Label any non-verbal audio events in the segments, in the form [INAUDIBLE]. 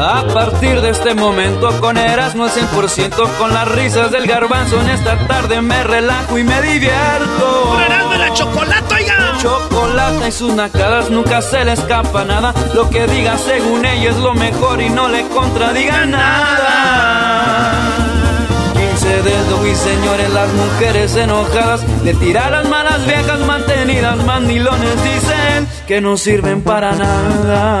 A partir de este momento con eras no es 100% con las risas del garbanzo en esta tarde me relajo y me divierto. de la chocolate, oiga! Chocolate y sus nacadas nunca se le escapa nada. Lo que diga según ella es lo mejor y no le contradiga nada. 15 dedos y señores, las mujeres enojadas le tiran las malas viejas mantenidas, mandilones dicen que no sirven para nada.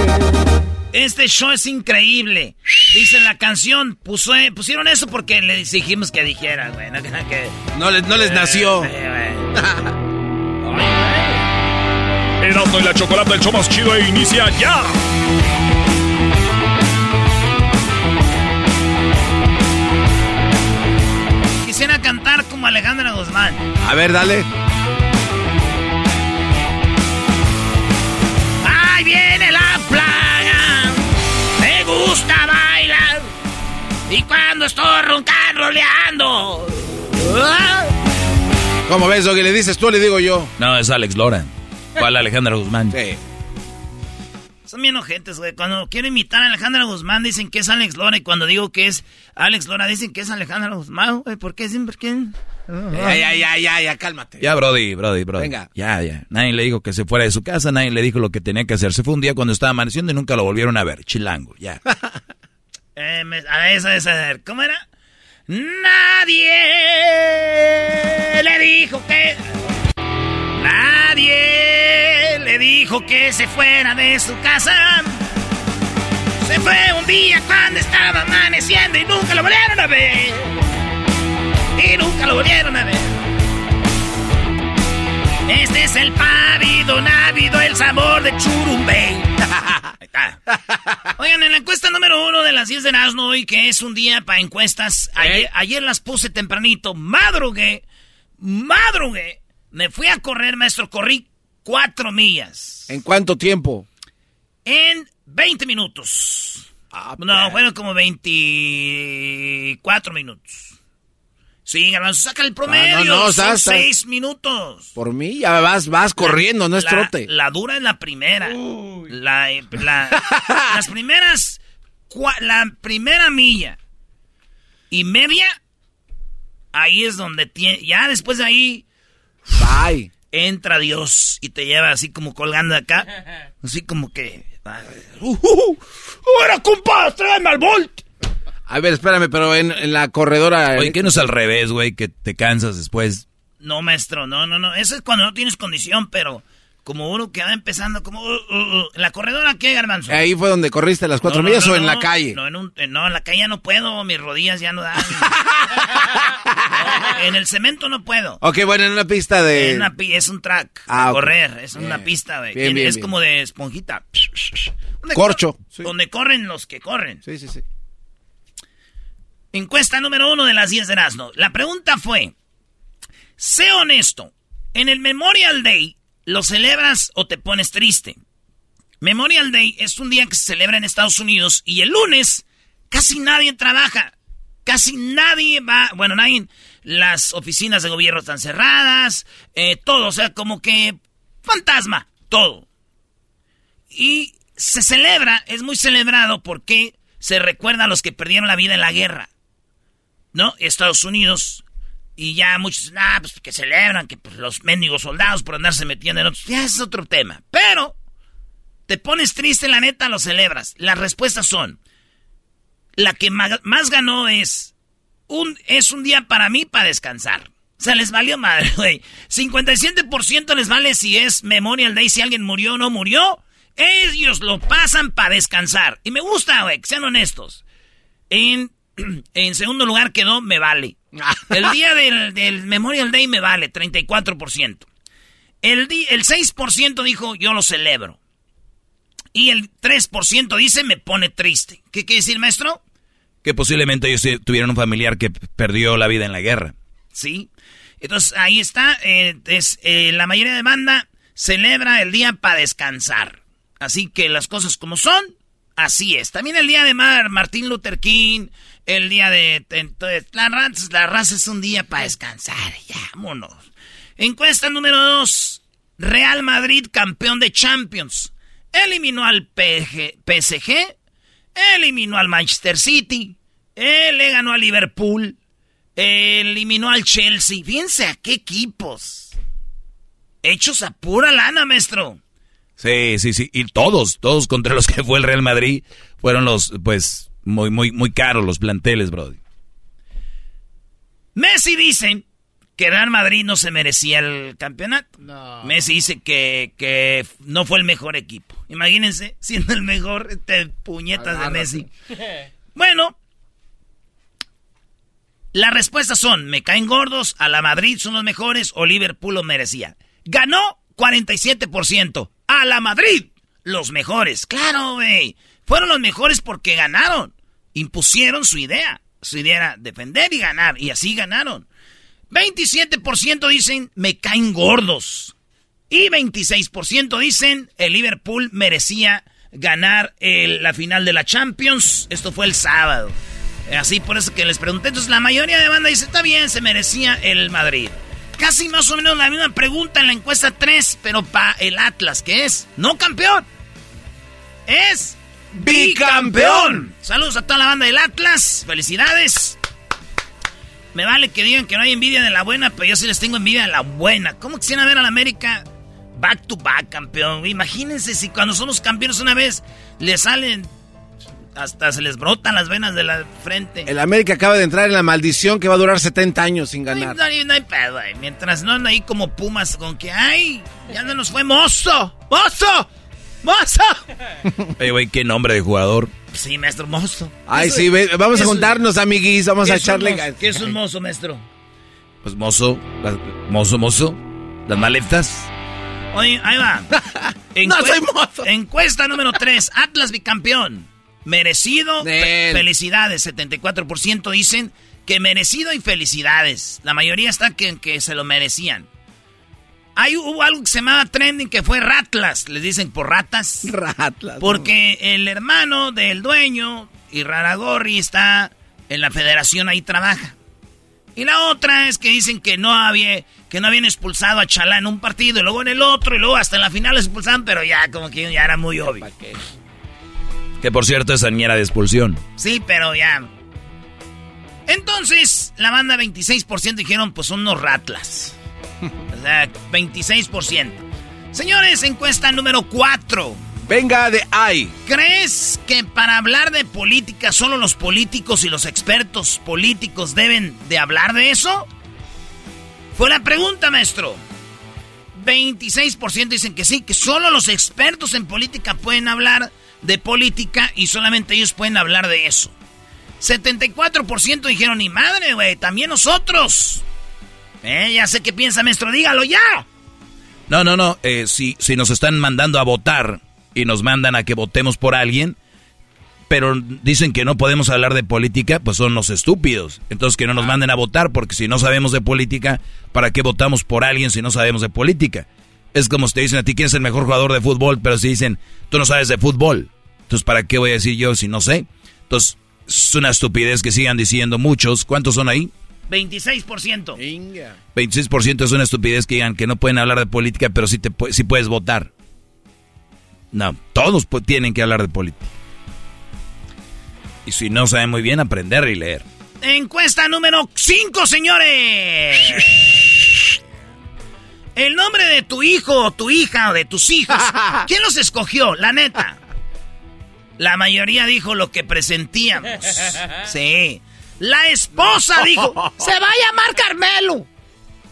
Este show es increíble. Dice la canción, puso, pusieron eso porque les dijimos que dijera, güey. No, que, no, les, no les nació. [LAUGHS] Erasmo y la chocolate, el show más chido e inicia ya. Quisiera cantar como Alejandra Guzmán. A ver, dale. Gusta bailar. Y cuando estoy roncando, roleando. ¿Cómo ves lo que le dices tú? Le digo yo. No, es Alex Lora. ¿Cuál [LAUGHS] Alejandra Guzmán? Sí. Son bien ojentes, güey. Cuando quiero imitar a Alejandra Guzmán dicen que es Alex Lora y cuando digo que es Alex Lora dicen que es Alejandra Guzmán, güey. ¿Por qué? ¿Por qué? Ya, ya, ya, ya, ya, cálmate. Ya, Brody, Brody, Brody. Venga. Ya, ya. Nadie le dijo que se fuera de su casa, nadie le dijo lo que tenía que hacer. Se fue un día cuando estaba amaneciendo y nunca lo volvieron a ver. Chilango, ya. [LAUGHS] eh, a ver, eso es, a ver, ¿cómo era? Nadie le dijo que... Nadie le dijo que se fuera de su casa. Se fue un día cuando estaba amaneciendo y nunca lo volvieron a ver. Y nunca lo volvieron a ver. Este es el pavido návido, el sabor de churumbey. [LAUGHS] Oigan, en la encuesta número uno de las 10 de Nazno hoy, que es un día para encuestas, ayer, ayer las puse tempranito, madrugué, madrugué me fui a correr, maestro, corrí cuatro millas. ¿En cuánto tiempo? En 20 minutos. Ah, no, fueron como 24 minutos. Sí, Garbanzo, saca el promedio. Ah, no, no, Son seis minutos. Por mí ya vas, vas corriendo, no es trote. La dura es la primera. La, [LAUGHS] las primeras, la primera milla y media, ahí es donde tiene, ya después de ahí Bye. Entra Dios y te lleva así como colgando acá. [LAUGHS] Así como que. Uh, uh, ¡Ahora, compadre! ¡Tráeme al Volt! A ver, espérame, pero en, la corredora. Oye, ¿qué no es al revés, güey? Que te cansas después. No, maestro, no, no, no. Eso es cuando no tienes condición, pero como uno que va empezando, como... Uh, uh, uh. ¿La corredora qué, Garbanzo? ¿Ahí fue donde corriste las cuatro millas o en la calle? No en, un, no, en la calle ya no puedo, mis rodillas ya no dan. [LAUGHS] [LAUGHS] en el cemento no puedo. Ok, bueno, en una pista de... es un track, ah, correr, es una pista, güey. Es como de esponjita. Corcho. Donde corren los que corren. Sí, sí, sí. Encuesta número uno de las 10 de Erasmo. La pregunta fue, sé honesto, en el Memorial Day, ¿lo celebras o te pones triste? Memorial Day es un día que se celebra en Estados Unidos y el lunes casi nadie trabaja. Casi nadie va, bueno, nadie, las oficinas de gobierno están cerradas, eh, todo, o sea, como que fantasma, todo. Y se celebra, es muy celebrado porque se recuerda a los que perdieron la vida en la guerra. ¿No? Estados Unidos. Y ya muchos, ah, pues que celebran, que pues, los mendigos soldados por andarse metiendo en otros. Ya es otro tema. Pero, te pones triste, la neta, lo celebras. Las respuestas son, la que más ganó es un, es un día para mí para descansar. O sea, les valió madre, [LAUGHS] güey. 57% les vale si es Memorial Day, si alguien murió o no murió. Ellos lo pasan para descansar. Y me gusta, güey, que sean honestos. En, [CLEARS THROAT] en segundo lugar quedó Me Vale. [LAUGHS] El día del, del Memorial Day me vale, 34%. El, el 6% dijo Yo lo celebro. Y el 3% dice me pone triste. ¿Qué quiere decir, maestro? Que posiblemente ellos tuvieron un familiar que perdió la vida en la guerra. Sí. Entonces ahí está. Eh, es, eh, la mayoría de banda celebra el día para descansar. Así que las cosas como son, así es. También el día de Mar, Martín Luther King, el día de... Entonces, la, raza, la raza es un día para descansar. Ya, vámonos. Encuesta número 2. Real Madrid campeón de Champions. Eliminó al PSG, eliminó al Manchester City, él le ganó al Liverpool, eliminó al Chelsea. Fíjense a qué equipos. Hechos a pura lana, maestro. Sí, sí, sí. Y todos, todos contra los que fue el Real Madrid fueron los, pues, muy, muy, muy caros los planteles, Brody. Messi dicen que Real Madrid no se merecía el campeonato. Messi dice que, que, no fue el mejor equipo. Imagínense, siendo el mejor, este puñetas de Messi. [LAUGHS] Bueno, las respuestas son, me caen gordos, a la Madrid son los mejores o Liverpool lo merecía. Ganó 47%. A la Madrid, los mejores. Claro, güey. Fueron los mejores porque ganaron. Impusieron su idea. Su idea era defender y ganar. Y así ganaron. 27% dicen me caen gordos. Y 26% dicen el Liverpool merecía ganar la final de la Champions. Esto fue el sábado. Así por eso que les pregunté. Entonces la mayoría de banda dice, está bien, se merecía el Madrid. Casi más o menos la misma pregunta en la encuesta 3, pero para el Atlas, que es no campeón. Es bicampeón. Saludos a toda la banda del Atlas. Felicidades. Me vale que digan que no hay envidia de la buena, pero yo sí les tengo envidia de la buena. ¿Cómo quisieran ver a la América back to back campeón? Imagínense si cuando somos campeones una vez le salen hasta se les brotan las venas de la frente. El América acaba de entrar en la maldición que va a durar 70 años sin ganar. No, hay, no hay pedo, Mientras no ahí como pumas con que, ¡ay! Ya no nos fue mozo. ¡Mozo! ¡Mozo! [LAUGHS] Oye, güey, qué nombre de jugador. Sí, maestro mozo. Ay, sí, vamos a juntarnos, amiguis, vamos a echarle ¿Qué es un mozo, maestro? Pues mozo, mozo, mozo, las maletas. Oye, ahí va. [LAUGHS] no soy mozo. Encuesta número 3, Atlas bicampeón. Merecido, felicidades, 74% dicen que merecido y felicidades. La mayoría está que, que se lo merecían. Hay, hubo algo que se llamaba trending que fue Ratlas, les dicen por ratas. Ratlas. Porque el hermano del dueño y Raragorri está en la federación, ahí trabaja. Y la otra es que dicen que no había que no habían expulsado a Chalá en un partido y luego en el otro y luego hasta en la final lo expulsaban, pero ya como que ya era muy obvio. Que por cierto es niñera de expulsión. Sí, pero ya. Entonces, la banda 26% dijeron, pues son unos ratlas. [LAUGHS] O sea, 26%. Señores, encuesta número 4. Venga de ahí. ¿Crees que para hablar de política solo los políticos y los expertos políticos deben de hablar de eso? Fue la pregunta, maestro. 26% dicen que sí, que solo los expertos en política pueden hablar de política y solamente ellos pueden hablar de eso. 74% dijeron, ni madre, güey, también nosotros. Eh, ya sé qué piensa, maestro, dígalo ya. No, no, no, eh, si, si nos están mandando a votar y nos mandan a que votemos por alguien, pero dicen que no podemos hablar de política, pues son los estúpidos. Entonces que no nos manden a votar, porque si no sabemos de política, ¿para qué votamos por alguien si no sabemos de política? Es como si te dicen a ti quién es el mejor jugador de fútbol, pero si dicen, tú no sabes de fútbol. Entonces, ¿para qué voy a decir yo si no sé? Entonces, es una estupidez que sigan diciendo muchos. ¿Cuántos son ahí? 26%. 26% es una estupidez que digan que no pueden hablar de política, pero sí, te, sí puedes votar. No, todos tienen que hablar de política. Y si no saben muy bien, aprender y leer. Encuesta número 5, señores. El nombre de tu hijo o tu hija o de tus hijos. [LAUGHS] ¿Quién los escogió? La neta. La mayoría dijo lo que presentíamos. Sí. La esposa dijo, se va a llamar Carmelo.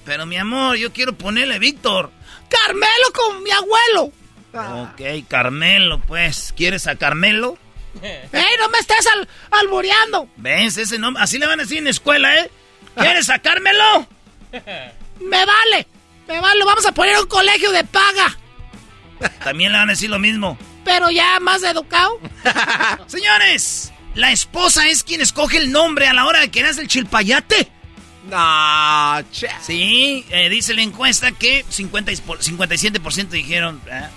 Pero mi amor, yo quiero ponerle Víctor. Carmelo con mi abuelo. Ok, Carmelo, pues. ¿Quieres a Carmelo? [LAUGHS] ¡Ey, no me estés al alboreando! ¿Ves? Ese nombre, así le van a decir en la escuela, ¿eh? ¿Quieres sacármelo? [LAUGHS] ¡Me vale! ¡Me vale! Vamos a poner un colegio de paga. También le van a decir lo mismo. Pero ya más educado. [LAUGHS] Señores, la esposa es quien escoge el nombre a la hora de que eras el chilpayate. No, che. Sí, eh, dice la encuesta que 50, 57% dijeron... ¿eh?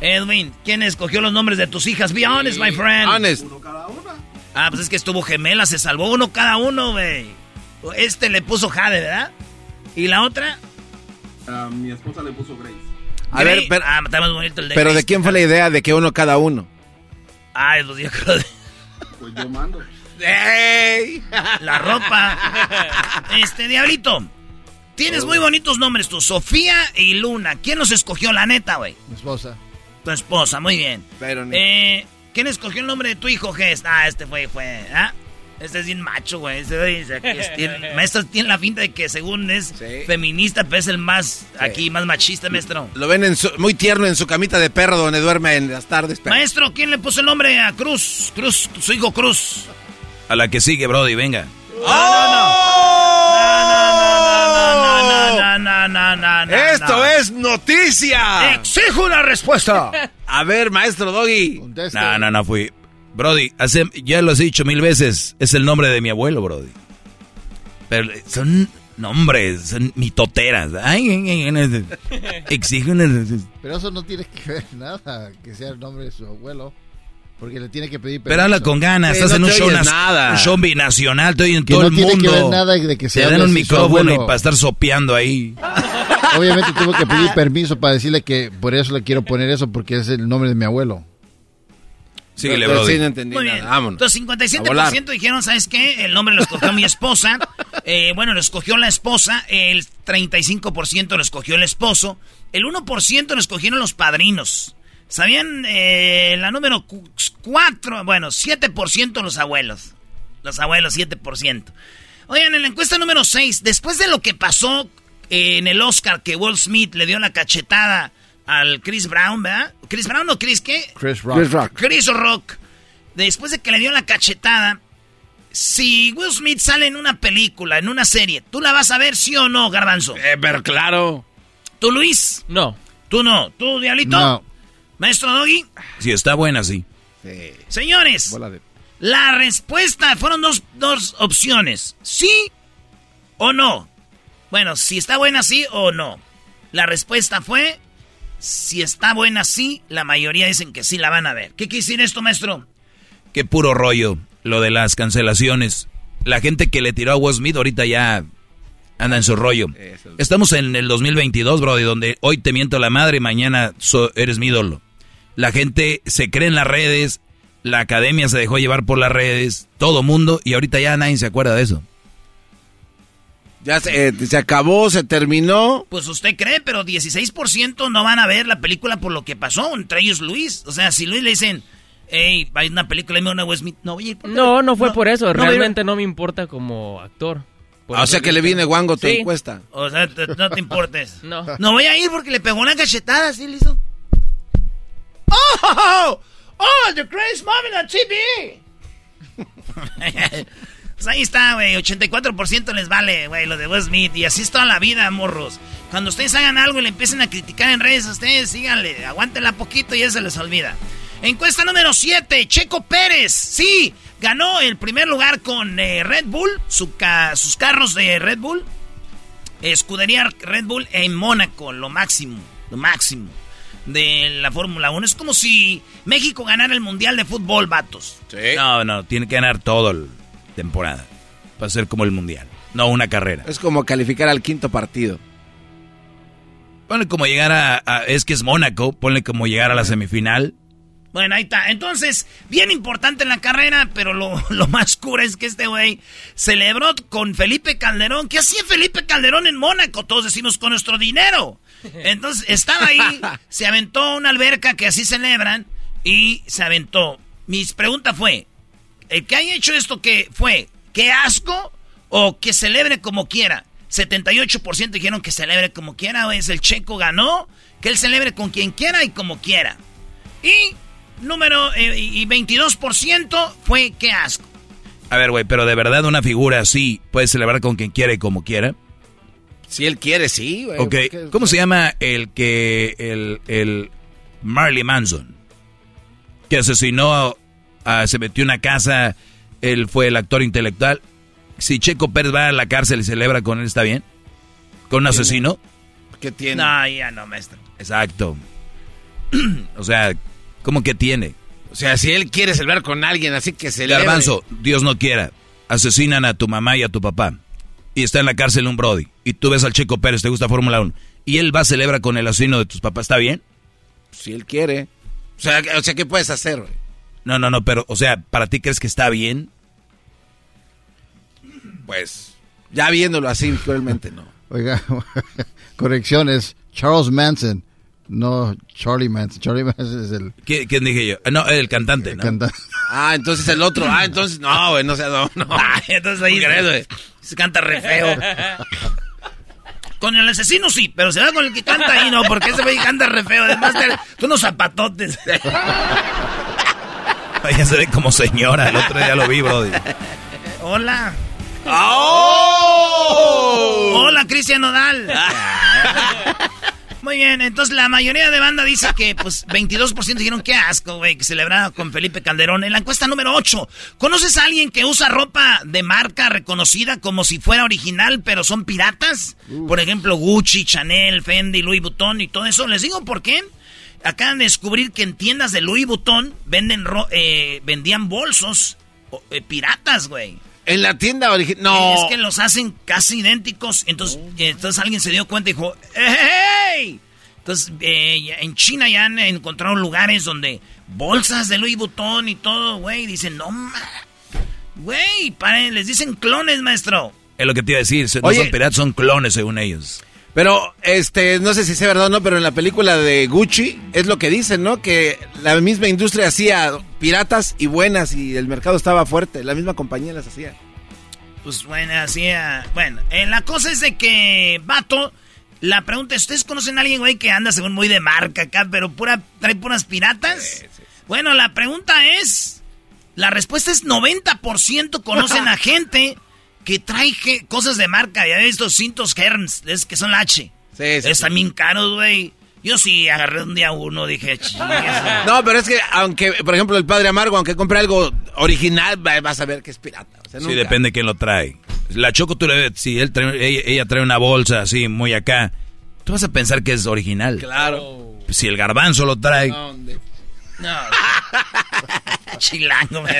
Edwin, ¿quién escogió los nombres de tus hijas? Be honest, my friend. Honest. Uno cada una. Ah, pues es que estuvo gemela, se salvó uno cada uno, güey. Este le puso Jade, ¿verdad? ¿Y la otra? Uh, mi esposa le puso Grace. A ver, pero, ah, está más bonito el de pero ¿de quién fue la idea de que uno cada uno? Ay, pues yo creo de... Pues yo mando. ¡Ey! La ropa. Este, Diablito. Tienes muy bonitos nombres tú, Sofía y Luna. ¿Quién los escogió, la neta, güey? Mi esposa. Tu esposa, muy bien. Pero ni... eh, ¿Quién escogió el nombre de tu hijo, Gest? Ah, este fue, fue, ¿ah? Este es bien macho, güey. Este, tiene, maestro tiene la finta de que según es Sí. feminista, pero es el más, aquí, más machista, maestro. Lo ven en su- muy tierno en su camita de perro donde duerme en las tardes. Pero... Maestro, ¿quién le puso el nombre a Cruz? Cruz, su hijo Cruz. A la que sigue, Brody, venga. No, no, no, no, no, no, ¡Esto no. es noticia! Exijo una respuesta. [LAUGHS] A ver, maestro Doggy. Conteste. No, no, no fui. Brody, hace, ya lo has dicho mil veces, es el nombre de mi abuelo, Brody. Pero son nombres, son mitoteras. Ay, ay, ay, ay, [LAUGHS] exijo una... Pero eso no tiene que ver nada que sea el nombre de su abuelo. Porque le tiene que pedir Pero habla con ganas, Sí, estás no en un show, nada. un show binacional, estoy en Que todo no el tiene mundo. que ver nada de que se Te dan un micrófono y para estar sopeando ahí. [LAUGHS] Obviamente tuvo que pedir permiso para decirle que por eso le quiero poner eso, porque es el nombre de mi abuelo. Síguele, Pero Brody. sí, no entendí Muy nada. Vámonos. Entonces, A volar. 57% dijeron, ¿sabes qué? El nombre lo escogió mi esposa. [LAUGHS] Eh, bueno, lo escogió la esposa. El 35% lo escogió el esposo. El 1% lo escogieron los padrinos. ¿Sabían? Eh, la número 4, bueno, 7% los abuelos. Los abuelos, 7%. Oigan, en la encuesta número 6, después de lo que pasó eh, en el Oscar, que Will Smith le dio la cachetada al Chris Brown, ¿verdad? ¿Chris Brown o Chris qué? Chris Rock. Chris Rock. Chris Rock, después de que le dio la cachetada, si Will Smith sale en una película, en una serie, ¿tú la vas a ver, sí o no, Garbanzo? Eh, pero claro. ¿Tú, Luis? No. ¿Tú no? ¿Tú, Diablito? No. ¿Maestro Doggy? Si está buena, sí. Sí. Señores, de- la respuesta fueron dos, dos opciones. ¿Sí o no? Bueno, si está buena, sí o no. La respuesta fue, si está buena, sí. La mayoría dicen que sí la van a ver. ¿Qué quiere decir esto, maestro? Qué puro rollo lo de las cancelaciones. La gente que le tiró a Will Smith ahorita ya anda en su rollo. Estamos en el 2022, Brody, donde hoy te miento la madre y mañana so- eres mi ídolo. La gente se cree en las redes, la academia se dejó llevar por las redes, todo mundo, y ahorita ya nadie se acuerda de eso. Ya se, eh, se acabó, se terminó. Pues usted cree, pero 16% no van a ver la película por lo que pasó, entre ellos Luis. O sea, si Luis le dicen, hey, hay una película de una Smith, no voy a ir por No, no fue por eso. a ir- Realmente no me importa como actor. Ah, o sea que le viene guango tu Sí. encuesta. O sea, no te importes. [LAUGHS] No. No voy a ir porque le pegó una cachetada, ¿sí le hizo? ¡Oh! ¡Oh! ¡The Grace Mom on TV! pues ahí está, güey. 84% les vale, güey, lo de Will Smith. Y así es toda la vida, morros. Cuando ustedes hagan algo y le empiecen a criticar en redes, ustedes síganle. Aguántenla poquito y ya se les olvida. Encuesta número 7, Checo Pérez. Sí, ganó el primer lugar con eh, Red Bull, su sus carros de Red Bull. Escudería Red Bull en Mónaco, lo máximo, lo máximo de la Fórmula 1. Es como si México ganara el Mundial de Fútbol, vatos. No, no, tiene que ganar todo la temporada. Para ser como el mundial. No una carrera. Es como calificar al quinto partido. Ponle como llegar a, a- Es que es Mónaco. Ponle como llegar a la semifinal. Bueno, ahí está. Entonces, bien importante en la carrera, pero lo, [LAUGHS] lo más cura es que este güey celebró con Felipe Calderón. ¿Qué hacía Felipe Calderón en Mónaco? Todos decimos con nuestro dinero. [LAUGHS] Entonces, estaba ahí, se aventó una alberca que así celebran y se aventó. Mi pregunta fue, ¿el que haya hecho esto que fue, qué asco o que celebre como quiera? 78% dijeron que celebre como quiera, es el checo ganó, que él celebre con quien quiera y como quiera. Y número eh, y 22% fue qué asco. A ver, güey, pero de verdad una figura así puede celebrar con quien quiera y como quiera. Si él quiere, sí, güey. Ok, porque- ¿cómo se llama el que. el. el Marley Manson? Que asesinó, a- se metió en una casa, él fue el actor intelectual. Si Checo Pérez va a la cárcel y celebra con él, ¿está bien? ¿Con un asesino? ¿Qué tiene? No, ya no, maestro. Exacto. [CLEARS THROAT] o sea, ¿cómo que tiene? O sea, si él quiere celebrar con alguien, así que se Garbanzo, Dios no quiera, asesinan a tu mamá y a tu papá. Y está en la cárcel un Brody. Y tú ves al Checo Pérez, te gusta Fórmula 1. Y él va a celebrar con el asesino de tus papás, ¿está bien? Si él quiere. O sea, o sea ¿qué puedes hacer, güey? No, no, no, pero, o sea, ¿para ti crees que está bien? Pues, ya viéndolo así, cruelmente no. Oiga, [LAUGHS] corrección, es Charles Manson, no Charlie Manson. Charlie Manson es el ¿Qui- ¿Quién dije yo? Ah, No, el cantante, ¿no? cantante. Ah, entonces el otro. Ah, entonces, no, güey, no sé, no, no. Ay, [LAUGHS] entonces ahí se canta re feo. Con el asesino sí, pero se va con el que canta ahí no, porque ese güey canta re feo. Además, tú unos zapatotes. [LAUGHS] Ya se ve como señora, el otro día lo vi, Brody. Hola. ¡Oh! Hola, Cristian Nodal. [LAUGHS] Muy bien, entonces la mayoría de banda dice que, pues, 22% dijeron que asco, güey, que celebraba con Felipe Calderón. En la encuesta número 8, ¿conoces a alguien que usa ropa de marca reconocida como si fuera original, pero son piratas? Por ejemplo, Gucci, Chanel, Fendi, Louis Vuitton y todo eso. Les digo por qué. Acaban de descubrir que en tiendas de Louis Vuitton venden ro- eh, vendían bolsos eh, piratas, güey. En la tienda original. No. Es que los hacen casi idénticos. Entonces, entonces alguien se dio cuenta y dijo, ¡Hey! Entonces, eh, en China ya han encontrado lugares donde bolsas de Louis Vuitton y todo, güey. Dicen, no. Güey, paren, les dicen clones, maestro. Es lo que te iba a decir, no Oye. son piratas, son clones según ellos. Pero, este, no sé si sea verdad o no, pero en la película de Gucci es lo que dicen, ¿no? Que la misma industria hacía piratas y buenas y el mercado estaba fuerte. La misma compañía las hacía. Pues bueno, así, ah, bueno, eh, la cosa es de que, vato, la pregunta es, ¿ustedes conocen a alguien, güey, que anda según muy de marca acá, pero pura, trae puras piratas? Bueno, la pregunta es, la respuesta es 90% conocen a [LAUGHS] gente que trae cosas de marca. Ya ves estos cintos Hermes, es que son la H. Sí, sí, Están bien caros, güey. Yo sí agarré un día uno, dije, chingas. No, pero es que, aunque, por ejemplo, el padre Amargo, aunque compre algo original, va- vas a ver que es pirata. O sea, Sí, depende de quién lo trae. La Choco, tú le ves, si él trae- ella, ella trae una bolsa así, muy acá, tú vas a pensar que es original. Claro. Si el garbanzo lo trae, ¿Dónde? No. [LAUGHS] Chilango, me-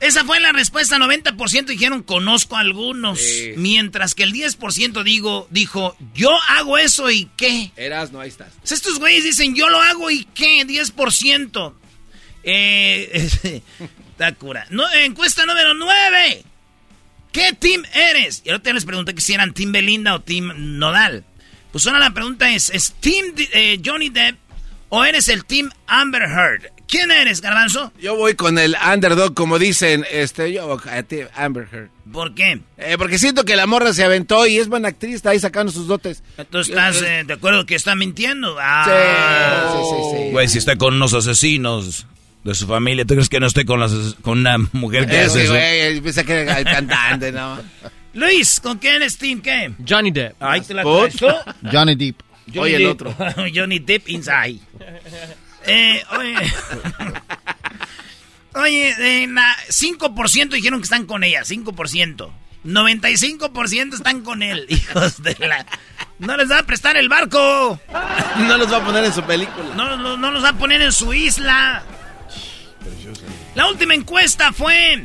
Esa fue la respuesta. 90% dijeron conozco a algunos. Sí. Mientras que el 10% digo, dijo, yo hago eso y qué. Eras, no, ahí estás. Pues estos güeyes dicen, yo lo hago y qué. 10%. Eh, [LAUGHS] está cura. No, encuesta número 9. ¿Qué team eres? Y ahorita les pregunté que si eran Team Belinda o Team Nodal. Pues ahora la pregunta es, ¿es Team eh, Johnny Depp o eres el Team Amber Heard? ¿Quién eres, Garbanzo? Yo voy con el underdog, como dicen, este, yo, a ti, Amber Heard. ¿Por qué? Eh, porque siento que la morra se aventó y es buena actriz, está ahí sacando sus dotes. Entonces estás eh, de acuerdo que está mintiendo. Sí, Ah. sí, sí, sí. güey, si está con unos asesinos de su familia, ¿tú crees que no esté con, las, con una mujer que Es eso? güey, pensé que era el cantante, ¿no? Luis, ¿con quién es Team qué? Johnny Depp. Ahí te la tú. Johnny Depp. Johnny Oye, el Depp. otro. [LAUGHS] Johnny Depp inside. Eh, oye. Oye, eh, na- 5% dijeron que están con ella, 5%. 95% están con él, [LAUGHS] hijos de la... No les va a prestar el barco. No los va a poner en su película. No, no, no los va a poner en su isla. La última encuesta fue...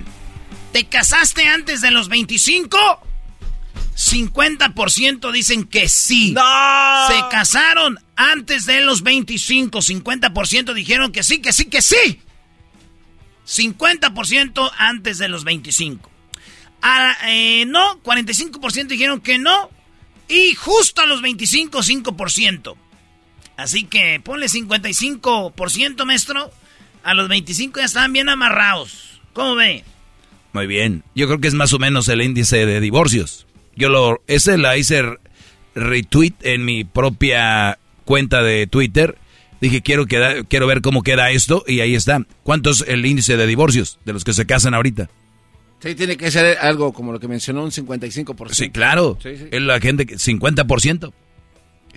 ¿Te casaste antes de los 25? 50% dicen que sí. ¡No! Se casaron antes de los 25. 50% dijeron que sí, que sí, que sí. 50% antes de los 25. Ah, eh, no, 45% dijeron que no. Y justo a los 25, 5%. Así que ponle 55%, maestro. A los 25 ya estaban bien amarrados. ¿Cómo ve? Muy bien. Yo creo que es más o menos el índice de divorcios. Yo lo, ese la hice retweet en mi propia cuenta de Twitter. Dije, quiero, queda- quiero ver cómo queda esto y ahí está. ¿Cuánto es el índice de divorcios de los que se casan ahorita? Sí, tiene que ser algo como lo que mencionó, un 55%. Sí, claro. Sí, sí. Es la gente, que- 50%.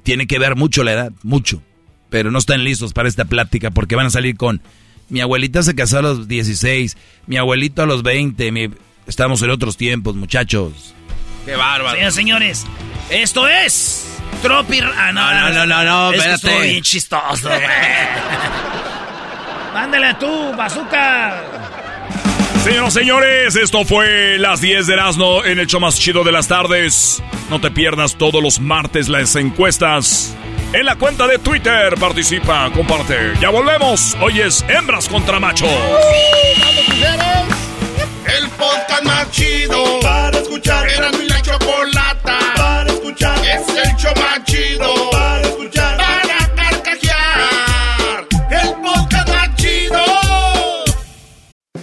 Tiene que ver mucho la edad, mucho. Pero no están listos para esta plática porque van a salir con... Mi abuelita se casó a los 16, mi abuelito a los 20, mi- estamos en otros tiempos, muchachos. Qué bárbaro. Señoras y señores, esto es Tropi... Ah, no, No, no, no, no, es que espérate. estuvo bien chistoso, güey. [LAUGHS] Mándale tú, bazooka. Señoras y señores, esto fue las 10 de Erasmo en el show más chido de las tardes. No te pierdas todos los martes las encuestas. En la cuenta de Twitter participa, comparte. Ya volvemos. Hoy es hembras contra machos. El podcast más chido para escuchar. Era mi la. Es el show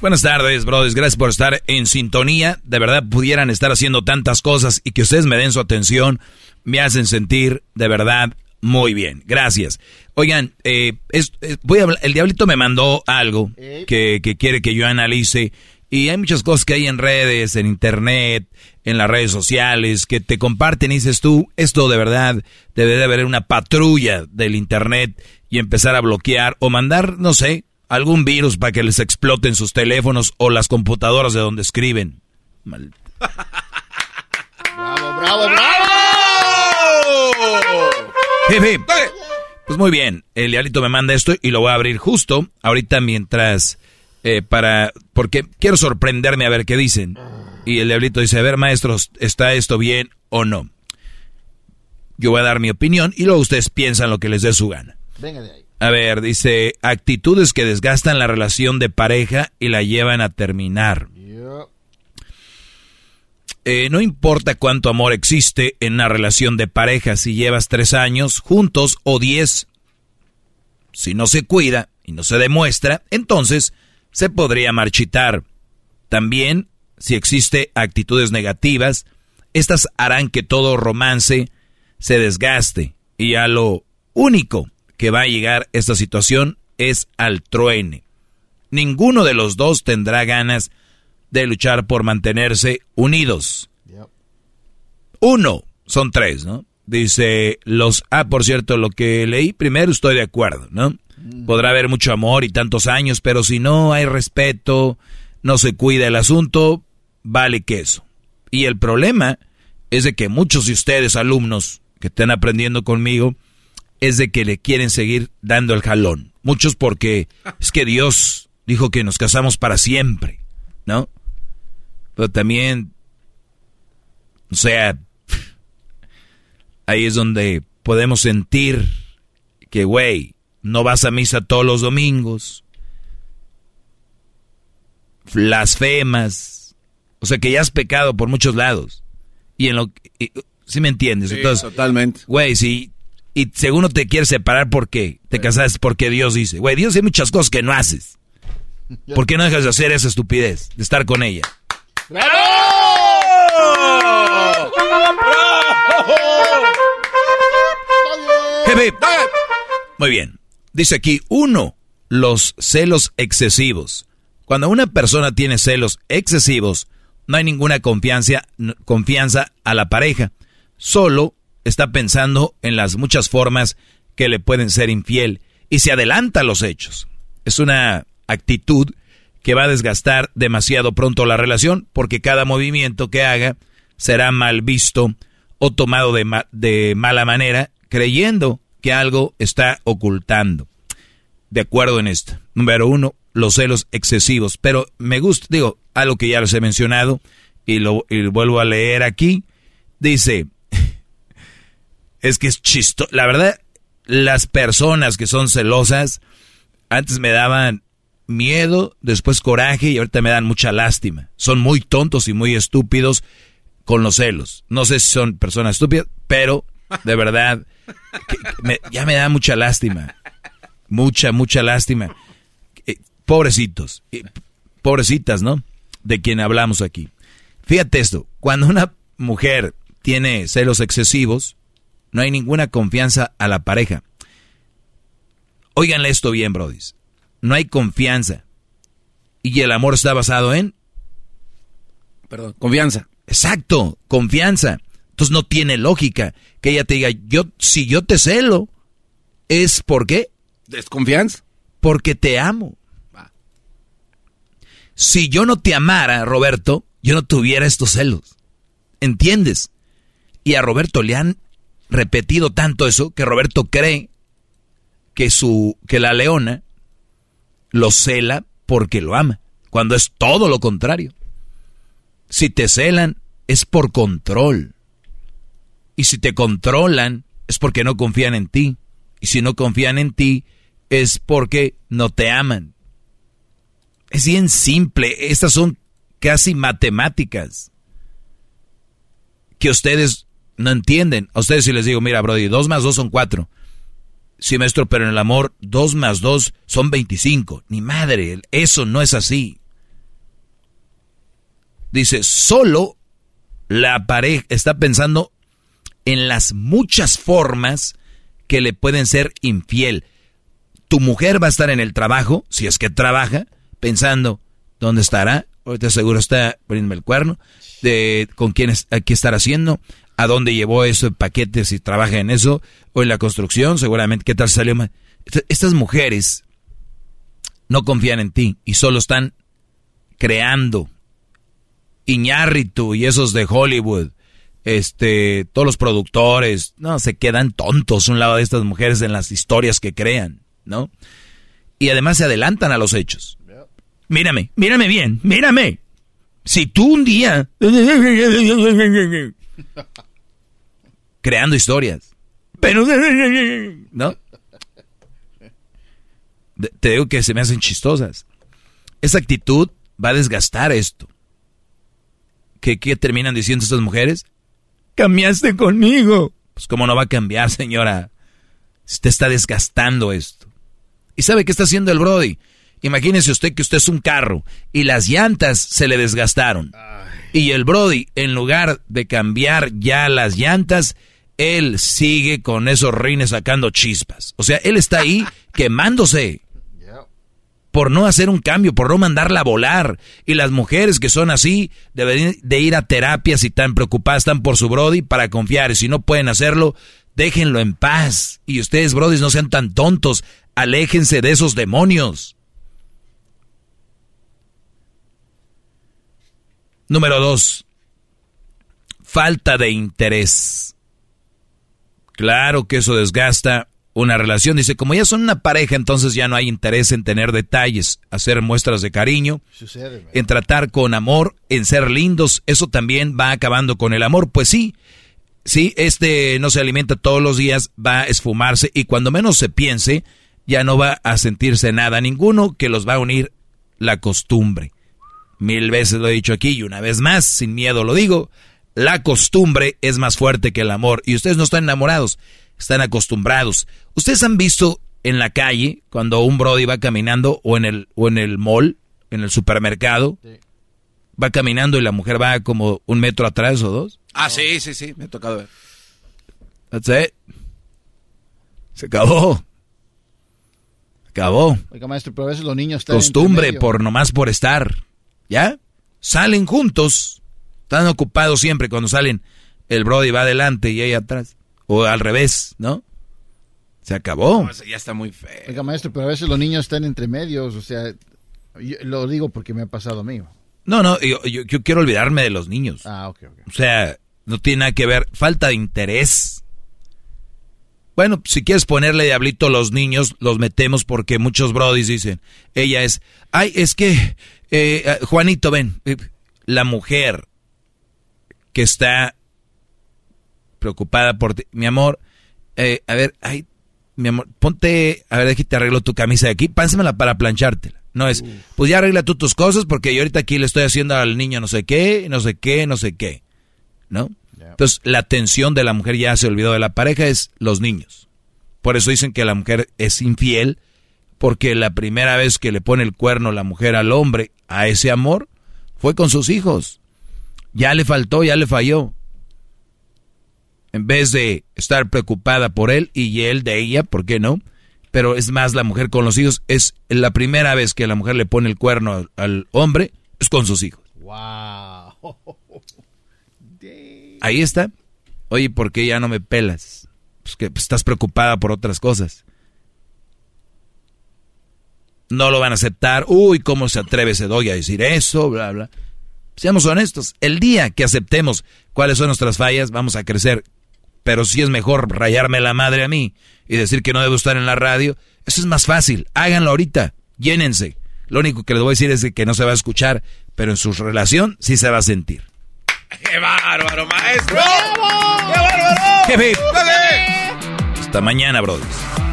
Buenas tardes, brothers. Gracias por estar en sintonía. De verdad, pudieran estar haciendo tantas cosas y que ustedes me den su atención. Me hacen sentir de verdad muy bien. Gracias. Oigan, eh, es- eh, voy a hablar- el diablito me mandó algo que, que quiere que yo analice. Y hay muchas cosas que hay en redes, en internet, en las redes sociales, que te comparten y dices tú, esto de verdad debe de haber una patrulla del internet y empezar a bloquear o mandar, no sé, algún virus para que les exploten sus teléfonos o las computadoras de donde escriben. Mal- ¡Bravo, bravo, bravo! Hip, hip. Pues muy bien, el diablito me manda esto y lo voy a abrir justo ahorita mientras eh, para porque quiero sorprenderme a ver qué dicen. Y el diablito dice, a ver maestros, ¿está esto bien o no? Yo voy a dar mi opinión y luego ustedes piensan lo que les dé su gana. Venga de ahí. A ver, dice, actitudes que desgastan la relación de pareja y la llevan a terminar. Eh, no importa cuánto amor existe en una relación de pareja, si llevas tres años juntos o diez. Si no se cuida y no se demuestra, entonces se podría marchitar. También, si existe actitudes negativas, estas harán que todo romance se desgaste. Y a lo único que va a llegar esta situación es al truene. Ninguno de los dos tendrá ganas de luchar por mantenerse unidos. Uno, son tres, ¿no? Dice los... Ah, por cierto, lo que leí primero estoy de acuerdo, ¿no? Podrá haber mucho amor y tantos años, pero si no hay respeto, no se cuida el asunto, vale queso. Y el problema es de que muchos de ustedes, alumnos que estén aprendiendo conmigo, es de que le quieren seguir dando el jalón. Muchos porque es que Dios dijo que nos casamos para siempre, ¿no? Pero también, o sea, ahí es donde podemos sentir que, güey, no vas a misa todos los domingos, blasfemas, o sea que ya has pecado por muchos lados. Y en lo y- ¿sí me entiendes? Sí, Entonces, totalmente. Güey, si y según no te quieres separar ¿por qué? Te casaste porque Dios dice. Güey, Dios hay muchas cosas que no haces. ¿Por qué no dejas de hacer esa estupidez? De estar con ella. Hip. Muy bien. Dice aquí, uno, los celos excesivos. Cuando una persona tiene celos excesivos, no hay ninguna confianza, confianza a la pareja. Solo está pensando en las muchas formas que le pueden ser infiel y se adelanta a los hechos. Es una actitud que va a desgastar demasiado pronto la relación porque cada movimiento que haga será mal visto o tomado de, de mala manera creyendo que algo está ocultando. De acuerdo en esto. Número uno, los celos excesivos. Pero me gusta, digo, algo que ya les he mencionado y lo y vuelvo a leer aquí. Dice, es que es chistoso. La verdad, las personas que son celosas antes me daban miedo, después coraje y ahorita me dan mucha lástima. Son muy tontos y muy estúpidos con los celos. No sé si son personas estúpidas, pero de verdad me- ya me da mucha lástima. Mucha, mucha lástima. Eh, Pobrecitos, eh, pobrecitas, ¿no? De quien hablamos aquí. Fíjate esto, cuando una mujer tiene celos excesivos, no hay ninguna confianza a la pareja. Óiganle esto bien, brodis. No hay confianza. Y el amor está basado en... Perdón, confianza. Exacto, confianza. Entonces no tiene lógica que ella te diga, yo, si yo te celo, es ¿por qué? ¿Desconfianza? Porque te amo. Si yo no te amara, Roberto, yo no tuviera estos celos. ¿Entiendes? Y a Roberto le han repetido tanto eso que Roberto cree que su que la leona lo cela porque lo ama, cuando es todo lo contrario. Si te celan es por control. Y si te controlan es porque no confían en ti. Y si no confían en ti es porque no te aman. Es bien simple. Estas son casi matemáticas que ustedes no entienden. A ustedes si les digo, mira, Brody, dos más dos son cuatro. Sí, maestro, pero en el amor, dos más dos son veinticinco. Ni madre, eso no es así. Dice, solo la pareja está pensando en las muchas formas que le pueden ser infiel. Tu mujer va a estar en el trabajo, si es que trabaja, pensando, ¿dónde estará? Ahorita seguro está poniéndome el cuerno, de con quién es, qué estar haciendo, a dónde llevó eso de paquetes si trabaja en eso, o en la construcción, seguramente, qué tal salió Estas mujeres no confían en ti y solo están creando Iñárritu y esos de Hollywood, este, todos los productores, no, se quedan tontos un lado de estas mujeres en las historias que crean, ¿no? Y además se adelantan a los hechos. Mírame, mírame bien, mírame. Si tú un día... [LAUGHS] creando historias. Pero... ¿No? Te digo que se me hacen chistosas. Esa actitud va a desgastar esto. ¿Qué, qué terminan diciendo estas mujeres? Cambiaste conmigo. Pues cómo no va a cambiar, señora. Usted está desgastando esto. ¿Y sabe qué está haciendo el Brody? Imagínese usted que usted es un carro y las llantas se le desgastaron. Y el Brody, en lugar de cambiar ya las llantas, él sigue con esos rines sacando chispas. O sea, él está ahí [LAUGHS] quemándose por no hacer un cambio, por no mandarla a volar. Y las mujeres que son así deben de ir a terapia si están preocupadas, están por su Brody para confiar. Y si no pueden hacerlo, déjenlo en paz. Y ustedes, Brody, no sean tan tontos. Aléjense de esos demonios. Número dos, falta de interés. Claro que eso desgasta una relación. Dice, como ya son una pareja, entonces ya no hay interés en tener detalles, hacer muestras de cariño, en tratar con amor, en ser lindos. Eso también va acabando con el amor. Pues sí, sí, este no se alimenta todos los días, va a esfumarse y cuando menos se piense, ya no va a sentirse nada ninguno que los va a unir la costumbre. Mil veces lo he dicho aquí y una vez más, sin miedo lo digo, la costumbre es más fuerte que el amor y ustedes no están enamorados, están acostumbrados. Ustedes han visto en la calle cuando un brody va caminando o en el o en el mall, en el supermercado, va caminando y la mujer va como un metro atrás o dos. Ah, sí, sí, sí, me ha tocado ver. That's it. Se acabó. Acabó. Oiga, maestro, pero a veces los niños están Costumbre por nomás por estar. ¿Ya? Salen juntos. Están ocupados siempre cuando salen. El Brody va adelante y ella atrás. O al revés, ¿no? Se acabó. No, ya está muy feo. Oiga, maestro, pero a veces los niños están entre medios, o sea, yo lo digo porque me ha pasado a mí. No, no, yo, yo- yo quiero olvidarme de los niños. Ah, ok, ok. O sea, no tiene nada que ver. Falta de interés. Bueno, si quieres ponerle diablito a los niños, los metemos porque muchos brodis dicen, ella es, ay, es que, eh, eh, Juanito, ven, eh, la mujer que está preocupada por ti, mi amor, eh, a ver, ay, mi amor, ponte, a ver, déjate arreglo tu camisa de aquí, pásamela para planchártela. No es, pues ya arregla tú tus cosas porque yo ahorita aquí le estoy haciendo al niño no sé qué, no sé qué, no sé qué. ¿No? Entonces, la atención de la mujer ya se olvidó de la pareja es los niños. Por eso dicen que la mujer es infiel, porque la primera vez que le pone el cuerno la mujer al hombre a ese amor fue con sus hijos. Ya le faltó, ya le falló. En vez de estar preocupada por él y él de ella, ¿por qué no? Pero es más la mujer con los hijos. Es la primera vez que la mujer le pone el cuerno al, al hombre, es con sus hijos. Wow. Ahí está. Oye, ¿por qué ya no me pelas? Pues que pues, estás preocupada por otras cosas. No lo van a aceptar. Uy, ¿cómo se atreve ese doy a decir eso? Bla, bla. Seamos honestos. El día que aceptemos cuáles son nuestras fallas, vamos a crecer. Pero si es mejor rayarme la madre a mí y decir que no debo estar en la radio, eso es más fácil. Háganlo ahorita. Llénense. Lo único que les voy a decir es que no se va a escuchar, pero en su relación sí se va a sentir. ¡Qué bárbaro, maestro! ¡Qué bárbaro! ¡Hip, hip! Hasta mañana, brothers.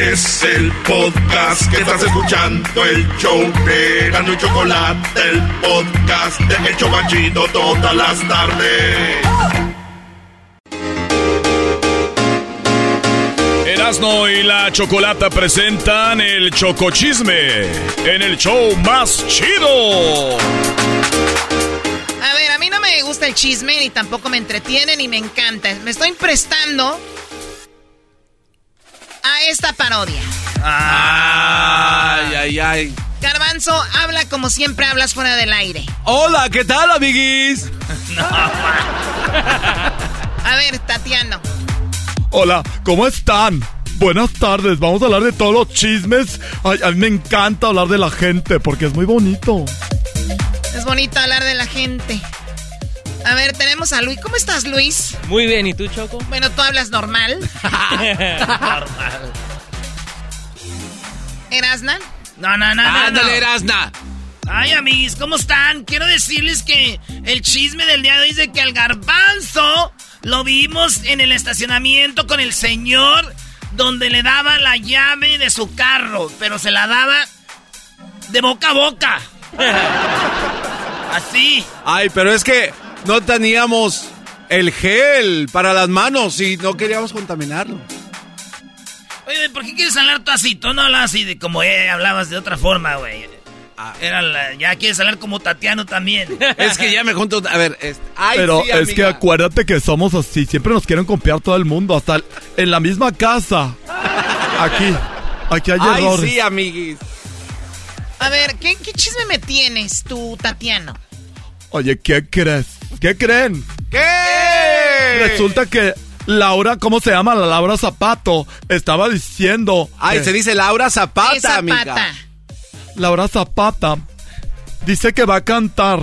Es el podcast que estás escuchando, el show de Gano y Chocolate, el podcast de El Chobachito todas las tardes. Erasno y la Chocolata presentan el Chocochisme en el show más chido. A ver, a mí no me gusta el chisme, ni tampoco me entretiene, ni me encanta. Me estoy prestando a esta parodia. Ay, ay, ay. Garbanzo, habla como siempre hablas fuera del aire. Hola, ¿qué tal, amiguis? [LAUGHS] A ver, Tatiano. Hola, ¿cómo están? Buenas tardes, vamos a hablar de todos los chismes. Ay, a mí me encanta hablar de la gente porque es muy bonito. Es bonito hablar de la gente. A ver, tenemos a Luis. ¿Cómo estás, Luis? Muy bien, ¿y tú, Choco? Bueno, tú hablas normal. [LAUGHS] Normal. ¿Erasna? No, no, no, no. Ándale, no. Erasna. Ay, amiguis, ¿cómo están? Quiero decirles que el chisme del día de hoy es de que al garbanzo lo vimos en el estacionamiento con el señor donde le daba la llave de su carro, pero se la daba de boca a boca. [LAUGHS] Así. Ay, pero es que no teníamos el gel para las manos y no queríamos contaminarlo. Oye, ¿por qué quieres hablar tú así? Tú no hablas así de como eh, hablabas de otra forma, güey. Era la- ya quieres hablar como Tatiano también. [LAUGHS] Es que ya me junto. A ver, este, ay, Pero sí, es que acuérdate que somos así, siempre nos quieren copiar todo el mundo, hasta en la misma casa. Aquí, aquí hay Ay, errores. sí, amiguis. A ver, ¿qué, qué chisme me tienes tú, Tatiano? Oye, ¿qué crees? ¿Qué creen? ¿Qué? Resulta que Laura, ¿cómo se llama? La Laura Zapato, estaba diciendo... Ay, que- se dice Laura Zapata, ¿Qué Zapata? amiga. Laura Zapata dice que va a cantar.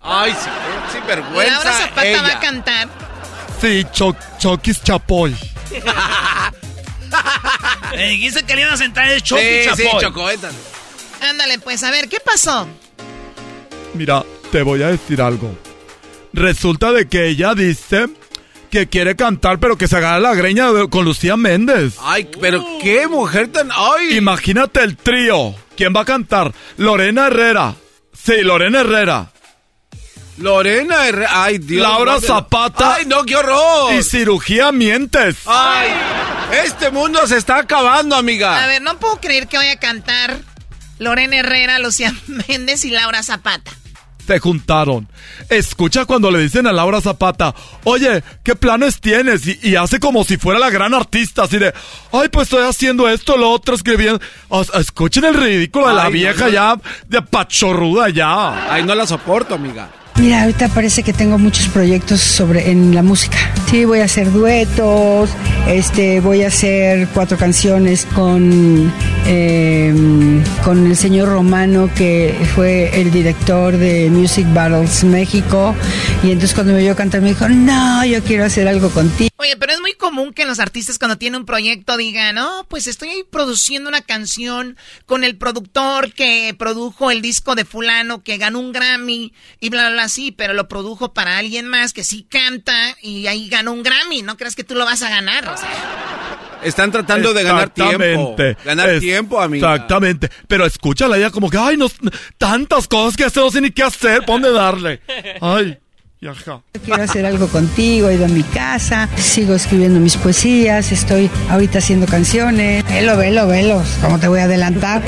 Ay, sí, qué sinvergüenza. Laura Zapata ella. va a cantar. Sí, Cho- Chokis Chapoy. Me [LAUGHS] dijiste que le ibas a entrar el Choco Sí, sí, Chapoy. Choco, éntale. Ándale, pues, a ver, ¿qué pasó? Mira, te voy a decir algo. Resulta de que ella dice que quiere cantar, pero que se agarra la greña con Lucía Méndez. Ay, pero qué mujer tan. Ay. Imagínate el trío. ¿Quién va a cantar? Lorena Herrera. Sí, Lorena Herrera. Lorena Herrera. Ay, Dios. Laura no Zapata. Ay, no, qué horror. Y cirugía mientes. Ay, este mundo se está acabando, amiga. A ver, no puedo creer que vaya a cantar Lorena Herrera, Lucía [LAUGHS] Méndez y Laura Zapata. Se juntaron. Escucha cuando le dicen a Laura Zapata, oye, ¿qué planes tienes? Y, y hace como si fuera la gran artista, así de, ay, pues estoy haciendo esto, lo otro, escribiendo. O escuchen el ridículo de la no, vieja no. ya, de pachorruda ya. Ay, no la soporto, amiga. Mira, ahorita parece que tengo muchos proyectos sobre en la música. Sí, voy a hacer duetos, este, voy a hacer cuatro canciones con eh, con el señor Romano que fue el director de Music Battles México y entonces cuando me vio cantar me dijo, no, yo quiero hacer algo contigo. Oye, pero es muy común que los artistas cuando tienen un proyecto digan, no, pues estoy ahí produciendo una canción con el productor que produjo el disco de fulano que ganó un Grammy y bla, bla, bla, sí, pero lo produjo para alguien más que sí canta y ahí ganó un Grammy. No crees que tú lo vas a ganar. O sea, Están tratando de ganar tiempo. Exactamente. Ganar Es- tiempo, amiga. Exactamente. Pero escúchala ella como que, ay, no, tantas cosas que hacer, no sé ni qué hacer, ¿pa' dónde darle? [LAUGHS] Ay, y ajá. Quiero hacer algo contigo, he ido a mi casa, sigo escribiendo mis poesías, estoy ahorita haciendo canciones. Velo, velo, velo, ¿cómo te voy a adelantar?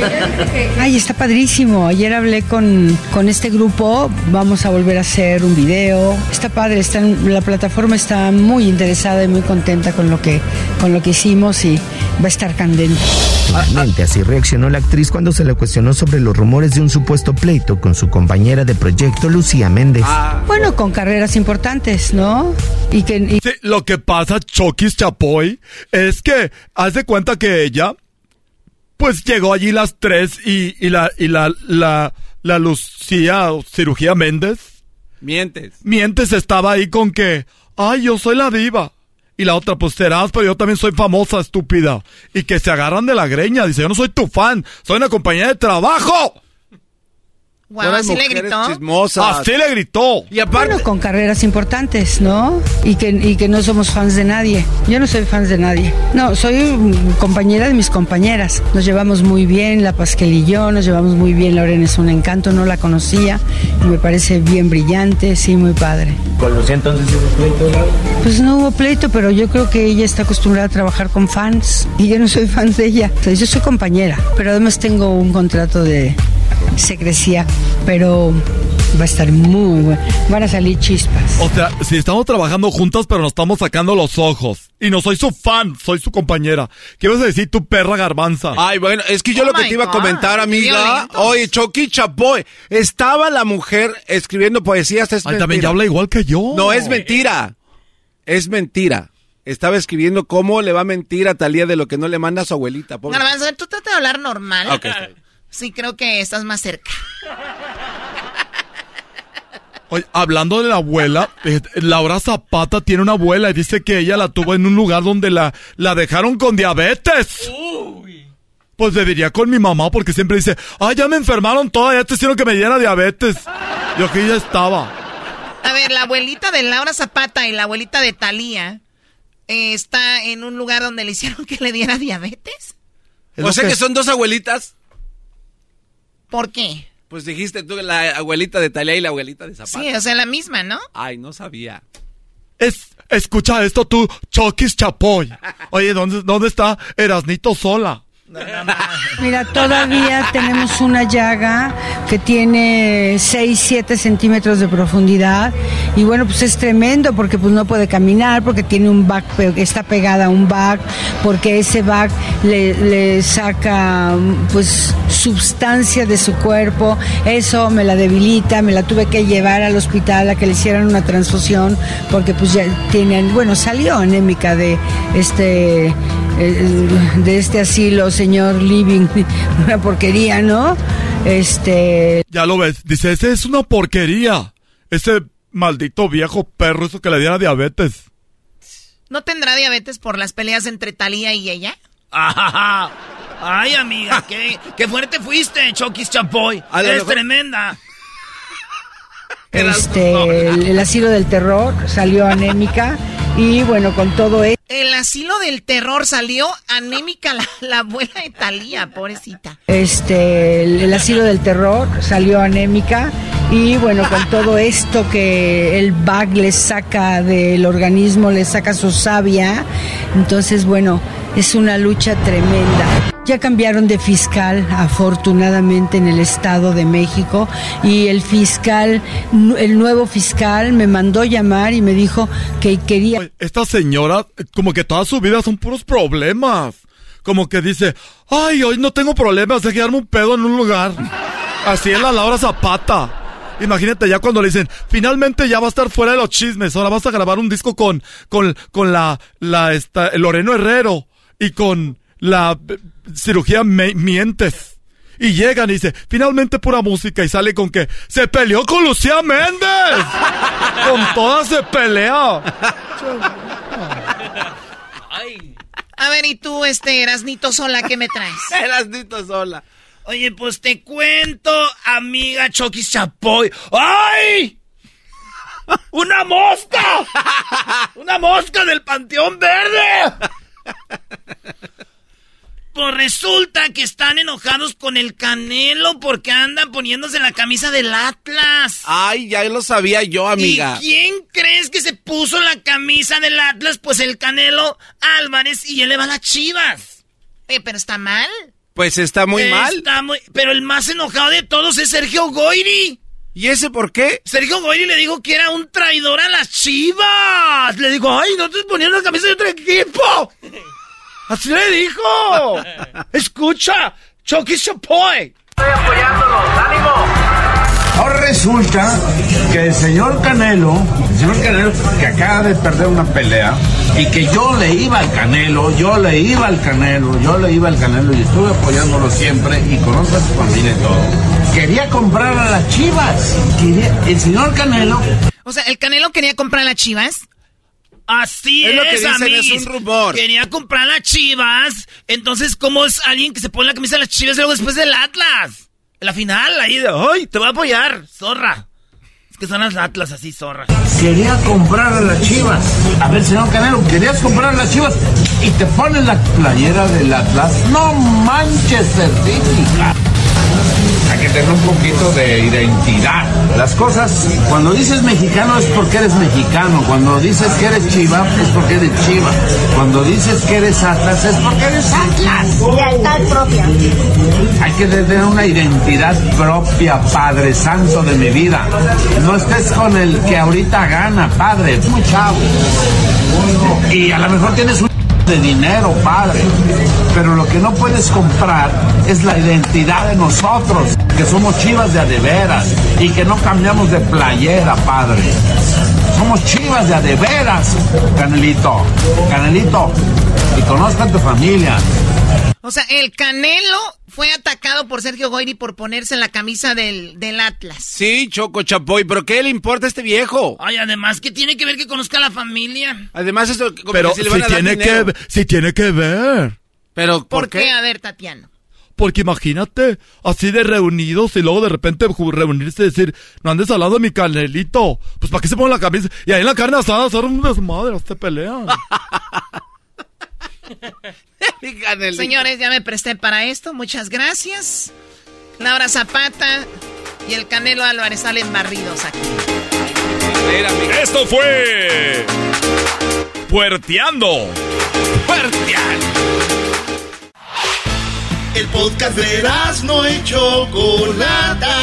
Ay, está padrísimo. Ayer hablé con, con este grupo, vamos a volver a hacer un video. Está padre, está en- la plataforma está muy interesada y muy contenta con lo que, con lo que hicimos y va a estar candente. Finalmente, así reaccionó la actriz cuando se le cuestionó sobre los rumores de un supuesto pleito con su compañera de proyecto, Lucía Méndez. Bueno, con carreras importantes, ¿no? Y que... y- Sí, lo que pasa, Chokis Chapoy, es que haz de cuenta que ella, pues llegó allí las tres y, y la, y la, la, la Lucía, o cirugía Méndez, Mientes. mientes estaba ahí con que, ay, yo soy la diva. Y la otra, pues serás, pero yo también soy famosa, estúpida. Y que se agarran de la greña. Dice, yo no soy tu fan, soy una compañía de trabajo. Guau, así le gritó. Chismosas. Así le gritó. Y aparte, Bueno, con carreras importantes, ¿no? Y que, y que no somos fans de nadie. Yo no soy fans de nadie. No, soy compañera de mis compañeras. Nos llevamos muy bien, La Pasquel y yo, nos llevamos muy bien. Lorena es un encanto, no la conocía y me parece bien brillante, sí, muy padre. ¿Con Lucía entonces hubo pleito, Laura? Pues no hubo pleito, pero yo creo que ella está acostumbrada a trabajar con fans y yo no soy [LAUGHS] fan de ella. O sea, yo soy compañera, pero además tengo un contrato de secrecía, pero va a estar muy bueno. Van a salir chispas. O sea, si estamos trabajando juntas, pero nos estamos sacando los ojos. Y no soy su fan, soy su compañera. ¿Qué vas a decir, tu perra garbanza? Ay, bueno, es que yo Oh lo que te iba a comentar, amiga. Oye, Choqui Chapoy. Estaba la mujer escribiendo poesías. Es Ay, también ya habla igual que yo. No, es mentira. Es mentira. Estaba escribiendo cómo le va a mentir a Talía de lo que no le manda a su abuelita. pobre. Garbanzo, tú trata de hablar normal. Ah, ok, está bien. Sí, creo que estás más cerca. Oye, hablando de la abuela, eh, Laura Zapata tiene una abuela y dice que ella la tuvo en un lugar donde la, la dejaron con diabetes. Pues debería con mi mamá porque siempre dice, ay, ya me enfermaron todas, ya te hicieron que me diera diabetes. Yo que ya estaba. A ver, la abuelita de Laura Zapata y la abuelita de Talía eh, está en un lugar donde le hicieron que le diera diabetes. O sea que... son dos abuelitas. ¿Por qué? Pues dijiste tú la abuelita de Talía y la abuelita de Zapata. Sí, o sea, la misma, ¿no? Ay, no sabía. Es, escucha esto tú, Chokis Chapoy. [LAUGHS] Oye, ¿dónde, dónde está Erasnito Sola? [LAUGHS] Mira, todavía tenemos una llaga que tiene 6, 7 centímetros de profundidad. Y bueno, pues es tremendo porque pues no puede caminar, porque tiene un back, está pegada a un back, porque ese back le, le saca pues sustancia de su cuerpo, eso me la debilita, me la tuve que llevar al hospital a que le hicieran una transfusión porque pues ya tienen, bueno, salió anémica de este de este asilo, señor Living, [LAUGHS] una porquería, ¿no? Este... Ya lo ves, dice, ese es una porquería. Ese maldito viejo perro, eso que le diera diabetes. ¿No tendrá diabetes por las peleas entre Talía y ella? [LAUGHS] Ay, amiga, qué, qué fuerte fuiste, Chapoy. Es tremenda. Este, el, el asilo del terror salió anémica y bueno, con todo esto. El asilo del terror salió anémica la, la abuela de Talía, pobrecita. Este, el, el, asilo del terror salió anémica y bueno, con todo esto que el bag le saca del organismo, le saca su savia, entonces bueno, es una lucha tremenda. Ya cambiaron de fiscal, afortunadamente, en el Estado de México. Y el fiscal, el nuevo fiscal, me mandó llamar y me dijo que quería. Esta señora, como que toda su vida son puros problemas. Como que dice, ay, hoy no tengo problemas de quedarme un pedo en un lugar. Así es la Laura Zapata. Imagínate ya cuando le dicen, finalmente ya va a estar fuera de los chismes, ahora vas a grabar un disco con, con, con la, la, esta, Loreno Herrero y con la cirugía me mientes. Y llegan y dice, finalmente pura música y sale con que se peleó con Lucía Méndez. [LAUGHS] con todas se pelea. A ver, ¿y tú, este, Erasnito Sola, qué me traes? [LAUGHS] Erasnito Sola. Oye, pues te cuento, amiga Chokis Chapoy. ¡Ay! ¡Una mosca! ¡Una mosca del Panteón Verde! Pues resulta que están enojados con el Canelo porque andan poniéndose la camisa del Atlas. Ay, ya lo sabía yo, amiga. ¿Y quién crees que se puso la camisa del Atlas? Pues el Canelo Álvarez y él le va a las chivas. Eh, pero está mal. Pues está muy mal. Está muy... Pero el más enojado de todos es Sergio Goyri. ¿Y ese por qué? Sergio Goyri le dijo que era un traidor a las chivas. Le dijo, ay, no te poniendo la camisa de otro equipo. [LAUGHS] Así le dijo. [LAUGHS] Escucha, Chucky Chapoy. Estoy apoyándolo, ánimo. Ahora resulta que el señor Canelo, el señor Canelo que acaba de perder una pelea y que yo le iba al Canelo, yo le iba al Canelo, yo le iba al Canelo y estuve apoyándolo siempre y conozco a su familia y todo. Quería comprar a las chivas. Quería, el señor Canelo. O sea, el Canelo quería comprar a las chivas. Así Es es, lo que dicen, amiguis. es un rumor. Quería comprar las chivas. Entonces, ¿cómo es alguien que se pone la camisa de las chivas y luego después del Atlas? En la final, ahí de, ¡ay! Te voy a apoyar, zorra. Es que son las Atlas así, zorra. Quería comprar a las chivas. A ver, señor Canelo, querías comprar a las chivas y te pones la playera del Atlas. No manches, certifica. Hay que tener un poquito de identidad. Las cosas, cuando dices mexicano es porque eres mexicano. Cuando dices que eres chiva es porque eres chiva. Cuando dices que eres Atlas es porque eres Atlas. Lealtad propia. Hay que tener una identidad propia, Padre Santo de mi vida. No estés con el que ahorita gana, Padre. Muy chavo. Y a lo mejor tienes un de dinero, Padre. Pero lo que no puedes comprar es la identidad de nosotros, que somos chivas de adeveras y que no cambiamos de playera, Padre. Somos chivas de adeveras, Canelito. Canelito, y conozca a tu familia. O sea, el Canelo fue atacado por Sergio Goyri por ponerse la camisa del, del Atlas. Sí, Choco Chapoy, pero ¿qué le importa a este viejo? Ay, además, ¿qué tiene que ver que conozca a la familia? Además, eso como Pero que si si le van a dar tiene, dinero. que, si tiene que ver. Pero, ¿Por, qué? A ver, Tatiana. Porque imagínate, así de reunidos y luego de repente reunirse y decir, no andes al lado de mi canelito. Pues ¿para qué se pone la camisa? Y ahí en la carne asada hacer un desmadre, se pelean. [LAUGHS] [LAUGHS] Señores, ya me presté para esto. Muchas gracias. Laura Zapata y el Canelo Álvarez salen barridos aquí. Esto fue. Puerteando. Puerteando. El podcast de no y Chocolata.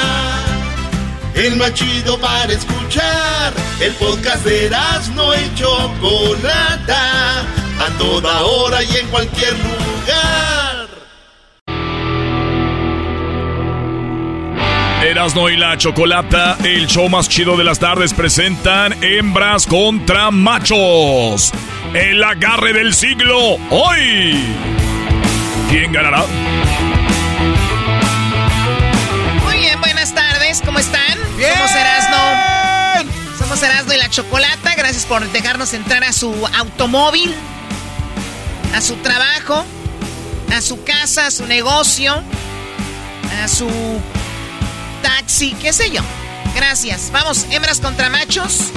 El más chido para escuchar. El podcast de no y Chocolata. A toda hora y en cualquier lugar. Erasno y la Chocolata, el show más chido de las tardes, presentan hembras contra machos. El agarre del siglo hoy. ¿Quién ganará? Muy bien, buenas tardes. ¿Cómo están? Somos Erasno. Somos Erasno y la Chocolata. Gracias por dejarnos entrar a su automóvil, a su trabajo, a su casa, a su negocio, a su taxi, qué sé yo. Gracias. Vamos, hembras contra machos.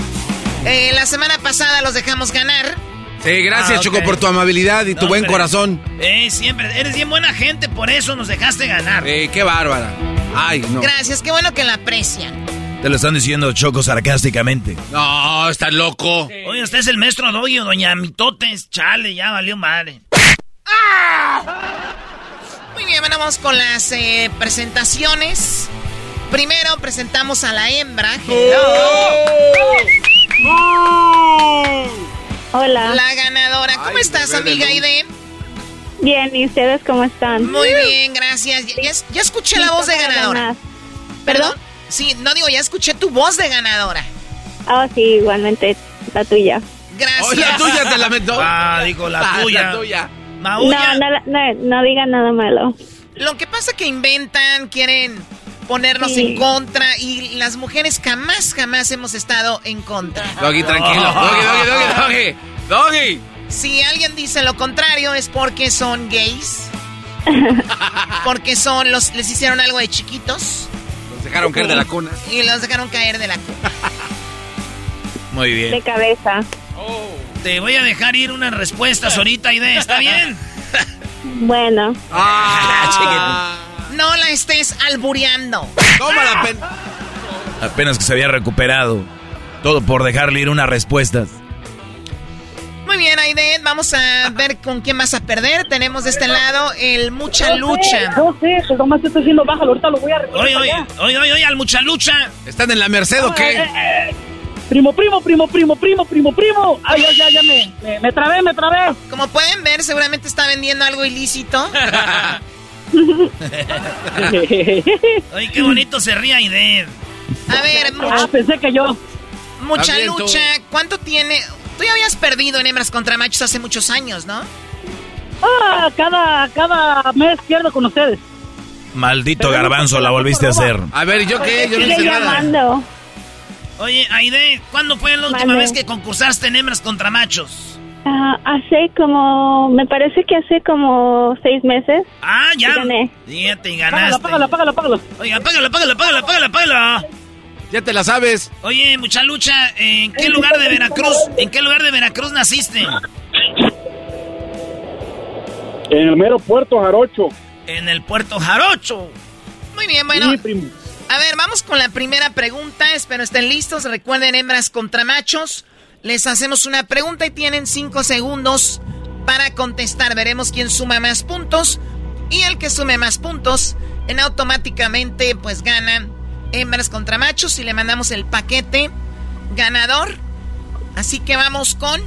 Eh, la semana pasada los dejamos ganar. Sí, gracias, Ah, Choco, por tu amabilidad y tu buen hombre. corazón. Eh, siempre. Eres bien buena gente, por eso nos dejaste ganar. Eh, qué bárbara. Ay, no. Gracias, qué bueno que la aprecian. Te lo están diciendo Choco sarcásticamente. No, estás loco. Oye, usted es el maestro Doyo, doña Mitotes. Chale, ya valió madre. Muy bien, bueno, vamos con las eh, presentaciones. Primero presentamos a la hembra. Hola. La ganadora. ¿Cómo estás, amiga Aide? Bien, ¿y ustedes cómo están? Muy bien, gracias. Ya, ya- ya escuché la voz de ganadora. ¿Perdón? Sí, no digo, ya escuché tu voz de ganadora. Ah, sí, igualmente la tuya. Gracias. Oh, la tuya te lamentó. Ah, digo, la Ah, tuya. la tuya. Maulla. No, no, no, no digan nada malo. Lo que pasa que inventan, quieren ponernos Sí. en contra y las mujeres jamás, jamás hemos estado en contra. Doggy, tranquilo. Doggy, doggy, doggy, doggy. Doggy. Si alguien dice lo contrario es porque son gays. [LAUGHS] porque son los les hicieron algo de chiquitos dejaron caer de la cuna. [LAUGHS] y los dejaron caer de la cuna. Muy De bien. cabeza. Te voy a dejar ir unas respuestas [LAUGHS] ahorita, Aide. ¿Está bien? Bueno, Ah, No la estés albureando. Toma la pen. Apenas que se había recuperado. Todo por dejarle ir unas respuestas. Muy bien, Aide, vamos a ver con quién vas a perder. Tenemos de este lado el Mucha Lucha. No sé, pues nomás te estoy haciendo baja, ahorita lo voy a recoger. Oye, oye, allá. oye, oye, oye, al mucha lucha. ¿Están en la Merced o Eh, qué? eh, eh. Primo, primo, primo, primo, primo, primo, primo. Ay, ya, ya, ya me, me, me trabé, me trabé. Como pueden ver, seguramente está vendiendo algo ilícito. [LAUGHS] Oye, qué bonito se ríe Aide. A ver, Ah, Mucha, pensé que yo. mucha. Lucha, ¿cuánto tiene? Tú ya habías perdido en hembras contra machos hace muchos años, ¿no? Ah, cada, cada mes pierdo con ustedes. Maldito garbanzo, la volviste a hacer. A ver, ¿yo qué? Yo no hice nada. llamando. Oye, Aide, ¿cuándo fue la última vez que concursaste en hembras contra machos? Ah, hace como, me parece que hace como seis meses. Ah, ya. Gané. Fíjate, y Págalo, ganaste. págalo, págalo, págalo. Oye, apágalo, apágalo, apágalo, apágalo, apágalo. Ya te la sabes. Oye, mucha lucha, ¿en qué lugar de Veracruz? ¿En qué lugar de Veracruz naciste? En el mero puerto Jarocho. En el puerto Jarocho. Muy bien, bueno. Sí, primo. A ver, vamos con la primera pregunta. Espero estén listos. Recuerden, hembras contra machos. Les hacemos una pregunta y tienen cinco segundos para contestar. Veremos quién suma más puntos. Y el que sume más puntos, en automáticamente, pues gana hembras contra machos y le mandamos el paquete ganador. Así que vamos con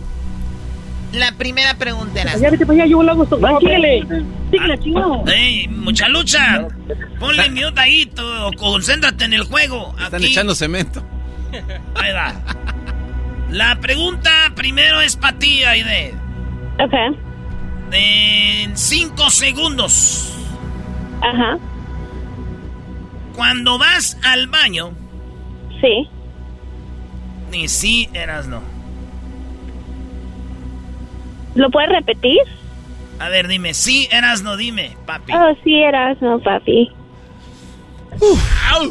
la primera pregunta. Ya vete para allá, yo lo hago esto. Síguele. Síguele, chingado. Ey, mucha lucha. Ponle mute ahí, tú, o concéntrate en el juego. Están Aquí. echando cemento. Ahí va. La pregunta primero es para ti, Aide. Ok. En cinco segundos. Ajá. Cuando vas al baño. Sí. Ni sí eras no. ¿Lo puedes repetir? A ver, dime, sí eras no, dime, papi. Oh, sí, eras, no, papi. Oh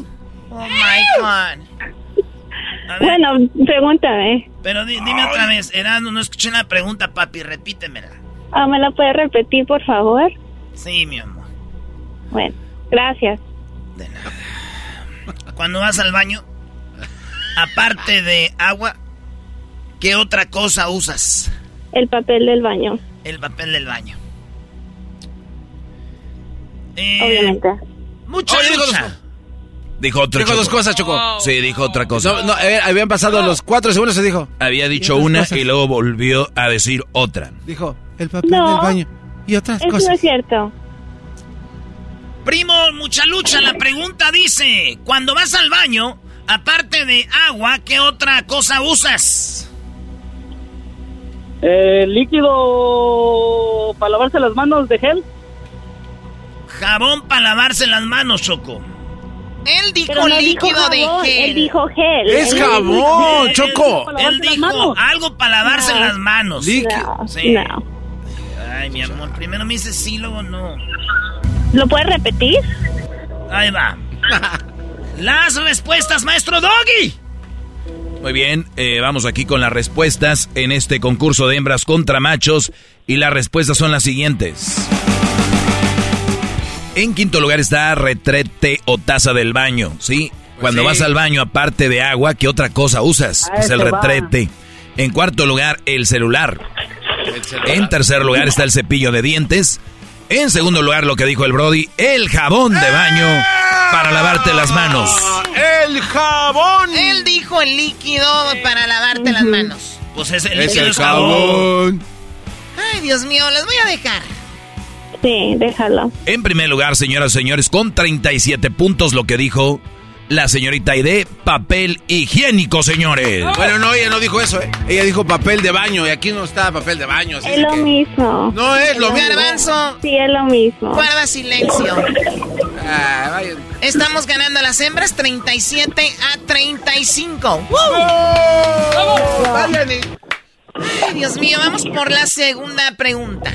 my god. Bueno, pregúntame. pero di- dime otra vez, Erasmo, no escuché la pregunta, papi, repítemela. Ah, ¿Me la puedes repetir, por favor? Sí, mi amor. Bueno, gracias. Cuando vas al baño, aparte de agua, ¿qué otra cosa usas? El papel del baño, El papel del baño. Eh, obviamente. Mucha dijo lucha. dos- Dijo otra Dijo Choco. dos cosas, Choco. Sí, dijo otra cosa. No, no, habían pasado los cuatro segundos y dijo. Había dicho una cosas. y luego volvió a decir otra. Dijo, el papel No. del baño. Y otras Eso no cosas. es cierto. Primo, mucha lucha. La pregunta dice: Cuando vas al baño, aparte de agua, ¿qué otra cosa usas? Eh, líquido para lavarse las manos de gel. Jabón para lavarse las manos, Choco. Él dijo no dijo líquido de gel. Él dijo gel. Es Él- jabón, Choco. Él dijo algo para lavarse No. las manos. No, Sí. no. Ay, mi amor, primero me dice sí, luego no. ¿Lo puedes repetir? Ahí va. Las respuestas, maestro Doggy. Muy bien, eh, vamos aquí con las respuestas en este concurso de hembras contra machos. Y las respuestas son las siguientes. En quinto lugar está retrete o taza del baño, ¿sí? Cuando sí. vas al baño, aparte de agua, ¿qué otra cosa usas? Es el eso va. retrete. En cuarto lugar, el celular. En tercer lugar está el cepillo de dientes. En segundo lugar, lo que dijo el Brody, el jabón de baño para lavarte las manos. ¡El jabón! Él dijo el líquido para lavarte las manos. Pues es el Es líquido el es jabón. jabón. Ay, Dios mío, les voy a dejar. Sí, déjalo. En primer lugar, señoras y señores, con 37 puntos lo que dijo la señorita Aide, papel higiénico, señores. Bueno, no, ella no dijo eso, ¿eh? Ella dijo papel de baño y aquí no está papel de baño. así Es lo que- mismo. No es lo mismo. Garbanzo, Sí, es lo mismo. guarda silencio. Ah, vaya. Estamos ganando a las hembras 37 a 35. ¡Woo! Vayan y- Ay, Dios mío, vamos por la segunda pregunta.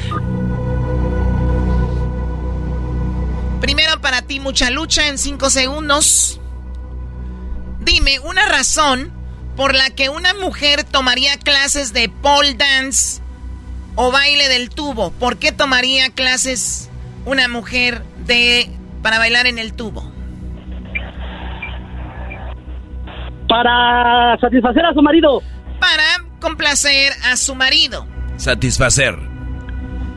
Primero para ti, mucha lucha en 5 segundos. Dime una razón por la que una mujer tomaría clases de pole dance o baile del tubo. ¿Por qué tomaría clases una mujer de para bailar en el tubo? Para satisfacer a su marido. Para complacer a su marido. Satisfacer.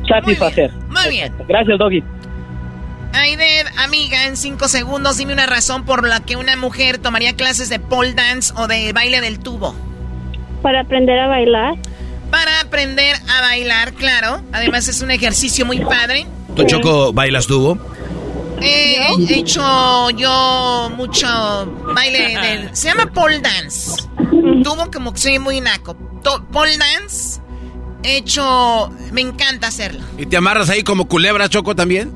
Satisfacer. Muy bien. Gracias, Doggy. Aided, amiga, en cinco segundos dime una razón por la que una mujer tomaría clases de pole dance o de baile del tubo. Para aprender a bailar. Para aprender a bailar, claro. Además es un ejercicio muy padre. ¿Tú, Choco, bailas tubo? Eh, he hecho yo mucho baile [LAUGHS] del... Se llama pole dance. Tubo como que soy muy naco. To- pole dance. He hecho... Me encanta hacerlo. ¿Y te amarras ahí como culebra, Choco, también?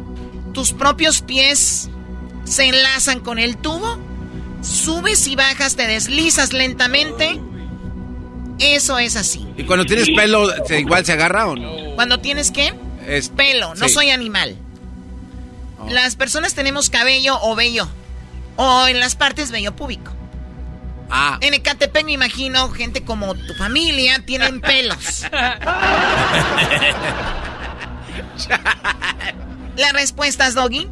Tus propios pies se enlazan con el tubo, subes y bajas, te deslizas lentamente. Eso es así. ¿Y cuando tienes pelo, igual se agarra o no? Cuando tienes qué? Es- Pelo, no sí. soy animal. Las personas tenemos cabello o vello. O en las partes vello púbico. Ah. En Ecatepec me imagino gente como tu familia tienen pelos. [LAUGHS] [LAUGHS] Las respuestas, Doggy.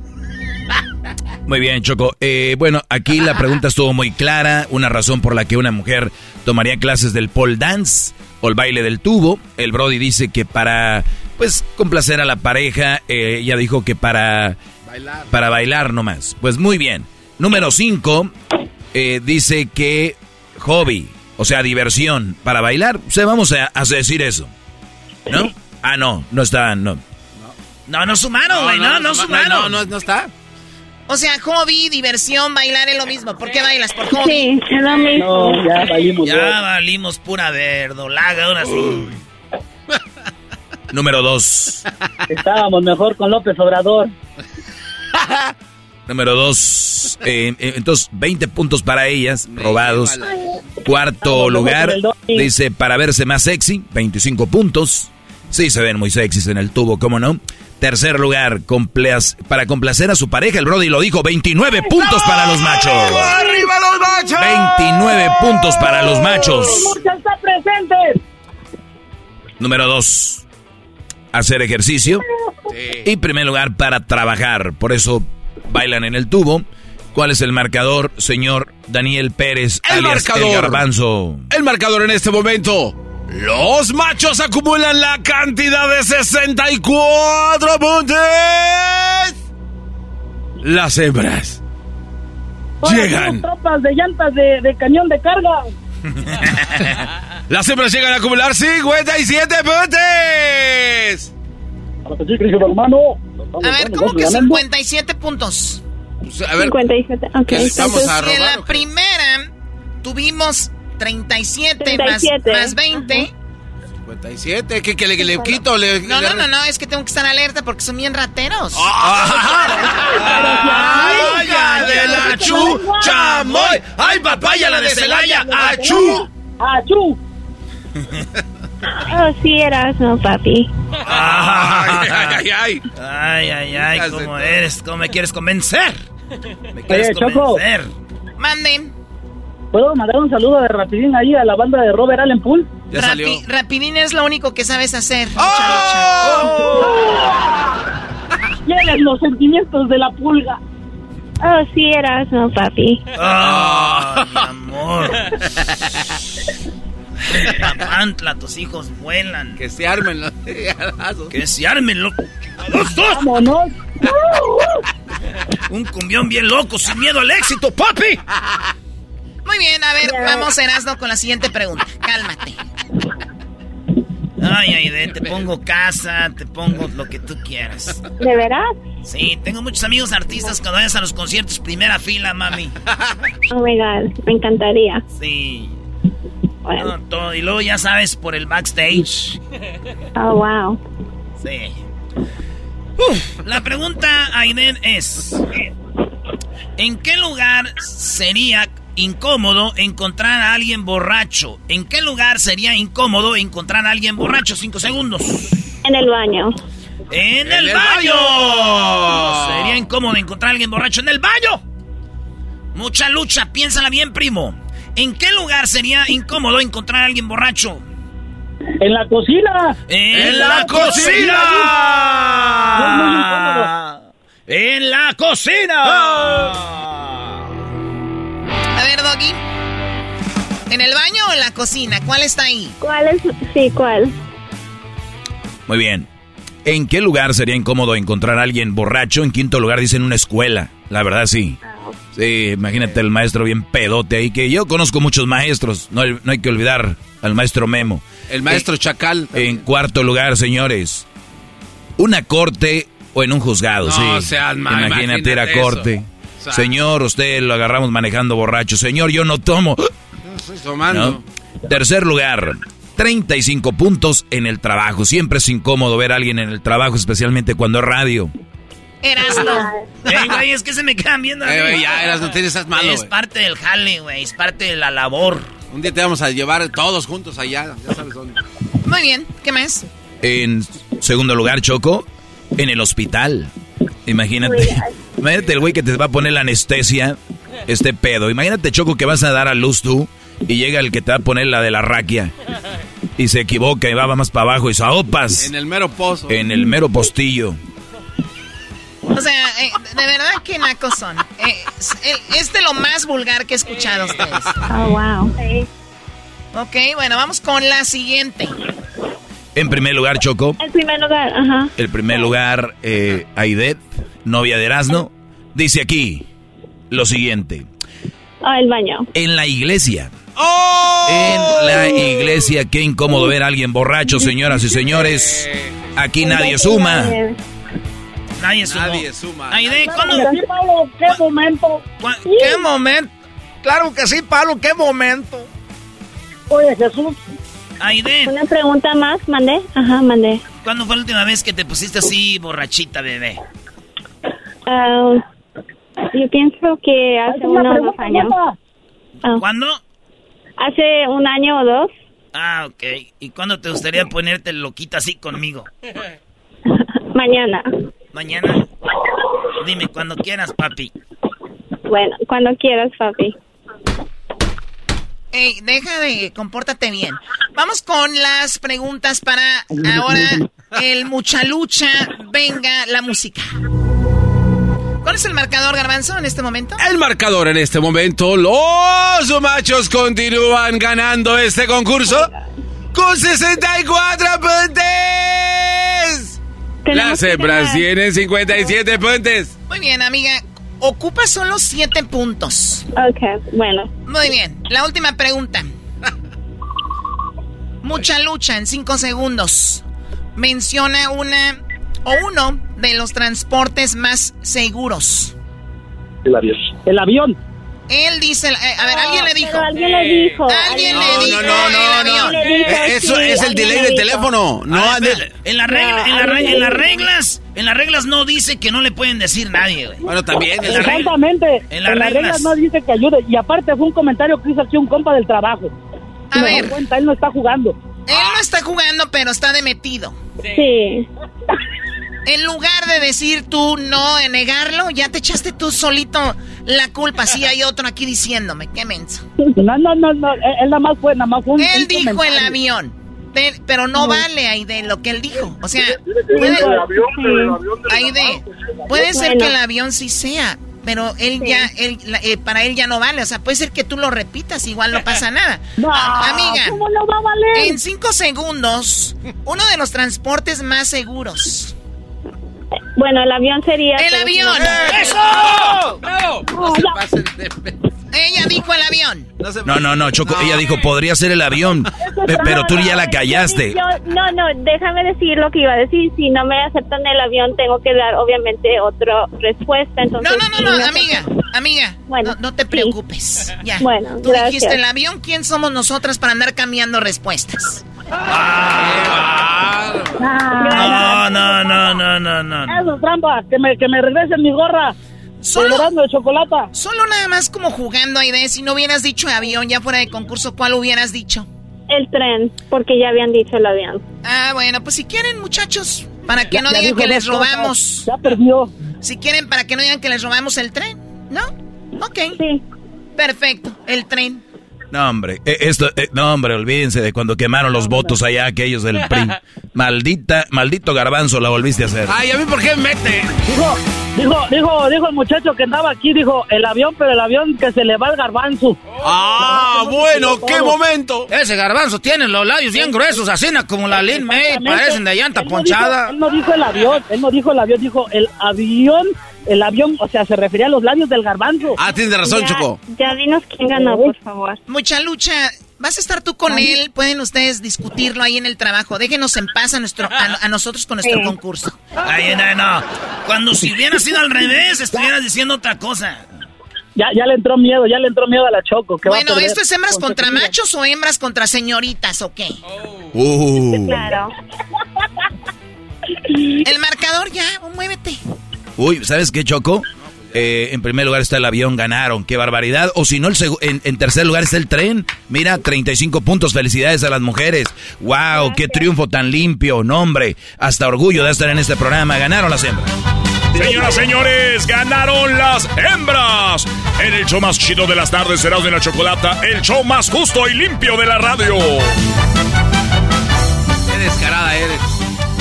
Muy bien, Choco. Eh, bueno, aquí la pregunta estuvo muy clara. Una razón por la que una mujer tomaría clases del pole dance o el baile del tubo. El Brody dice que para, pues, complacer a la pareja. eh, ella dijo que para Bailar. para bailar nomás. Pues muy bien. Número 5 dice que hobby, o sea, diversión para bailar. O sea, vamos a, a decir eso. ¿No? Ah, no, no está, no. No, no sumaron, güey, no, no, sumaron. No, no, no está. O sea, hobby, diversión, bailar es lo mismo. ¿Por qué bailas? ¿Por hobby? Sí, es lo mismo. No, ya valimos. Ya valimos pura verdolaga, ahora sí. [LAUGHS] Número 2. Estábamos mejor con López Obrador. [LAUGHS] Número dos, eh, eh, entonces 20 puntos para ellas, robados. Cuarto lugar, dice para verse más sexy, 25 puntos. Sí, se ven muy sexys en el tubo, ¿cómo no? Tercer lugar, compleas- para complacer a su pareja, el Brody lo dijo, 29 puntos para los machos. ¡Arriba los machos! 29 puntos para los machos. ¡Muchas está presentes! Número dos, hacer ejercicio. Y primer lugar, para trabajar. Por eso bailan en el tubo. ¿Cuál es el marcador, señor Daniel Pérez, El alias marcador. El Garbanzo? El marcador en este momento. Los machos acumulan la cantidad de 64 puntos. Las hembras Ahora llegan. tropas de llantas de, de cañón de carga. [LAUGHS] Las hembras llegan a acumular 57 puntos. hermano. A ver, ¿cómo que 57 puntos? a ver, 57. Ok. ¿qué vamos entonces- a Si en robar la primera tuvimos 37, 37. Más, más 20. 57, ¿qué, que le, que le quito? Le, No, le- no, no, no, es que tengo que estar alerta porque son bien rateros. ¡Ay, ya de la chu, chamoy! ¡Ay, papaya la de Celaya! ¡Achú! ¡Achú! Oh, sí, eras, no, papi. Ay, ay, ay. Ay, ay, ay, ¿cómo eres? ¿Cómo me quieres convencer? Me quieres Oye, Choco. convencer. Mande. ¿Puedo mandar un saludo de rapidín ahí a la banda de Robert Allen Pool? Ya salió. Rapi- rapidín es lo único que sabes hacer. Tienes [LAUGHS] los sentimientos de la pulga. Oh, sí, eras, no, papi. Ay, mi amor. Papantla, tus hijos vuelan. Que se armen los. Que se armen, loco. ¡Vámonos! Un cumbión bien loco, sin miedo al éxito, papi. Muy bien, a ver, vamos Erasno con la siguiente pregunta. Cálmate. Ay, Aide, te pongo casa, te pongo lo que tú quieras. ¿De veras? Sí, tengo muchos amigos artistas cuando vayas a los conciertos, primera fila, mami. Oh my god, me encantaría. Sí. Bueno. No, todo. Y luego ya sabes, por el backstage. Oh, wow. Sí. Uf, la pregunta, Aiden, es... ¿En qué lugar sería incómodo encontrar a alguien borracho? ¿En qué lugar sería incómodo encontrar a alguien borracho? Cinco segundos. En el baño. ¡En, ¡En el, el baño! baño! Sería incómodo encontrar a alguien borracho en el baño. Mucha lucha, piénsala bien, primo. ¿En qué lugar sería incómodo encontrar a alguien borracho? En la cocina. ¡En, la cocina! ¡En la cocina! A ver, Doggy. ¿En el baño o en la cocina? ¿Cuál está ahí? ¿Cuál es? Sí, ¿cuál? Muy bien. ¿En qué lugar sería incómodo encontrar a alguien borracho? En quinto lugar dicen una escuela. La verdad sí. Sí, imagínate el maestro bien pedote ahí, que yo conozco muchos maestros. No, hay- no hay que olvidar al maestro Memo. El maestro Chacal. En cuarto lugar, señores, una corte o en un juzgado, No sí. seas mal, Imagínate ir a imagínate corte. eso. Señor, usted lo agarramos manejando borracho. Señor, yo no tomo. Estoy tomando. ¿No? Tercer lugar, 35 puntos en el trabajo. Siempre es incómodo ver a alguien en el trabajo, especialmente cuando es radio. Erasno. [LAUGHS] Ey, güey, es que se me quedan viendo. güey, ya, eras, no tienes, estás malo, Es parte del jale, güey. Es parte de la labor. Un día te vamos a llevar todos juntos allá, ya sabes dónde. Muy bien, ¿qué más? En segundo lugar, Choco, en el hospital. Imagínate. [LAUGHS] Imagínate el güey que te va a poner la anestesia, este pedo. Imagínate, Choco, que vas a dar a luz tú y llega el que te va a poner la de la raquia. Y se equivoca y va más para abajo y sopas En el mero pozo. en el mero postillo. O sea, eh, de verdad que nacos son. Eh, es, el- es de lo más vulgar que he escuchado a ustedes. Oh, wow. Ok, bueno, vamos con la siguiente. En primer lugar, Choco, El primer lugar, ajá. el primer lugar, eh, Aidet, novia de Erasmo, dice aquí lo siguiente. Oh, el baño. En la iglesia. En la iglesia, qué incómodo ver a alguien borracho, señoras y señores. Aquí nadie suma. Nadie sumó. Nadie suma. Aide, ¿cuándo? Claro que sí, Pablo, qué momento. ¿Qué momento? Claro que sí, Pablo, ¿qué momento? Oye, Jesús, Aide, Una pregunta más, mandé. Ajá, mandé. ¿cuándo fue la última vez que te pusiste así borrachita, bebé? Ah, yo pienso que hace uno o dos años. Ah. ¿Cuándo? Hace un año o dos. Ah, ok. ¿Y cuándo te gustaría ponerte loquita así conmigo? [LAUGHS] Mañana. ¿Mañana? Dime, cuando quieras, papi. Bueno, cuando quieras, papi. Ey, deja de, compórtate bien. Vamos con las preguntas para ahora el muchalucha. Venga, la música. ¿Cuál es el marcador, Garbanzo, en este momento? El marcador en este momento, los machos continúan ganando este concurso con 64 puntos. Las hembras tienen 57 puntos. Muy bien, amiga. Ocupa solo 7 puntos. Ok, bueno. Muy bien. La última pregunta. Mucha lucha en 5 segundos. Menciona una o uno de los transportes más seguros. El avión. El avión. Él dice, eh, a ver, alguien le dijo. Pero alguien le dijo. Alguien No, le dijo. no, no, no, el no. Eh, Eso es el delay del teléfono. No, Ah, ande- espera. en, la regla- en, la re- en las reglas, en las reglas no dice que no le pueden decir nadie, güey. Bueno, también. En regla- Exactamente. en En, las las reglas. reglas no dice que ayude. Y aparte fue un comentario que hizo aquí un compa del trabajo. A Me ver. cuenta, él no está jugando. Él no está jugando, pero está de metido. Sí. En lugar de decir tú no, de negarlo, ya te echaste tú solito la culpa. Sí, hay otro aquí diciéndome. Qué menso. No, no, no, no. Él, nada más fue, nada más fue un Él un dijo el avión. Pe- Pero no vale, Aide, lo que él dijo. O sea, puede, Aide, puede ser que el avión sí sea, pero él ya, él, la- eh, para él ya no vale. O sea, puede ser que tú lo repitas, igual no pasa [LAUGHS] nada. No, amiga, ¿cómo no va a valer? en cinco segundos, uno de los transportes más seguros. Bueno, el avión sería. ¡El avión! ¡Eso! No se pasen de- Ella dijo el avión. No se No, no, no, Choco, ella dijo, podría ser el avión, [LAUGHS] pe- pero tú ya la callaste. Yo- no, no, déjame decir lo que iba a decir. Si no me aceptan el avión, tengo que dar, obviamente, otra respuesta. Entonces, No, no, no, no, amiga, amiga, Bueno, no, no te sí. preocupes. Ya. Bueno, Tú gracias. dijiste el avión, ¿quién somos nosotras para andar cambiando respuestas? No, no, no, no, no, no. Eso es trampa. Que me, que me regresen mi gorra. Solo- de chocolate. Solo nada más como jugando, Aide. Si no hubieras dicho avión ya fuera de concurso, ¿cuál hubieras dicho? El tren, porque ya habían dicho el avión. Ah, bueno, pues si quieren, muchachos, para que Ya- no ya digan que les robamos. Ya perdió. Si quieren, para que no digan que les robamos el tren, ¿no? Ok. Sí. Perfecto, el tren. No, hombre, eh, esto, eh, no, hombre, olvídense de cuando quemaron los votos allá aquellos del PRI. [LAUGHS] Maldita, maldito garbanzo la volviste a hacer. Ay, ¿a mí por qué me mete? Dijo, dijo, dijo, dijo el muchacho que andaba aquí, dijo, el avión, pero el avión que se le va al garbanzo. Ah, bueno, qué momento. Ese garbanzo tiene los labios bien gruesos, así na- como la Lin May, parecen de llanta Él no ponchada. dijo- él no dijo el avión, él no dijo el avión, dijo el avión, el avión, o sea, se refería a los labios del garbanzo. Ah, tienes razón, ya, Choco. Ya dinos quién ganó, por favor. Mucha lucha. Vas a estar tú con él. Pueden ustedes discutirlo ahí en el trabajo. Déjenos en paz a, nuestro, a, a nosotros con nuestro Sí. concurso. Ay, no, no. Cuando si hubiera sido al revés, estuvieras diciendo otra cosa. Ya, ya le entró miedo, ya le entró miedo a la Choco. Que va a Bueno, ¿esto es hembras contra machos o hembras contra señoritas o qué? Uh. Claro. El marcador ya, muévete. Uy, ¿sabes qué, Choco? Eh, en primer lugar está el avión, ganaron, qué barbaridad. O si no, el en, en tercer lugar está el tren. Mira, 35 puntos, felicidades a las mujeres. ¡Wow! ¡Qué triunfo tan limpio! No, hombre, hasta orgullo de estar en este programa. Ganaron las hembras. Señoras, señores, ganaron las hembras. En el show más chido de las tardes, será de la chocolata, el show más justo y limpio de la radio. Qué descarada eres.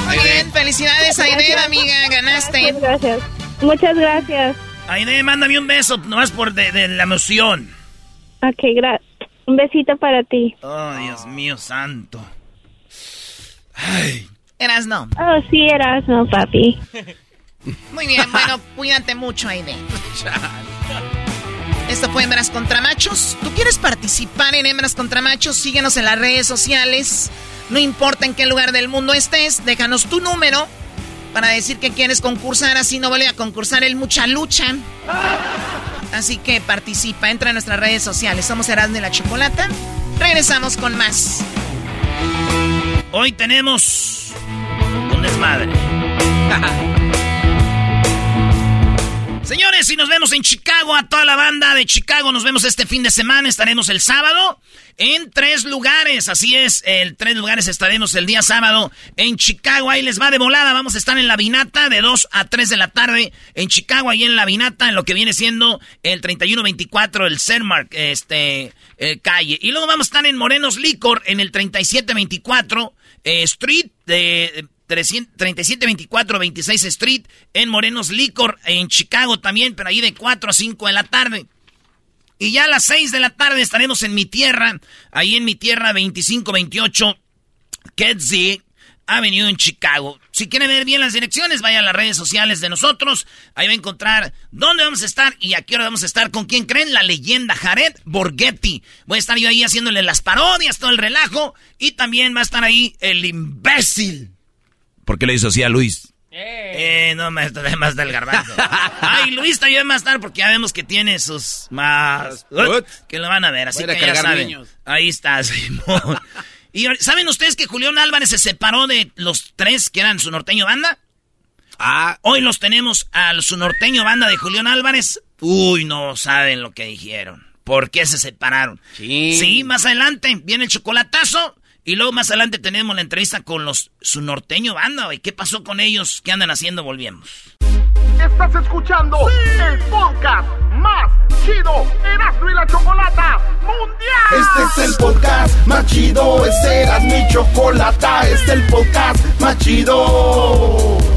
Muy bien, felicidades, Aide, amiga, ganaste. Muchas gracias. Muchas gracias. Aide, mándame un beso, nomás por de, de la emoción. Ok, gracias. Un besito para ti. Oh, Dios mío santo. Eras no. Oh, sí, eras, no, papi. Muy bien, bueno, cuídate mucho, Aide. Esto fue Hembras contra Machos. ¿Tú quieres participar en Hembras contra Machos? Síguenos en las redes sociales. No importa en qué lugar del mundo estés, déjanos tu número para decir que quieres concursar. Así no vuelve a concursar el Mucha Lucha. Así que participa, entra a nuestras redes sociales. Somos Erasmo y la Chocolata. Regresamos con más. Hoy tenemos un desmadre. [LAUGHS] Señores, y nos vemos en Chicago, a toda la banda de Chicago, nos vemos este fin de semana, estaremos el sábado en tres lugares, así es, en tres lugares estaremos el día sábado en Chicago, ahí les va de volada, vamos a estar en la Vinata de 2 a 3 de la tarde en Chicago, ahí en la Vinata, en lo que viene siendo el 3124, el Cermark, este, eh, calle, y luego vamos a estar en Morenos Licor, en el 3724 eh, Street, de 3724 26 Street en Morenos Licor en Chicago también, pero ahí de 4 a 5 de la tarde. Y ya a las 6 de la tarde estaremos en mi tierra, ahí en mi tierra 2528 Kedzie Avenue en Chicago. Si quieren ver bien las direcciones, vayan a las redes sociales de nosotros. Ahí va a encontrar dónde vamos a estar y a qué hora vamos a estar. ¿Con quién creen? La leyenda Jared Borghetti. Voy a estar yo ahí haciéndole las parodias, todo el relajo. Y también va a estar ahí el imbécil ¿Por qué le hizo así a Luis? Eh, no, maestro, más del garbanzo. [LAUGHS] Ay, Luis también va a estar porque ya vemos que tiene sus más... que lo van a ver, así que ya saben. Ahí está, [LAUGHS] Simón. y ¿saben ustedes que Julián Álvarez se separó de los tres que eran su norteño banda? Ah. Hoy los tenemos al su norteño banda de Julián Álvarez. Uy, no saben lo que dijeron. ¿Por qué se separaron? Sí. Sí, más adelante viene el chocolatazo. Y luego más adelante tenemos la entrevista con los su norteño banda, güey. ¿Qué pasó con ellos? ¿Qué andan haciendo? Volvemos. Estás escuchando el podcast más chido Erasmo y la Chocolata Mundial. Este es el podcast más chido, este era mi chocolata, este es el podcast más chido.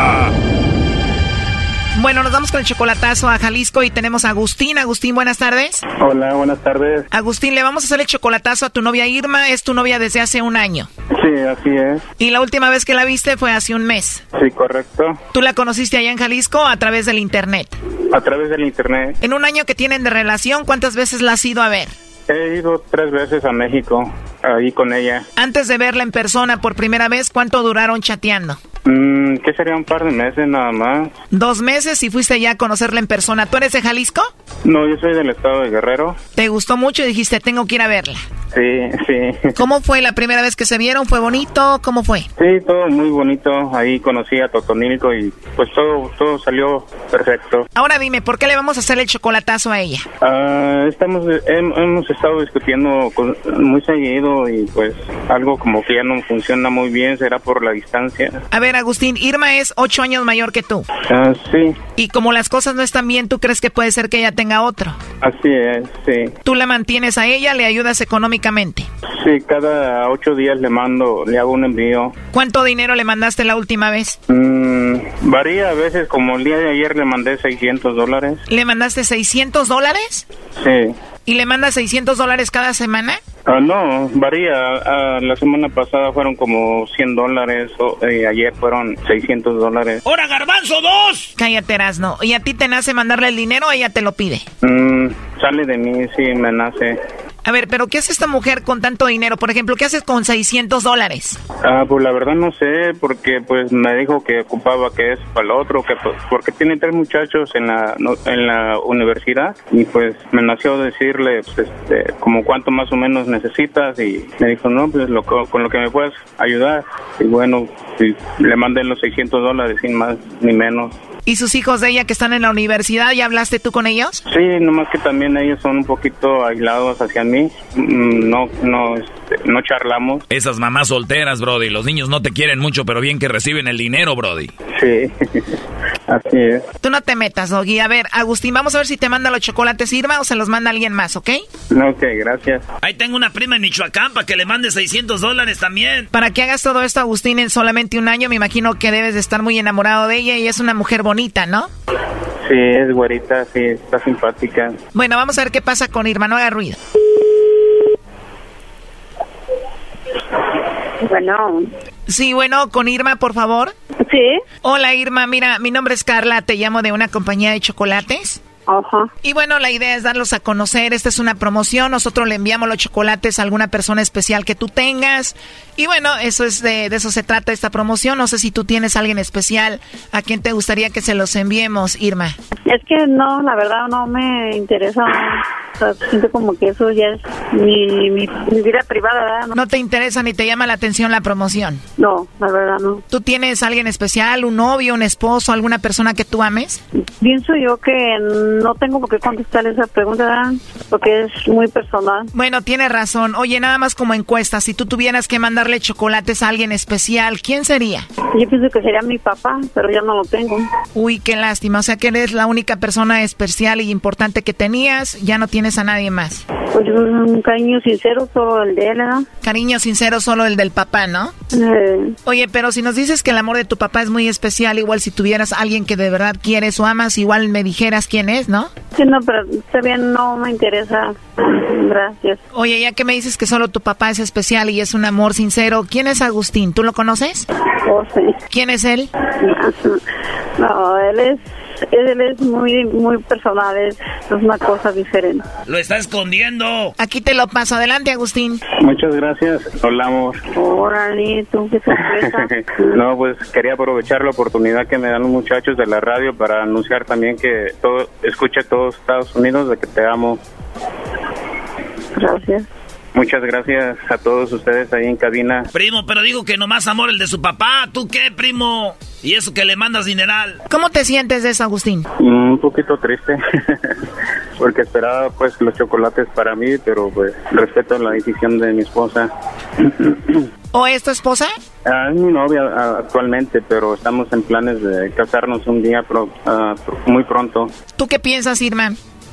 Bueno, nos vamos con el chocolatazo a Jalisco y tenemos a Agustín. Agustín, buenas tardes. Hola, buenas tardes. Agustín, le vamos a hacer el chocolatazo a tu novia Irma. Es tu novia desde hace un año. Sí, así es. Y la última vez que la viste fue hace un mes. Sí, correcto. ¿Tú la conociste allá en Jalisco a través del internet? A través del internet. En un año que tienen de relación, ¿cuántas veces la has ido a ver? He ido tres veces a México, ahí con ella. Antes de verla en persona por primera vez, ¿cuánto duraron chateando? Mm, ¿Qué sería un par de meses nada más? Dos meses y fuiste ya a conocerla en persona. ¿Tú eres de Jalisco? No, yo soy del estado de Guerrero. Te gustó mucho y dijiste, tengo que ir a verla. Sí, sí. ¿Cómo fue la primera vez que se vieron? ¿Fue bonito? ¿Cómo fue? Sí, todo muy bonito. Ahí conocí a Totonilco y pues todo, todo salió perfecto. Ahora dime, ¿por qué le vamos a hacer el chocolatazo a ella? Ah, estamos, hem- hemos estado discutiendo con- muy seguido y pues algo como que ya no funciona muy bien, será por la distancia. A ver, Agustín, Irma es ocho años mayor que tú. Ah, sí, Y como las cosas no están bien, ¿tú crees que puede ser que ella tenga otro? así es, sí. Tú la mantienes a ella, le ayudas económicamente. Sí, cada ocho días le mando, le hago un envío. ¿Cuánto dinero le mandaste la última vez? Mm, varía a veces, como el día de ayer le mandé 600 dólares. ¿Le mandaste 600 dólares? Sí. ¿Y le mandas 600 dólares cada semana? Ah, no, varía. Ah, la semana pasada fueron como 100 dólares, o, eh, ayer fueron 600 dólares. ¡Hora, garbanzo, dos! Cállate, Erasno. ¿Y a ti te nace mandarle el dinero o ella te lo pide? Mm, sale de mí, sí, me nace. A ver, pero ¿qué hace esta mujer con tanto dinero? Por ejemplo, ¿qué haces con 600 dólares? Ah, pues la verdad no sé, porque pues me dijo que ocupaba que es para el otro, que pues, porque tiene tres muchachos en la no- en la universidad y pues me nació decirle pues, este, como cuánto más o menos necesitas y me dijo no, pues lo, co- con lo que me puedas ayudar y bueno, y le mandé los 600 dólares sin más ni menos. ¿Y sus hijos de ella que están en la universidad, ya hablaste tú con ellos? Sí, nomás que también ellos son un poquito aislados hacia mí, Mm, no no este, no charlamos. Esas mamás solteras, Brody. Los niños no te quieren mucho, pero bien que reciben el dinero, Brody. Sí, [LAUGHS] así es. Tú no te metas, Doggy. A ver, Agustín, vamos a ver si te manda los chocolates Irma o se los manda alguien más, ¿ok? Ok, gracias. Ahí tengo una prima en Michoacán para que le mande 600 dólares también. Para que hagas todo esto, Agustín, en solamente un año, me imagino que debes de estar muy enamorado de ella y es una mujer bonita, ¿no? Sí, es güerita, sí, está simpática. Bueno, vamos a ver qué pasa con Irma, no haga ruido. Bueno. Sí, bueno, con Irma, por favor. Sí. Hola, Irma. Mira, mi nombre es Carla, te llamo de una compañía de chocolates. Ajá. Y bueno, la idea es darlos a conocer. Esta es una promoción. Nosotros le enviamos los chocolates a alguna persona especial que tú tengas. Y bueno, eso es de, de eso se trata esta promoción. No sé si tú tienes a alguien especial a quien te gustaría que se los enviemos, Irma. Es que no, la verdad no me interesa. O sea, siento como que eso ya es mi, mi, mi vida privada, ¿verdad? No, ¿No te interesa ni te llama la atención la promoción? no, la verdad no. ¿Tú tienes a alguien especial, un novio, un esposo, alguna persona que tú ames? Pienso yo que no tengo por qué contestar esa pregunta. Porque es muy personal. Bueno, tienes razón. Oye, nada más como encuesta, si tú tuvieras que mandarle chocolates a alguien especial, ¿quién sería? Yo pienso que sería mi papá, pero ya no lo tengo. Uy, qué lástima. O sea que eres la única persona especial y importante que tenías. Ya no tienes a nadie más. Pues un cariño sincero, solo el de él, ¿verdad? Cariño sincero solo el del papá, ¿no? Eh, Oye, pero si nos dices que el amor de tu papá es muy especial, igual si tuvieras a alguien que de verdad quieres o amas, igual me dijeras quién es, ¿no? sí, no, pero está bien, no me interesa. Gracias. Oye, ya que me dices que solo tu papá es especial y es un amor sincero, ¿quién es Agustín? ¿Tú lo conoces? Oh, sí. ¿Quién es él? No, él es, él es muy, muy personal, es, es una cosa diferente. Lo está escondiendo. Aquí te lo paso. Adelante, Agustín. Muchas gracias. Hola, amor. Órale, tú qué sorpresa. [LAUGHS] no, pues quería aprovechar la oportunidad que me dan los muchachos de la radio para anunciar también que todo, escuche todos Estados Unidos de que te amo. Gracias. Muchas gracias a todos ustedes ahí en cabina. Primo, pero digo que nomás amor el de su papá. ¿Tú qué, primo? Y eso que le mandas dineral. ¿Cómo te sientes de eso, Agustín? Un poquito triste, [LAUGHS] porque esperaba pues los chocolates para mí, pero pues respeto la decisión de mi esposa. [CLEARS THROAT] ¿O es tu esposa? Ah, es mi novia ah, actualmente, pero estamos en planes de casarnos un día pro- pr- muy pronto. ¿Tú qué piensas, Irma?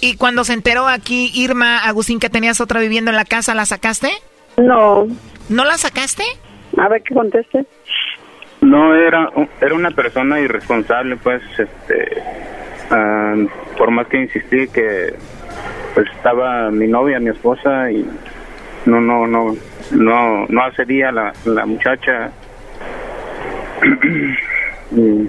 Y cuando se enteró aquí, Irma, Agustín, que tenías otra viviendo en la casa, ¿la sacaste? No. ¿No la sacaste? A ver que conteste. No, era, era una persona irresponsable, pues, este, ah, por más que insistí que, pues, estaba mi novia, mi esposa, y no, no, no, no, no accedía la, la muchacha. [CLEARS THROAT] y,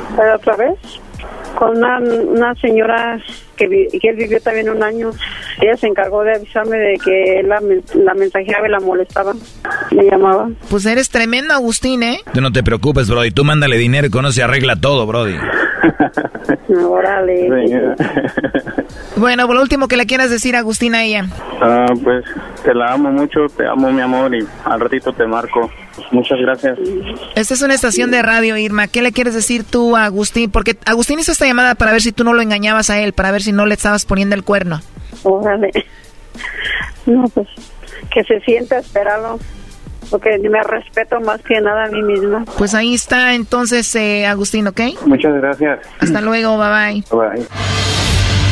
Otra vez, con una, una señora que, vi- que él vivió también un año. Ella se encargó de avisarme de que la, la mensajeaba y la molestaba. Me llamaba. Pues eres tremendo, Agustín, ¿eh? Tú no te preocupes, Brody. Tú mándale dinero y con eso se arregla todo, Brody. [LAUGHS] Órale. Bueno, por lo último que le quieras decir, Agustín, a ella. Ah, pues te la amo mucho, te amo mi amor y al ratito te marco. Muchas gracias. Esta es una estación de radio, Irma. ¿Qué le quieres decir tú a Agustín? Porque Agustín hizo esta llamada para ver si tú no lo engañabas a él, para ver si no le estabas poniendo el cuerno. Órale. No, pues que se sienta esperarlo. Porque me respeto más que nada a mí misma. Pues ahí está entonces, eh, Agustín, ¿ok? Muchas gracias. Hasta luego, bye bye. Bye.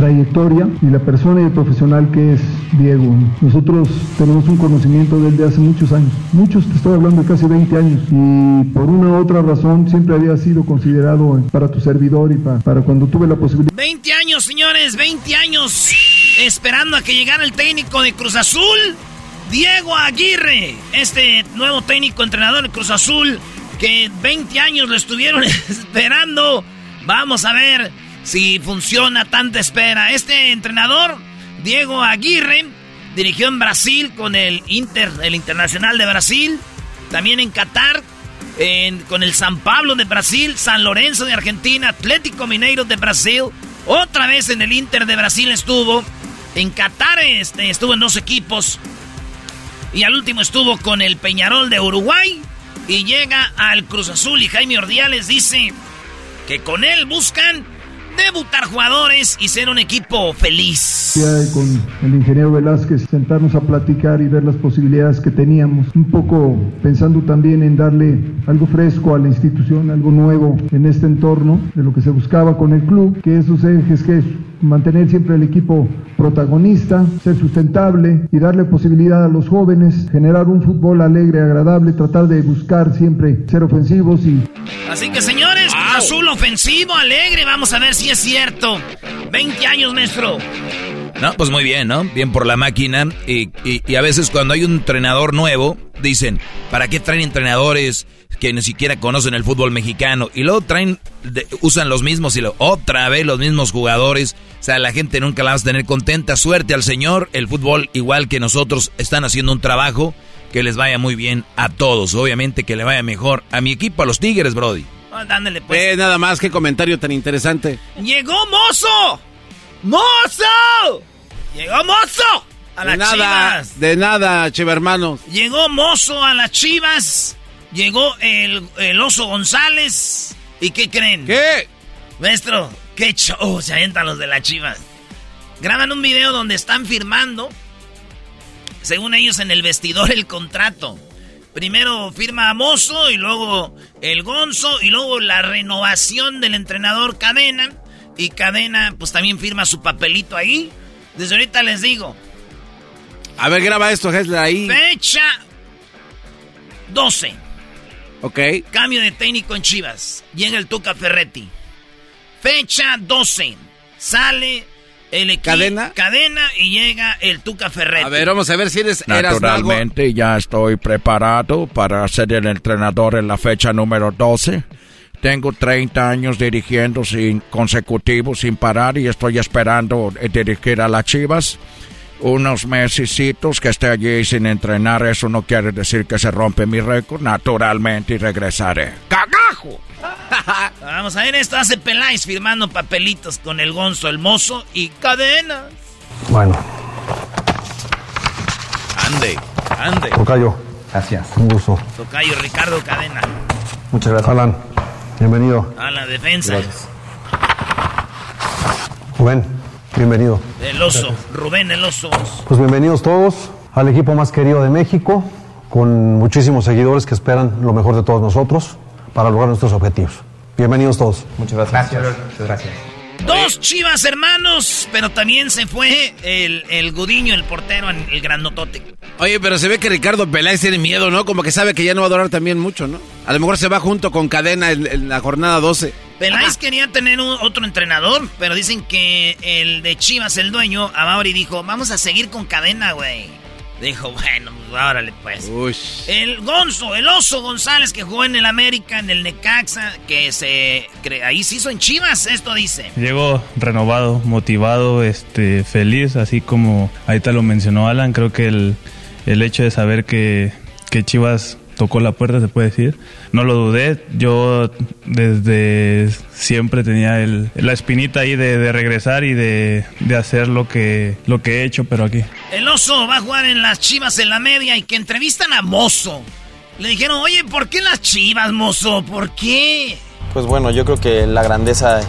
trayectoria y la persona y el profesional que es Diego. Nosotros tenemos un conocimiento de él de hace muchos años, muchos, te estoy hablando de casi 20 años, y por una u otra razón siempre había sido considerado para tu servidor y pa- para cuando tuve la posibilidad. 20 años, señores, 20 años esperando a que llegara el técnico de Cruz Azul, Diego Aguirre, este nuevo técnico entrenador de Cruz Azul, que 20 años lo estuvieron [LAUGHS] esperando. Vamos a ver si funciona tanta espera. Este entrenador, Diego Aguirre, dirigió en Brasil con el Inter, el Internacional de Brasil, también en Qatar, con el San Pablo de Brasil, San Lorenzo de Argentina, Atlético Mineiro de Brasil, otra vez en el Inter de Brasil estuvo, en Qatar este, estuvo en dos equipos y al último estuvo con el Peñarol de Uruguay y llega al Cruz Azul y Jaime Ordiales dice que con él buscan debutar jugadores y ser un equipo feliz. Con el ingeniero Velázquez sentarnos a platicar y ver las posibilidades que teníamos, un poco pensando también en darle algo fresco a la institución, algo nuevo en este entorno de lo que se buscaba con el club, que esos ejes que es mantener siempre el equipo protagonista, ser sustentable y darle posibilidad a los jóvenes, generar un fútbol alegre, agradable, tratar de buscar siempre ser ofensivos y Así que Azul ofensivo, alegre, vamos a ver si es cierto. 20 años, maestro. No, pues muy bien, ¿no? Bien por la máquina. Y, y, a veces cuando hay un entrenador nuevo, dicen, ¿para qué traen entrenadores que ni siquiera conocen el fútbol mexicano? Y luego traen, usan los mismos y lo, otra vez los mismos jugadores. O sea, la gente nunca la va a tener contenta. Suerte al señor. El fútbol, igual que nosotros, están haciendo un trabajo que les vaya muy bien a todos. Obviamente que le vaya mejor a mi equipo, a los Tigres, Brody. Dándole pues. Eh, nada más, qué comentario tan interesante. ¡Llegó Mozo! ¡Mozo! ¡Llegó Mozo! A las nada, chivas. De nada, chiva hermanos. Llegó Mozo a las chivas. Llegó el, el oso González. ¿Y qué creen? ¿Qué? Maestro, qué show [LAUGHS] se avientan los de las chivas. Graban un video donde están firmando, según ellos, en el vestidor el contrato. Primero firma a Mozo y luego el Gonzo y luego la renovación del entrenador Cadena. Y Cadena pues también firma su papelito ahí. Desde ahorita les digo. A ver, graba esto, Hesler, ahí. Fecha 12. Ok. Cambio de técnico en Chivas. Llega el Tuca Ferretti. Fecha 12. Sale el equipo. Cadena. Cadena y llega el Tuca Ferretti. A ver, vamos a ver si eres Naturalmente, ya estoy preparado para ser el entrenador en la fecha número 12. Tengo 30 años dirigiendo sin consecutivos, sin parar, y estoy esperando dirigir a las Chivas. Unos mesecitos que esté allí sin entrenar, eso no quiere decir que se rompe mi récord, naturalmente, y regresaré. ¡Cagajo! [LAUGHS] Vamos a ver esto, hace Peláez firmando papelitos con el gonzo, el mozo y cadenas. Bueno. Ande, ande. Tocayo. Gracias. Un gusto. Tocayo Ricardo Cadena. Muchas gracias. Alan. Bienvenido. A la defensa. Gracias. Rubén, bienvenido. El oso, Rubén el oso. Pues bienvenidos todos al equipo más querido de México, con muchísimos seguidores que esperan lo mejor de todos nosotros para lograr nuestros objetivos. Bienvenidos todos. Muchas gracias. Muchas gracias. Dos chivas hermanos, pero también se fue el, el Gudiño, el portero, el grandotote. Oye, pero se ve que Ricardo Peláez tiene miedo, ¿no? Como que sabe que ya no va a durar también mucho, ¿no? A lo mejor se va junto con Cadena en, la jornada 12. Peláez quería tener otro entrenador, pero dicen que el de Chivas, el dueño, a Mauri dijo, vamos a seguir con Cadena, güey. Dijo, bueno, pues órale pues. El Gonzo, el oso González que jugó en el América, en el Necaxa, que se ahí se hizo en Chivas, esto dice. Llegó renovado, motivado, este, feliz, así como ahorita lo mencionó Alan, creo que el, el hecho de saber que, que Chivas tocó la puerta, se puede decir. No lo dudé, yo desde siempre tenía el, la espinita ahí de, regresar y de, hacer lo que, lo que he hecho, pero aquí. El oso va a jugar en las chivas en la media y que entrevistan a Mozo. Le dijeron, oye, ¿por qué las chivas, Mozo? ¿Por qué? Pues bueno, yo creo que la grandeza,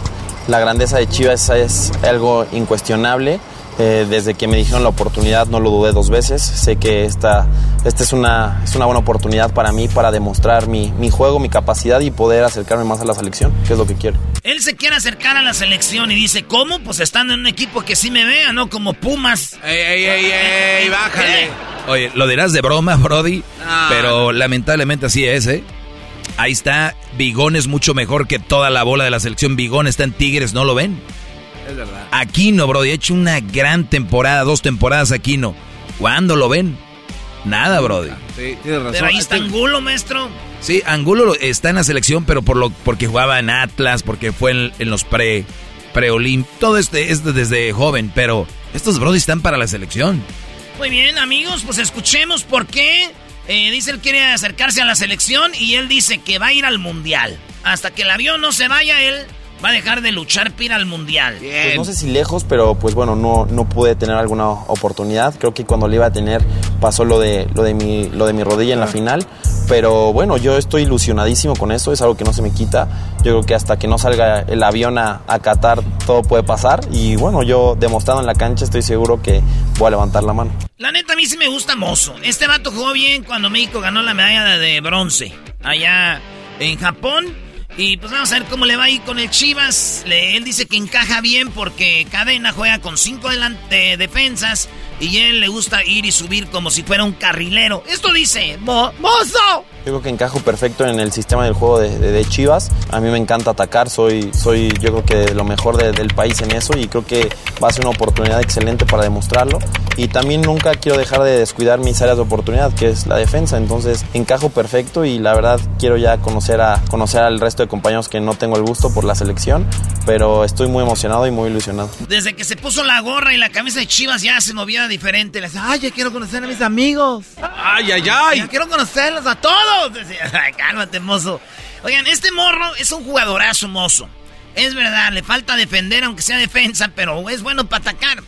la grandeza de Chivas es algo incuestionable eh, desde que me dijeron la oportunidad no lo dudé dos veces. Sé que esta, esta es, una, es una buena oportunidad para mí para demostrar mi, mi, juego, mi capacidad y poder acercarme más a la selección, que es lo que quiero. Él se quiere acercar a la selección y dice, ¿cómo? Pues estando en un equipo que sí me vea, ¿no? Como Pumas. ¡Ey, ey, ey, ey! ¡Bájale! Oye, lo dirás de broma, Brody, ah. pero lamentablemente así es, ¿eh? Ahí está, Bigón es mucho mejor que toda la bola de la selección. Bigón está en Tigres, ¿no lo ven? Es verdad. Aquino, bro, ha hecho una gran temporada, dos temporadas Aquino. ¿Cuándo lo ven? Nada, Brody. Sí, tienes razón. Pero ahí está Angulo, maestro. Sí, Angulo está en la selección, pero por lo, porque jugaba en Atlas, porque fue en, los pre, pre Todo este es desde joven, pero estos Brody están para la selección. Muy bien, amigos, pues escuchemos por qué. Eh, dice él quiere acercarse a la selección y él dice que va a ir al mundial. Hasta que el avión no se vaya, él va a dejar de luchar para ir al mundial. Pues no sé si lejos, pero pues bueno, no, no pude tener alguna oportunidad. Creo que cuando le iba a tener pasó lo de, lo de, mi, lo de mi rodilla en la final. Pero bueno, yo estoy ilusionadísimo con eso, es algo que no se me quita. Yo creo que hasta que no salga el avión a, a Qatar todo puede pasar. Y bueno, yo demostrando en la cancha estoy seguro que voy a levantar la mano. La neta, a mí sí me gusta Mozo. Este vato jugó bien cuando México ganó la medalla de bronce allá en Japón. Y pues vamos a ver cómo le va ahí con el Chivas. él dice que encaja bien porque Cadena juega con cinco delante, defensas y él le gusta ir y subir como si fuera un carrilero. Esto dice, Mo, ¡Mozo! Yo creo que encajo perfecto en el sistema del juego de, de- de Chivas. A mí me encanta atacar, soy, soy yo creo que lo mejor de- del país en eso y creo que va a ser una oportunidad excelente para demostrarlo. Y también nunca quiero dejar de descuidar mis áreas de oportunidad, que es la defensa. Entonces encajo perfecto y la verdad quiero ya conocer, a, conocer al resto de compañeros que no tengo el gusto por la selección, pero estoy muy emocionado y muy ilusionado. Desde que se puso la gorra y la camisa de Chivas ya se movía diferente. Le decía, ay, ya quiero conocer a mis amigos. Ay, ay, ay. Ya quiero conocerlos a todos. Decía, [LAUGHS] "Ay, cálmate, mozo. Oigan, este morro es un jugadorazo, mozo. Es verdad, le falta defender, aunque sea defensa, pero es bueno para atacar.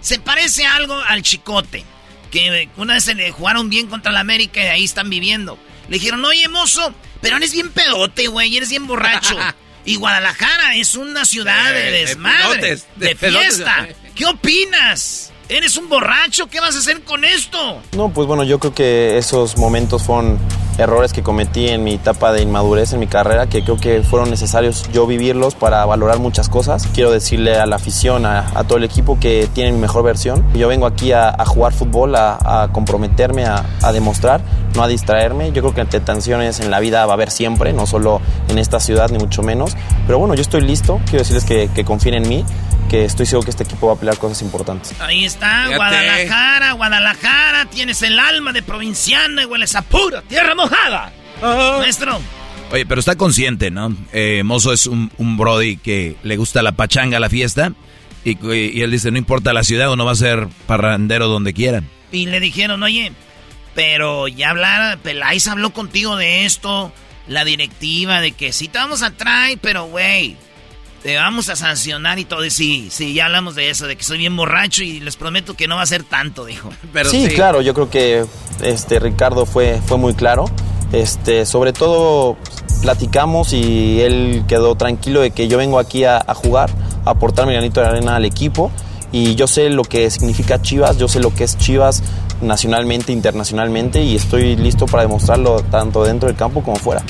Se parece algo al Chicote, que una vez se le jugaron bien contra la América y ahí están viviendo. Le dijeron, oye, mozo, pero eres bien pedote, güey, eres bien borracho. [LAUGHS] y Guadalajara es una ciudad de Eh, de desmadre, pedotes, de, de pedotes. fiesta. ¿Qué opinas? ¿Eres un borracho? ¿Qué vas a hacer con esto? No, pues bueno, yo creo que esos momentos fueron errores que cometí en mi etapa de inmadurez en mi carrera, que creo que fueron necesarios yo vivirlos para valorar muchas cosas. Quiero decirle a la afición, a, a todo el equipo que tienen mi mejor versión. Yo vengo aquí a, a jugar fútbol, a, a comprometerme, a, demostrar, no a distraerme. Yo creo que tensiones en la vida va a haber siempre, no solo en esta ciudad, ni mucho menos. Pero bueno, yo estoy listo, quiero decirles que, que confíen en mí, que estoy seguro que este equipo va a pelear cosas importantes. Ahí está, Fíjate. Guadalajara, Guadalajara, tienes el alma de provinciana y hueles a pura tierra mojada. Maestro, Oye, pero está consciente, ¿no? Eh, Mozo es un, un brody que le gusta la pachanga, la fiesta. Y, y él dice, no importa la ciudad, uno va a ser parrandero donde quieran. y le dijeron, oye, pero ya hablar, Peláez habló contigo de esto, la directiva, de que sí te vamos a traer, pero güey, te vamos a sancionar y todo. Y sí, sí, ya hablamos de eso, de que soy bien borracho y les prometo que no va a ser tanto, dijo. [LAUGHS] sí, claro, yo creo que este Ricardo fue, fue muy claro. Este, sobre todo platicamos y él quedó tranquilo de que yo vengo aquí a, a jugar, a aportar mi granito de arena al equipo y yo sé lo que significa Chivas, yo sé lo que es Chivas nacionalmente, internacionalmente y estoy listo para demostrarlo tanto dentro del campo como fuera.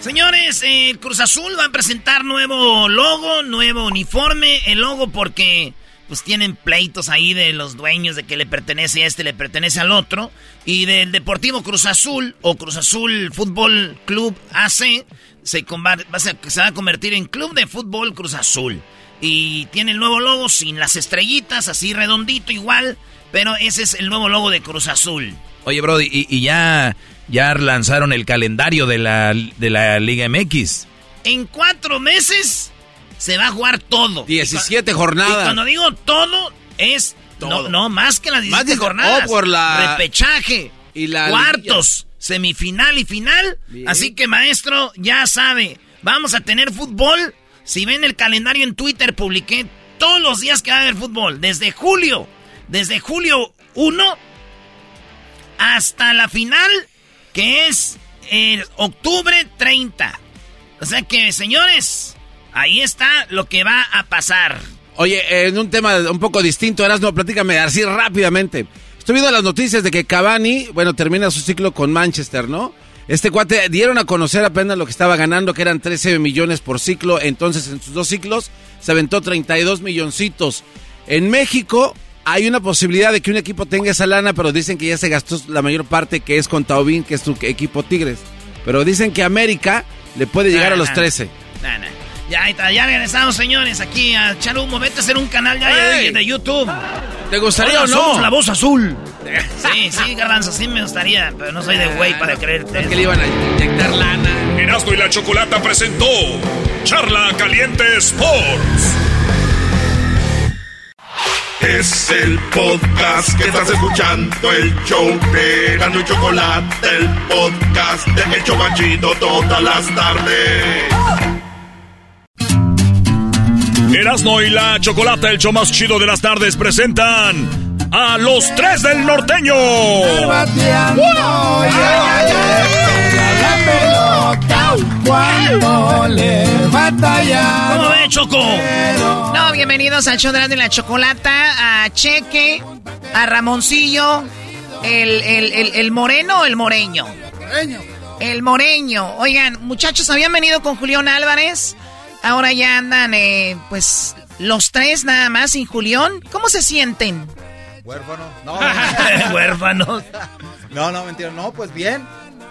Señores, eh, Cruz Azul va a presentar nuevo logo, nuevo uniforme. El logo porque pues tienen pleitos ahí de los dueños de que le pertenece a este, le pertenece al otro. Y del Deportivo Cruz Azul o Cruz Azul Fútbol Club AC se, convar- va a se va a convertir en Club de Fútbol Cruz Azul. Y tiene el nuevo logo sin las estrellitas, así redondito igual. Pero ese es el nuevo logo de Cruz Azul. Oye, Brody, y ya, ya lanzaron el calendario de la, de la Liga MX. En cuatro meses se va a jugar todo. 17 Y jornadas. cuando digo todo, es Todo. No, no, más que las 17 Más de- jornadas. oh, por la- Repechaje. Y la cuartos, semifinal y final. Así que, maestro, ya sabe, vamos a tener fútbol. Si ven el calendario en Twitter, publiqué todos los días que va a haber fútbol. Desde julio, desde julio 1 hasta la final, que es el octubre 30. O sea que, señores, ahí está lo que va a pasar. Oye, en un tema un poco distinto, Erasmo, platícame así rápidamente. Estoy viendo las noticias de que Cavani, bueno, termina su ciclo con Manchester, ¿no? Este cuate dieron a conocer apenas lo que estaba ganando, que eran 13 millones por ciclo. Entonces, en sus dos ciclos, se aventó 32 milloncitos. En México, hay una posibilidad de que un equipo tenga esa lana, pero dicen que ya se gastó la mayor parte, que es con Taubín, que es su equipo Tigres. Pero dicen que América le puede llegar Nah, a los nah. 13. Nah, nah. Ya, ahí está, ya regresamos, señores, aquí a echar humo. Vete a hacer un canal ya de, YouTube. ¿Te gustaría Hola, o no? somos la voz azul. [LAUGHS] Sí, sí, Garbanzo, sí me gustaría, pero no soy de güey para creerte. que le iban a inyectar lana. Erasmo y la Chocolata presentó Charla Caliente Sports. Es el podcast que estás escuchando, el show de Gano y Chocolate, el podcast de El Chobachito todas las tardes. Erasmo y la Chocolata, el show más chido de las tardes, presentan a los tres del norteño. Cuando le batalla. ¿Cómo ve, Choco? No, bienvenidos al show de la, de la chocolata, a Cheque, a Ramoncillo, el, el, el, el moreno o el moreño. El moreño. Oigan, muchachos, habían venido con Julián Álvarez. Ahora ya andan, eh, pues, los tres nada más sin Julián. ¿Cómo se sienten? Huérfano. No, [LAUGHS] Huérfanos. no, no, mentira. No, pues bien.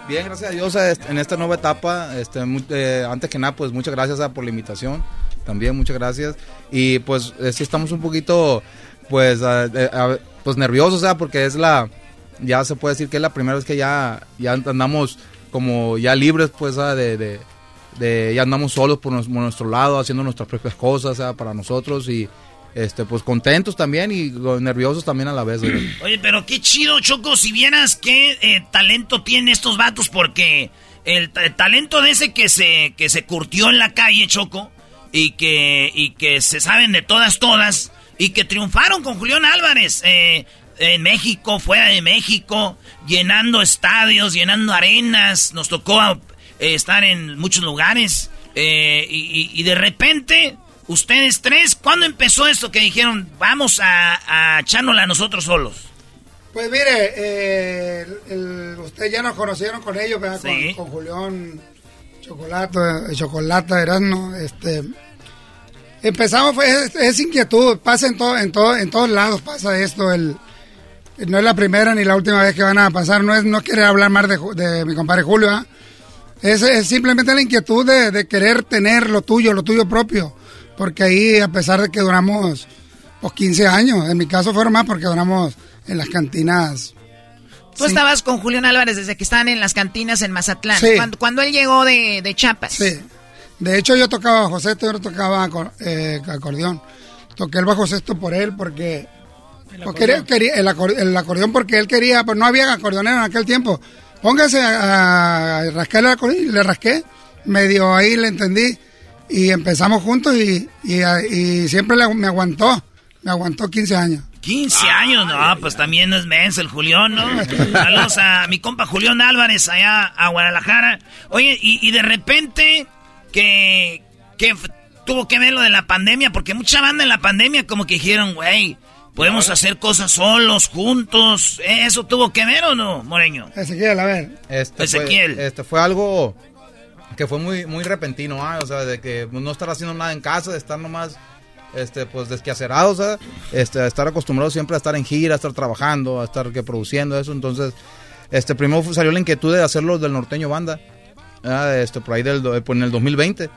Bien, gracias a Dios en esta nueva etapa. Este, eh, antes que nada, pues muchas gracias por la invitación. También muchas gracias. Y pues sí estamos un poquito, pues, pues nerviosos, sea, porque es la, ya se puede decir que es la primera vez que ya, ya andamos como ya libres, pues, de, de, ya andamos solos por nuestro, lado, haciendo nuestras propias cosas, para nosotros y este, pues contentos también y nerviosos también a la vez. [CLEARS THROAT] Oye, pero qué chido, Choco, si vieras qué eh, talento tienen estos vatos, porque el, talento de ese que se, que se curtió en la calle, Choco, y que, y que se saben de todas, todas, y que triunfaron con Julián Álvarez. Eh, en México, fuera de México, llenando estadios, llenando arenas, nos tocó eh, estar en muchos lugares y, de repente Ustedes tres, ¿cuándo empezó esto que dijeron, vamos a, a echárnosla nosotros solos? Pues mire, eh, ustedes ya nos conocieron con ellos, ¿verdad? Con, Julián Chocolate, Chocolate, Erasmo, este... Empezamos, fue es, inquietud, pasa en, todo, en, todo, en todos lados, pasa esto, el, no es la primera ni la última vez que van a pasar, no es no querer hablar más de, de mi compadre Julio, es, es, simplemente la inquietud de, de, querer tener lo tuyo, lo tuyo propio porque ahí a pesar de que duramos pues 15 años, en mi caso fueron más porque duramos en las cantinas. Tú estabas con Julián Álvarez desde que estaban en las cantinas en Mazatlán, sí. cuando, él llegó de, de Chiapas. Sí, de hecho yo tocaba bajo sexto, yo tocaba eh, acordeón. Toqué el bajo sexto por él porque... El acordeón. Quería, el, acordeón porque él quería, pues no había acordeonero en aquel tiempo. Póngase a, a rascar el acordeón y le rasqué. Medio ahí le entendí y empezamos juntos y, y, siempre me aguantó, me aguantó 15 años. 15 años, no, pues también es menso el Julián, ¿no? Saludos a mi compa Julián Álvarez allá a Guadalajara. Oye, y, de repente que, que tuvo que ver lo de la pandemia, porque mucha banda en la pandemia como que dijeron, güey, podemos hacer cosas solos, juntos. ¿Eso tuvo que ver o no, Moreño? Ezequiel, a ver. Este Ezequiel. este fue algo que fue muy, muy repentino, ¿ah? o sea, de que no estar haciendo nada en casa, de estar nomás, este, pues desquacerados, ¿ah? este, estar acostumbrados siempre a estar en gira, a estar trabajando, a estar que produciendo eso, entonces, este, primero salió la inquietud de hacerlo del norteño banda, este, por ahí del, pues en el 2020.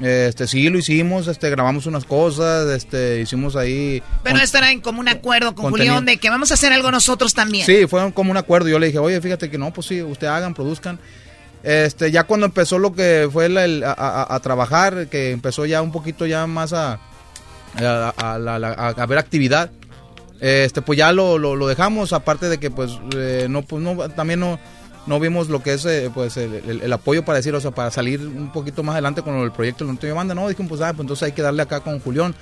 Este, sí, lo hicimos, este, grabamos unas cosas, este, hicimos ahí... Pero esto era en como un acuerdo con Julián de que vamos a hacer algo nosotros también. Sí, fue como un acuerdo. Yo le dije, oye, fíjate que no, pues sí, ustedes hagan, produzcan. Este, ya cuando empezó lo que fue a, trabajar, que empezó ya un poquito ya más a, a, ver actividad, este, pues ya lo, lo, dejamos, aparte de que pues, eh, no, pues no, también no, no vimos lo que es eh, pues el, apoyo para decir, o sea, para salir un poquito más adelante con el proyecto del Norte Banda, no, dijimos, pues, ah, pues entonces hay que darle acá con Julián.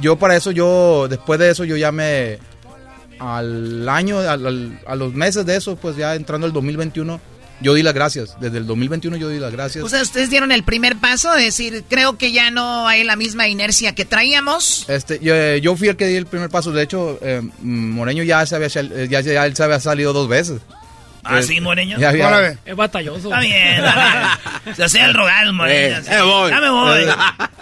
Yo para eso, yo, después de eso, yo ya me, al año, a los meses de eso, pues ya entrando el 2021, yo di las gracias. Desde el 2021 yo di las gracias. O sea, ustedes dieron el primer paso, es decir, creo que ya no hay la misma inercia que traíamos. Este, yo, eh, yo fui el que di el primer paso. De hecho, eh, Moreño ya se había, ya, ya él se había salido dos veces. ¿Ah, sí, Moreño? Ya había, es batalloso. Está bien, [LAUGHS] Se hacía el rogar, Moreño. Eh, eh, voy. Ya me voy.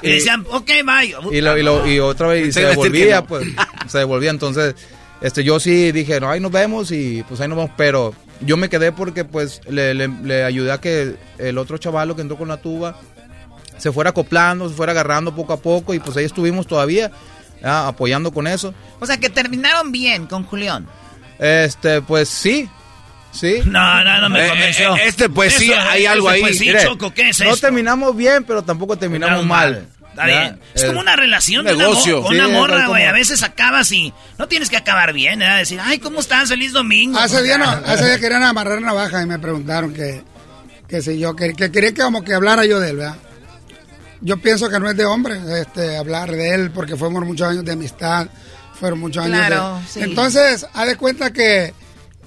y decían, ok, bye. Y, lo, y, lo, y otra vez se devolvía, pues, se devolvía. Entonces, este, yo sí dije, no, ahí nos vemos y pues ahí nos vamos. Pero yo me quedé porque pues le, le, ayudé a que el otro chavalo que entró con la tuba se fuera acoplando, se fuera agarrando poco a poco y pues ahí estuvimos todavía apoyando con eso. O sea que terminaron bien con Julián. Este, pues sí, ¿Sí? [LAUGHS] No, no, no me eh, convenció. Eh, este, pues sí, hay algo ahí. Pues sí, Choco, ¿qué es no terminamos bien, pero tampoco terminamos mal. Está bien. Es como una relación de negocio. Una, una morra, güey. A veces acabas y no tienes que acabar bien, ¿eh? Decir, ay, ¿cómo estás? Feliz domingo. Hace día, no, hace día querían amarrar navaja y me preguntaron que, que si yo, que, que querían que como que hablara yo de él, ¿verdad? Yo pienso que no es de hombre este, hablar de él porque fuimos muchos años de amistad, fueron muchos años claro, de... Entonces, haz de cuenta que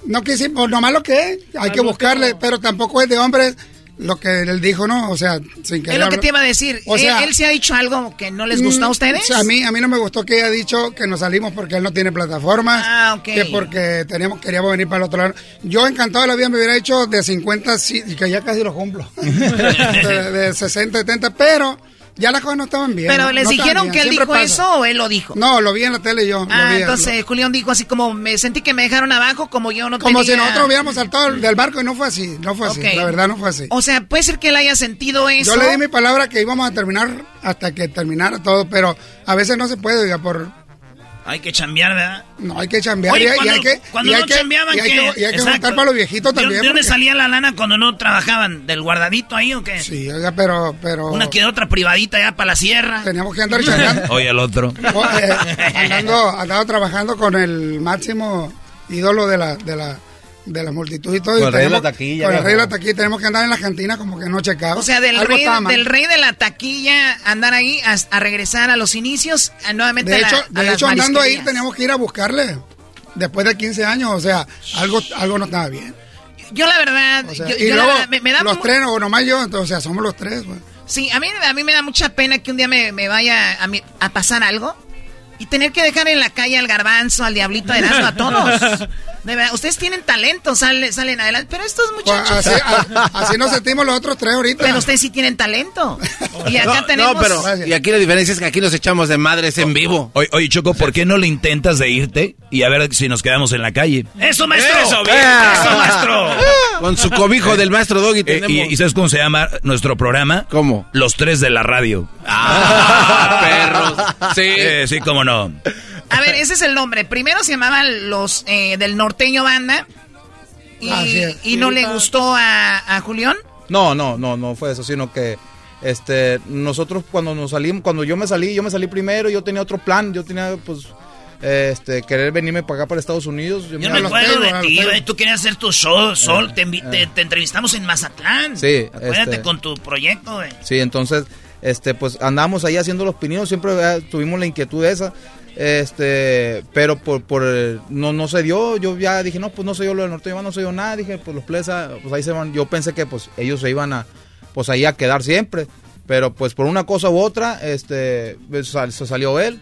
no quisimos, nomás lo que es, hay que buscarle, pero tampoco es de hombres lo que él dijo, ¿no? O sea, sin querer. Es lo que te iba a decir. O sea, ¿Él, se ha dicho algo que no les gustó a mm, ustedes? a mí, a mí no me gustó que haya dicho que nos salimos porque él no tiene plataformas. Ah, ok. Que porque teníamos, queríamos venir para el otro lado. Yo encantado de la vida me hubiera hecho de 50, y que ya casi lo cumplo. [LAUGHS] de, 60, 70, pero ya las cosas no estaban bien. Pero les no dijeron bien, que él dijo pasa. eso o él lo dijo. No, lo vi en la tele yo. lo Ah, vi, entonces Julián dijo así como me sentí que me dejaron abajo como yo no Como tenía... si nosotros hubiéramos saltado del barco y no fue así, no fue así, la verdad no fue así. O sea, puede ser que él haya sentido eso. Yo le di mi palabra que íbamos a terminar hasta que terminara todo, pero a veces no se puede, oiga, por... Hay que chambear, ¿verdad? No, hay que chambear Oye, y, hay- y cuando, hay que... cuando y hay no que- chambeaban, y hay ¿qué? que, y hay que para los viejitos ¿De- también. ¿De dónde porque- salía la lana cuando no trabajaban? ¿Del guardadito ahí o qué? Sí, oiga, pero... pero Una que otra privadita ya para la sierra. Teníamos que andar chambeando. [LAUGHS] Oye, el otro. Oh, eh, andando, andando trabajando con el máximo ídolo de la, de la, de la multitud y todo. Con el rey de tenemos- la taquilla, Con el rey de la taquilla. Tenemos que andar en la cantina como que no checado. O sea, del Algo rey, del rey de la taquilla, andar ahí a, a regresar a los inicios, a nuevamente De a la- hecho, a de las hecho andando ahí teníamos que ir a buscarle. Después de 15 años, o sea, algo, algo no estaba bien. Yo la verdad, O sea, yo, y yo la luego verdad, me, me da los tres, o nomás yo, entonces, o sea, somos los tres. Sí, a mí, a mí me da mucha pena que un día me, me vaya a, mi- a pasar algo y tener que dejar en la calle al garbanzo, al diablito de Erasmo, a todos. [LAUGHS] De verdad, ustedes tienen talento, sale- salen adelante, pero estos muchachos... Pues, así, a- así nos sentimos los otros tres ahorita. Pero ustedes sí tienen talento. Y acá no, tenemos... no, pero y aquí la diferencia es que aquí nos echamos de madres en vivo. Oye, oye, Choco, ¿por qué no le intentas de irte y a ver si nos quedamos en la calle? ¡Eso, maestro! Eso, bien. ¡Eso, maestro! Con su cobijo del maestro Doggy Eh, tenemos. y, y sabes cómo se llama nuestro programa? ¿Cómo? Los tres de la radio. [LAUGHS] perros. Sí. Eh, sí, cómo no. A ver, ese es el nombre. Primero se llamaban los eh, del norteño banda. Y, Así es. y no le gustó a, a Julián. No, no, no, no fue eso, sino que este nosotros cuando nos salimos, cuando yo me salí, yo me salí primero, yo tenía otro plan, yo tenía pues este querer venirme para acá para Estados Unidos. Yo me- me acuerdo de ti. Tú querías hacer tu show, Sol. te, envi- te- te entrevistamos en Mazatlán. Sí, Acuérdate este- con tu proyecto, güey. Sí, entonces, este, pues andamos ahí haciendo los pininos, siempre eh, tuvimos la inquietud esa, este, pero por, por eh, no, no se dio, yo ya dije, no, pues no soy yo lo del norte, no soy yo nada, dije, pues los plesa, pues ahí se van, yo pensé que pues ellos se iban a, pues ahí a quedar siempre, pero pues por una cosa u otra, este, pues, sal- se salió él,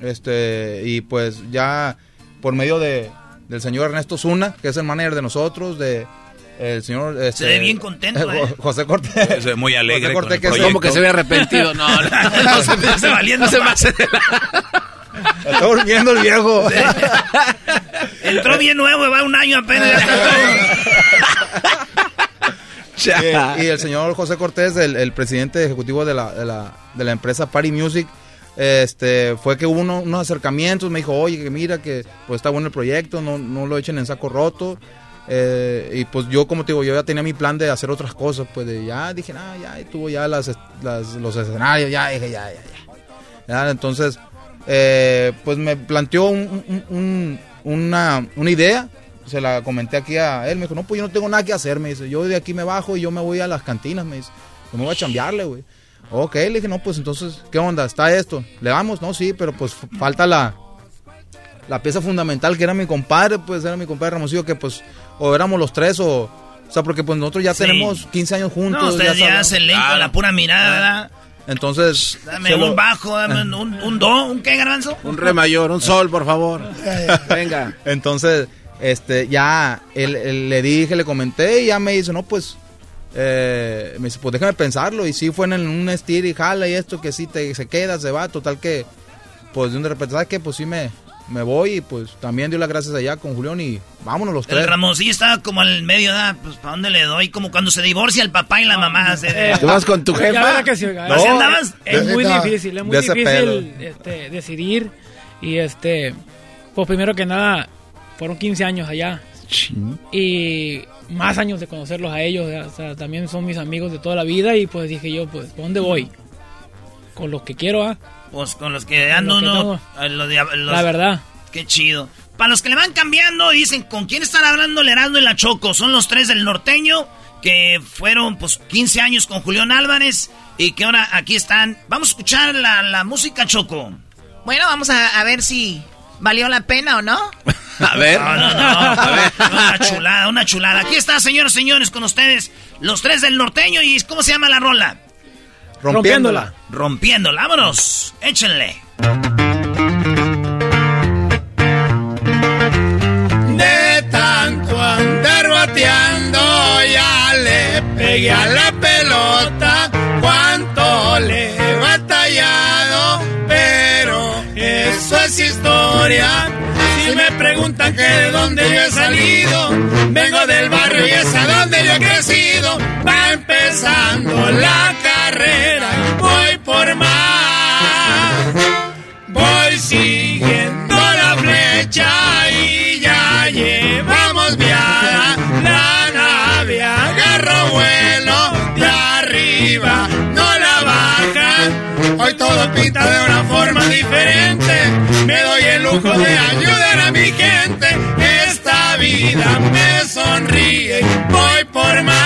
este, y pues ya por medio de, del señor Ernesto Zuna, que es el manager de nosotros, de el señor este, Se ve bien contento, ¿eh? José Cortés. Se ve muy alegre José con Cortés, que es-. Como que se ve arrepentido. No, no, no, se me hace valiendo, se me hace de la- Está durmiendo el viejo. Entró bien nuevo, va un año apenas. y, y el señor José Cortés, el, el presidente ejecutivo de la, de la, de la empresa Party Music, este, fue que hubo uno- unos acercamientos, me dijo, oye, que mira que pues está bueno el proyecto, no, no lo echen en saco roto. Eh, y pues yo, como te digo, yo ya tenía mi plan de hacer otras cosas, pues de ya dije, ah, ya, y tuvo ya las, las- los escenarios, ya, dije, ya, ya, ya. Ya, entonces, eh, pues me planteó un- un- un- una, una idea, se la comenté aquí a él, me dijo, no, pues yo no tengo nada que hacer, me dice, yo de aquí me bajo y yo me voy a las cantinas, me dice, yo me voy a chambearle, güey. Ok, le dije, no, pues entonces, ¿qué onda? ¿Está esto? ¿Le damos? No, sí, pero pues falta la, la pieza fundamental que era mi compadre, pues era mi compadre Ramosillo, que pues o éramos los tres o... O sea, porque pues nosotros ya Sí. tenemos 15 años juntos. No, ustedes ya sabemos. se leen con la pura mirada. Entonces... Dame un bajo, dame un, un, un do, un qué, garbanzo. Un re mayor, un sol, por favor. [LAUGHS] Venga. Entonces, este, ya él, él le dije, le comenté y ya me dice, no, pues, eh, me dice, pues déjame pensarlo. Y sí fue en un estir y jala y esto que sí te, se queda, se va. Total que, pues de repente, ¿sabes qué? Pues sí me, me voy y pues también dio las gracias allá con Julián y vámonos los El tres. Ramoncillo estaba como al medio. Pues, ¿para dónde le doy? Como cuando se divorcia el papá y la mamá. se- ¿Tú vas con tu jefa? que sí, oiga. ¿Así andabas? Es muy difícil, es muy difícil este, decidir. Y este, pues primero que nada, fueron 15 años allá. Y más años de conocerlos a ellos. O sea, también son mis amigos de toda la vida. Y pues dije yo, pues, ¿por dónde voy? Con los que quiero, ¿ah? Pues con los que ando uno. eh, los de- los- La verdad. Qué chido. Para los que le van cambiando, dicen, ¿con quién están hablando el Heraldo y la Choco? Son los tres del norteño, que fueron pues 15 años con Julián Álvarez y que ahora aquí están. Vamos a escuchar la, la música Choco. Bueno, vamos a, a ver si valió la pena o no. [LAUGHS] A ver. No, no, no. A ver, una chulada, una chulada. Aquí está, señoras y señores, con ustedes, los tres del norteño y ¿cómo se llama la rola? Rompiéndola. Rompiéndola. Vámonos. Échenle. De tanto andar bateando ya le pegué a la pelota. Cuánto le he batallado, pero eso es historia. Si me preguntan que de dónde yo he salido, vengo del barrio y es a donde yo he crecido. Va empezando la carrera voy por más. Voy siguiendo la flecha y ya llevamos viada la nave. Agarro vuelo de arriba, no la bajan. Hoy todo pinta de una forma diferente. Me doy el lujo de ayudar a mi gente. Esta vida me sonríe, voy por más.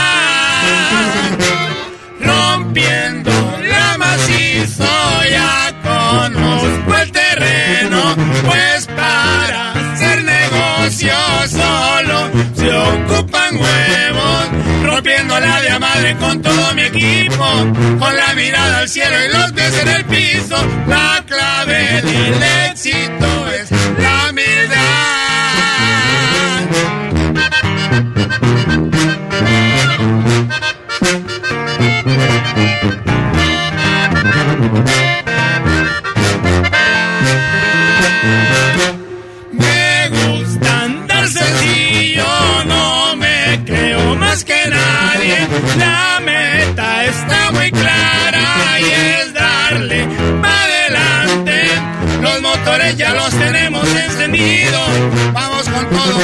Rompiendo la macizo, ya conozco el terreno. Pues para hacer negocio solo se ocupan huevos. Rompiendo la de madre con todo mi equipo. Con la mirada al cielo y los pies en el piso. La clave del éxito es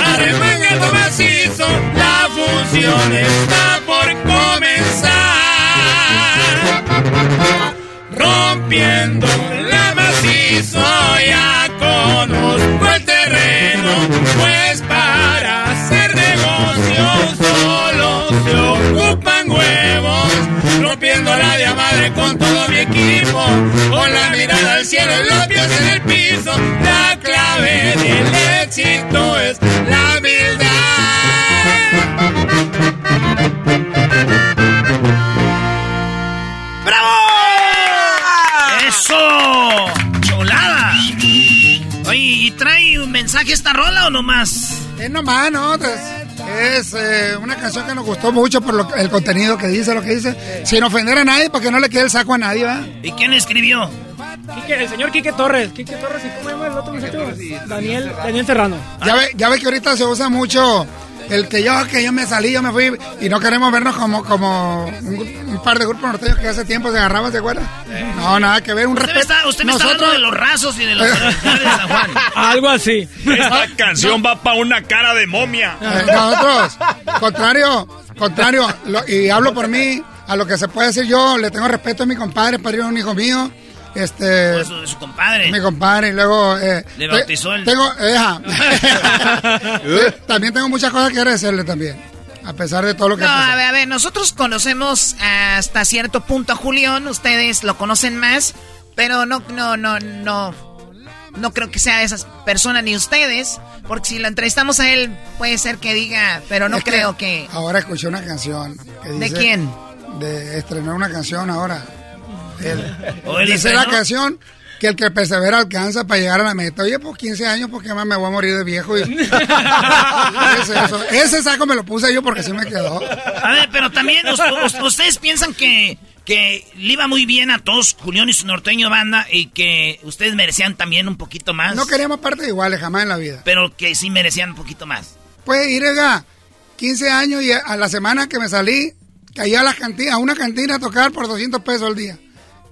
arremangando macizo. La función está por comenzar. Rompiendo con todo mi equipo. Con la mirada al cielo los pies en el piso. La clave del éxito es la ¡Bravo! ¡Eso! ¡Cholada! Oye, ¿y trae un mensaje esta rola o nomás? Es nomás, ¿no? Es, es, eh, una canción que nos gustó mucho por lo- el contenido que dice, lo que dice. Sin ofender a nadie, para que no le quede el saco a nadie, ¿va? ¿Y quién escribió? Quique- el señor Quique Torres. Quique Torres, ¿y cómo se llama el otro muchacho? Daniel, Daniel Serrano. Ya ve, ya ve que ahorita se usa mucho el que yo, que yo me salí, yo me fui, y no queremos vernos como, como un, par de grupos norteños que hace tiempo se agarraban, ¿se acuerdan? No, nada que ver, un Usted me respeto. está, usted me está hablando de los rasos y de los [LAUGHS] de San Juan. Algo así. Esta canción va para una cara de momia. Eh, nosotros, contrario, contrario, lo- y hablo por mí, a lo que se puede decir yo, le tengo respeto a mi compadre, padrino de un hijo mío, este... Pues, su, su compadre. Mi compadre, y luego... Eh, Le bautizó el- Tengo, [LAUGHS] [LAUGHS] eh, también tengo muchas cosas que agradecerle también, a pesar de todo lo que... No, ha a ver, a ver, nosotros conocemos hasta cierto punto a Julián, ustedes lo conocen más, pero no, no, no, no, no creo que sea de esas personas ni ustedes, porque si lo entrevistamos a él puede ser que diga, pero no Es creo que... Ahora escuché una canción. que ¿De quién? De estrenar una canción ahora. Él, ¿O él dice la canción que el que persevera alcanza para llegar a la meta. Oye, pues 15 años, porque más me voy a morir de viejo? Y... [LAUGHS] Ese, eso. Ese saco me lo puse yo porque sí me quedó. A ver, pero también us- us- ustedes piensan que, que le iba muy bien a todos Julián y su norteño banda y que ustedes merecían también un poquito más. No queríamos partes iguales jamás en la vida. Pero que sí merecían un poquito más. Pues ir a 15 años y a la semana que me salí, caí a, la cantina, a una cantina a tocar por 200 pesos al día.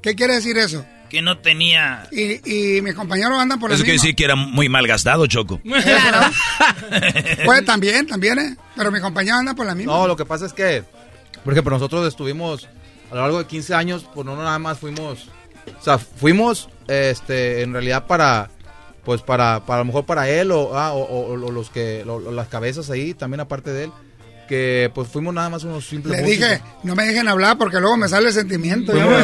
¿Qué quiere decir eso? Que no tenía... Y, y mis compañeros andan por la Eso quiere decir que era muy mal gastado, Choco. Claro. [LAUGHS] Pues también, también, ¿eh? Pero mis compañeros andan por la misma. No, lo que pasa es que, por ejemplo, nosotros estuvimos a lo largo de 15 años, pues no nada más fuimos, o sea, fuimos, este, en realidad para, pues para, para a lo mejor para él o, ah, o, o- o los que, lo- las cabezas ahí, también aparte de él, que pues fuimos nada más unos simples Le músicos. dije, no me dejen hablar porque luego me sale el sentimiento. Pues no.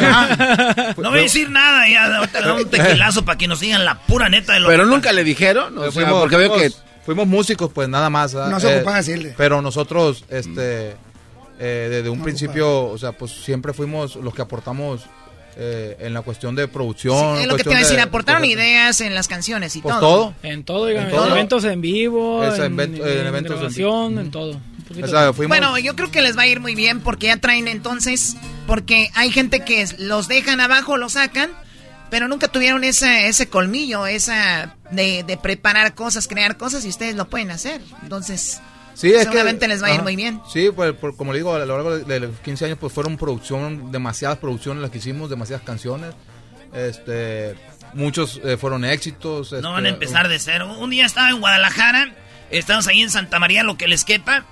[LAUGHS] No voy a decir nada, ya le doy un tequilazo para que nos digan la pura neta de lo Pero que nunca le dijeron, o sea, fuimos, porque veo que fuimos- músicos, pues nada más. ¿verdad? No se ocupaba decirle. Pero nosotros, este, eh, desde un principio, o sea, pues siempre fuimos los que aportamos eh, en la cuestión de producción. es lo que te iba a decir, de- aportaron de- ideas en las canciones y Pues todo. todo. En todo, En en, todo. eventos en vivo, Es, en, en en en eventos en vivo. en todo. O sea, fuimos- Bueno, yo creo que les va a ir muy bien porque ya traen entonces, porque hay gente que los dejan abajo, los sacan, Pero nunca tuvieron ese, ese colmillo, esa de, de preparar cosas, crear cosas y ustedes lo pueden hacer. Entonces, Sí, es seguramente que, les va a ir ajá. muy bien. Sí, pues por- como le digo, a lo largo de, de los 15 años pues fueron producción, demasiadas producciones las que hicimos, demasiadas canciones. Este, muchos eh, fueron éxitos. No este, van a empezar de cero. Un día estaba en Guadalajara, estamos ahí en Santa María, lo que les quepa.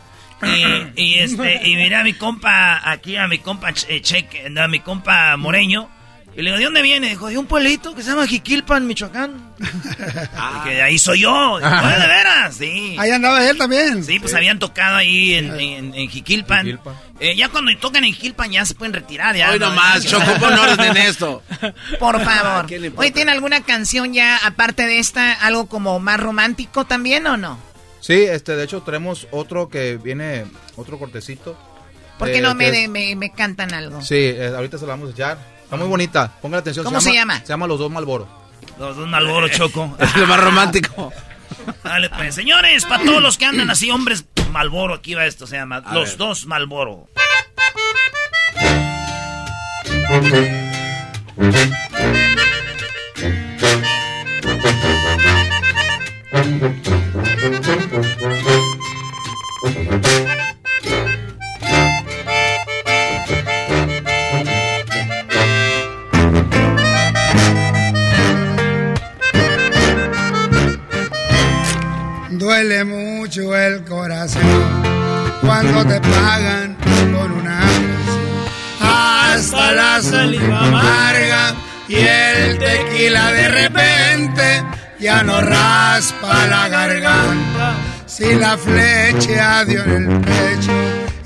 Y, y, este, y miré a mi compa, aquí a mi compa eh, Cheque, no, a mi compa Moreño. Y le digo, ¿de dónde viene? Dijo, de un pueblito que se llama Jiquilpan, Michoacán. Y que de ahí soy yo. Digo, "Ah, ¿De veras? Sí. Ahí andaba él también. Sí, pues habían tocado ahí en, en, en Jiquilpan. Eh, ya cuando tocan en Jiquilpan ya se pueden retirar. Ya, Hoy ¿no? nomás, Ya- Choco, pon orden en esto. [LAUGHS] Por favor. Hoy tiene alguna canción ya, aparte de esta, algo como más romántico también o no? Sí, este, de hecho tenemos otro que viene, otro cortecito. ¿Por qué eh, no me, es- me, me cantan algo? Sí, eh, ahorita se la vamos a echar. Está muy bonita, ponga atención. ¿Cómo se llama? Se llama Los Dos Malboro. Los dos Malboro, Choco. [LAUGHS] Es lo más romántico. [LAUGHS] Dale, pues, señores, para todos los que andan así, hombres Malboro, aquí va esto, se llama A Los ver. dos Malboro. [LAUGHS] cuando te pagan con una. Hasta la saliva amarga y el tequila de repente ya no raspa la garganta. Si la flecha dio en el pecho,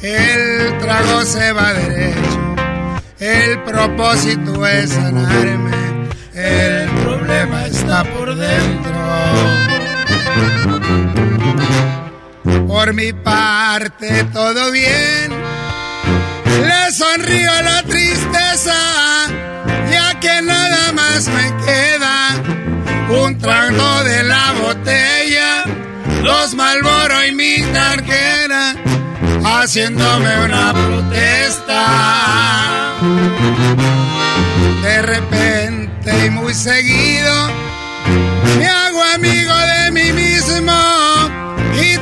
el trago se va derecho. El propósito es sanarme, el problema está por dentro. Por mi parte todo bien, le sonrío a la tristeza, ya que nada más me queda un trago de la botella, dos Malboro y mi tarjeta, haciéndome una protesta. De repente y muy seguido, me hago amigo de mí mismo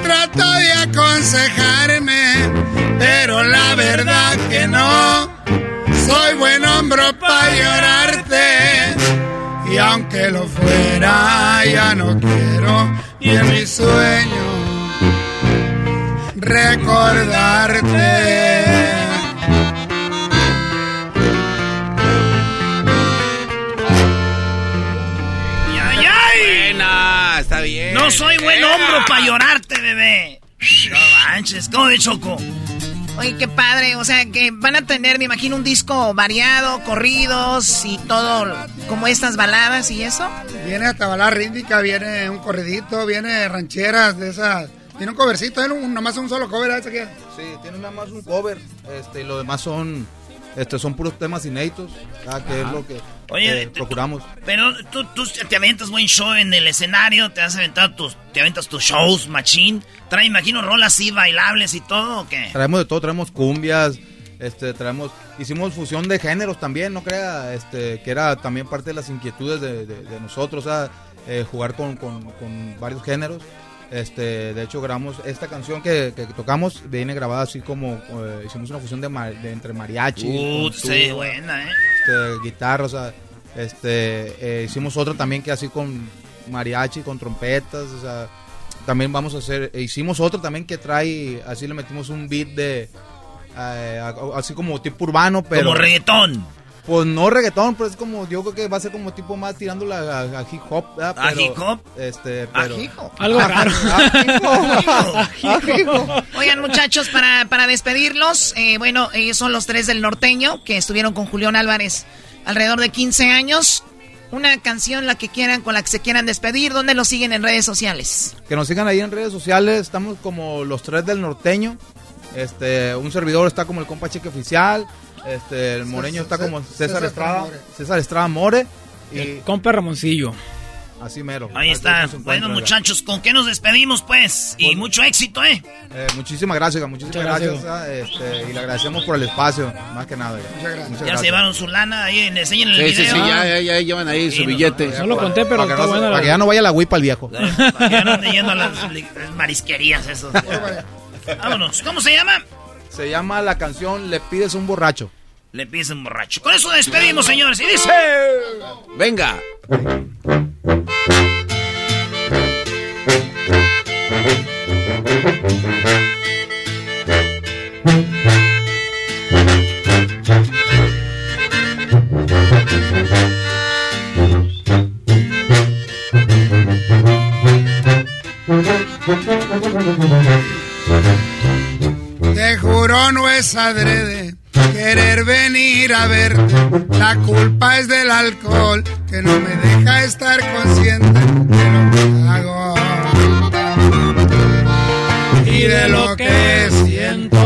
y trato de aconsejarme, pero la verdad que no, soy buen hombro para llorarte. Y aunque lo fuera, ya no quiero ni en mi sueño recordarte. ¡Ay, ay! Buena, está bien. No soy buen hombro para llorarte, bebé. No manches, ¿cómo de Choco? Oye, qué padre. O sea, que van a tener, me imagino, un disco variado, corridos y todo, como estas baladas y eso. Viene hasta balada rítmica, viene un corridito, viene rancheras de esas. Tiene un covercito, ¿eh? un, nomás un solo cover. ¿eh? ese que- Sí, tiene nada más un cover, este, y lo demás son, este, son puros temas inéditos, ah, que es lo que Oye, eh, procuramos. Pero tú, tú te avientas buen show en el escenario, te has aventado tus, te aventas tus shows, machín. Trae, imagino, rolas así bailables y todo, ¿o qué? Traemos de todo, traemos cumbias, este, traemos, hicimos fusión de géneros también, no crea, este, que era también parte de las inquietudes de, de- de nosotros, o sea, eh, jugar con, con- con varios géneros. Este, de hecho grabamos esta canción que, que tocamos, viene grabada así como, eh, hicimos una fusión de, entre mariachi, Uh, sí, buena, ¿eh? este, guitarra, o sea, este, eh, hicimos otra también que así con mariachi, con trompetas, o sea, también vamos a hacer, e hicimos otro también que trae, así le metimos un beat de, eh, así como tipo urbano, pero... Como reggaetón. Pues no reggaetón, pero es como, yo creo que va a ser como tipo más tirándole a, a- a hip hop. ¿A hip hop? Este, ¿A pero... hip hop? Algo raro. [LAUGHS] A. [LAUGHS] A hip hop. Oigan, muchachos, para, para despedirlos, eh, bueno, ellos son los tres del norteño que estuvieron con Julián Álvarez alrededor de 15 años. Una canción, la que quieran, con la que se quieran despedir. ¿Dónde los siguen en redes sociales? Que nos sigan ahí en redes sociales, estamos como los tres del norteño. Este, un servidor está como el compa cheque oficial, este, el moreño está como César César Estrada, More. César Estrada More y El compa Ramoncillo. Así mero. Ahí está. Bueno, muchachos, ¿con qué nos despedimos, pues? Y mucho éxito, ¿eh? eh muchísimas gracias, muchísimas gracias. Ah, este, y le agradecemos por el espacio, más que nada. Muchas gracias. ya se llevaron su lana, ahí enseñen el sí, video. Sí, sí, ya, ya, llevan ahí su billete. No, lo conté, pero para, que no, para que ya no vaya la huipa al viejo. para que ya no ande yendo a las marisquerías esos. Vámonos. ¿Cómo se llama? Se llama la canción Le pides un borracho. Le pides un borracho. Con eso despedimos, señores. Y dice... Venga. Te juro no es adrede querer venir a verte. La culpa es del alcohol que no me deja estar consciente de lo que hago y de lo que siento.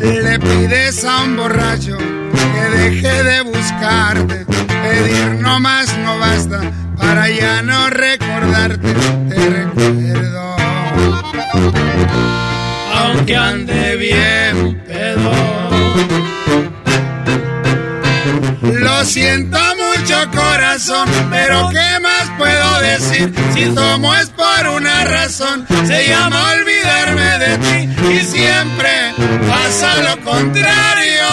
Le pides a un borracho que deje de buscarte. Pedir no más no basta para ya no recordarte. Te recuerdo aunque ande bien pedo. Lo siento mucho corazón, pero ¿qué más puedo decir? Si tomo es por una razón, se llama olvidarme de ti y siempre pasa lo contrario.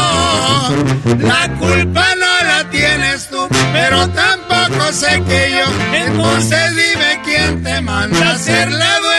La culpa no la tienes tú, pero tampoco sé que yo. Entonces dime quién te manda a ser la dueña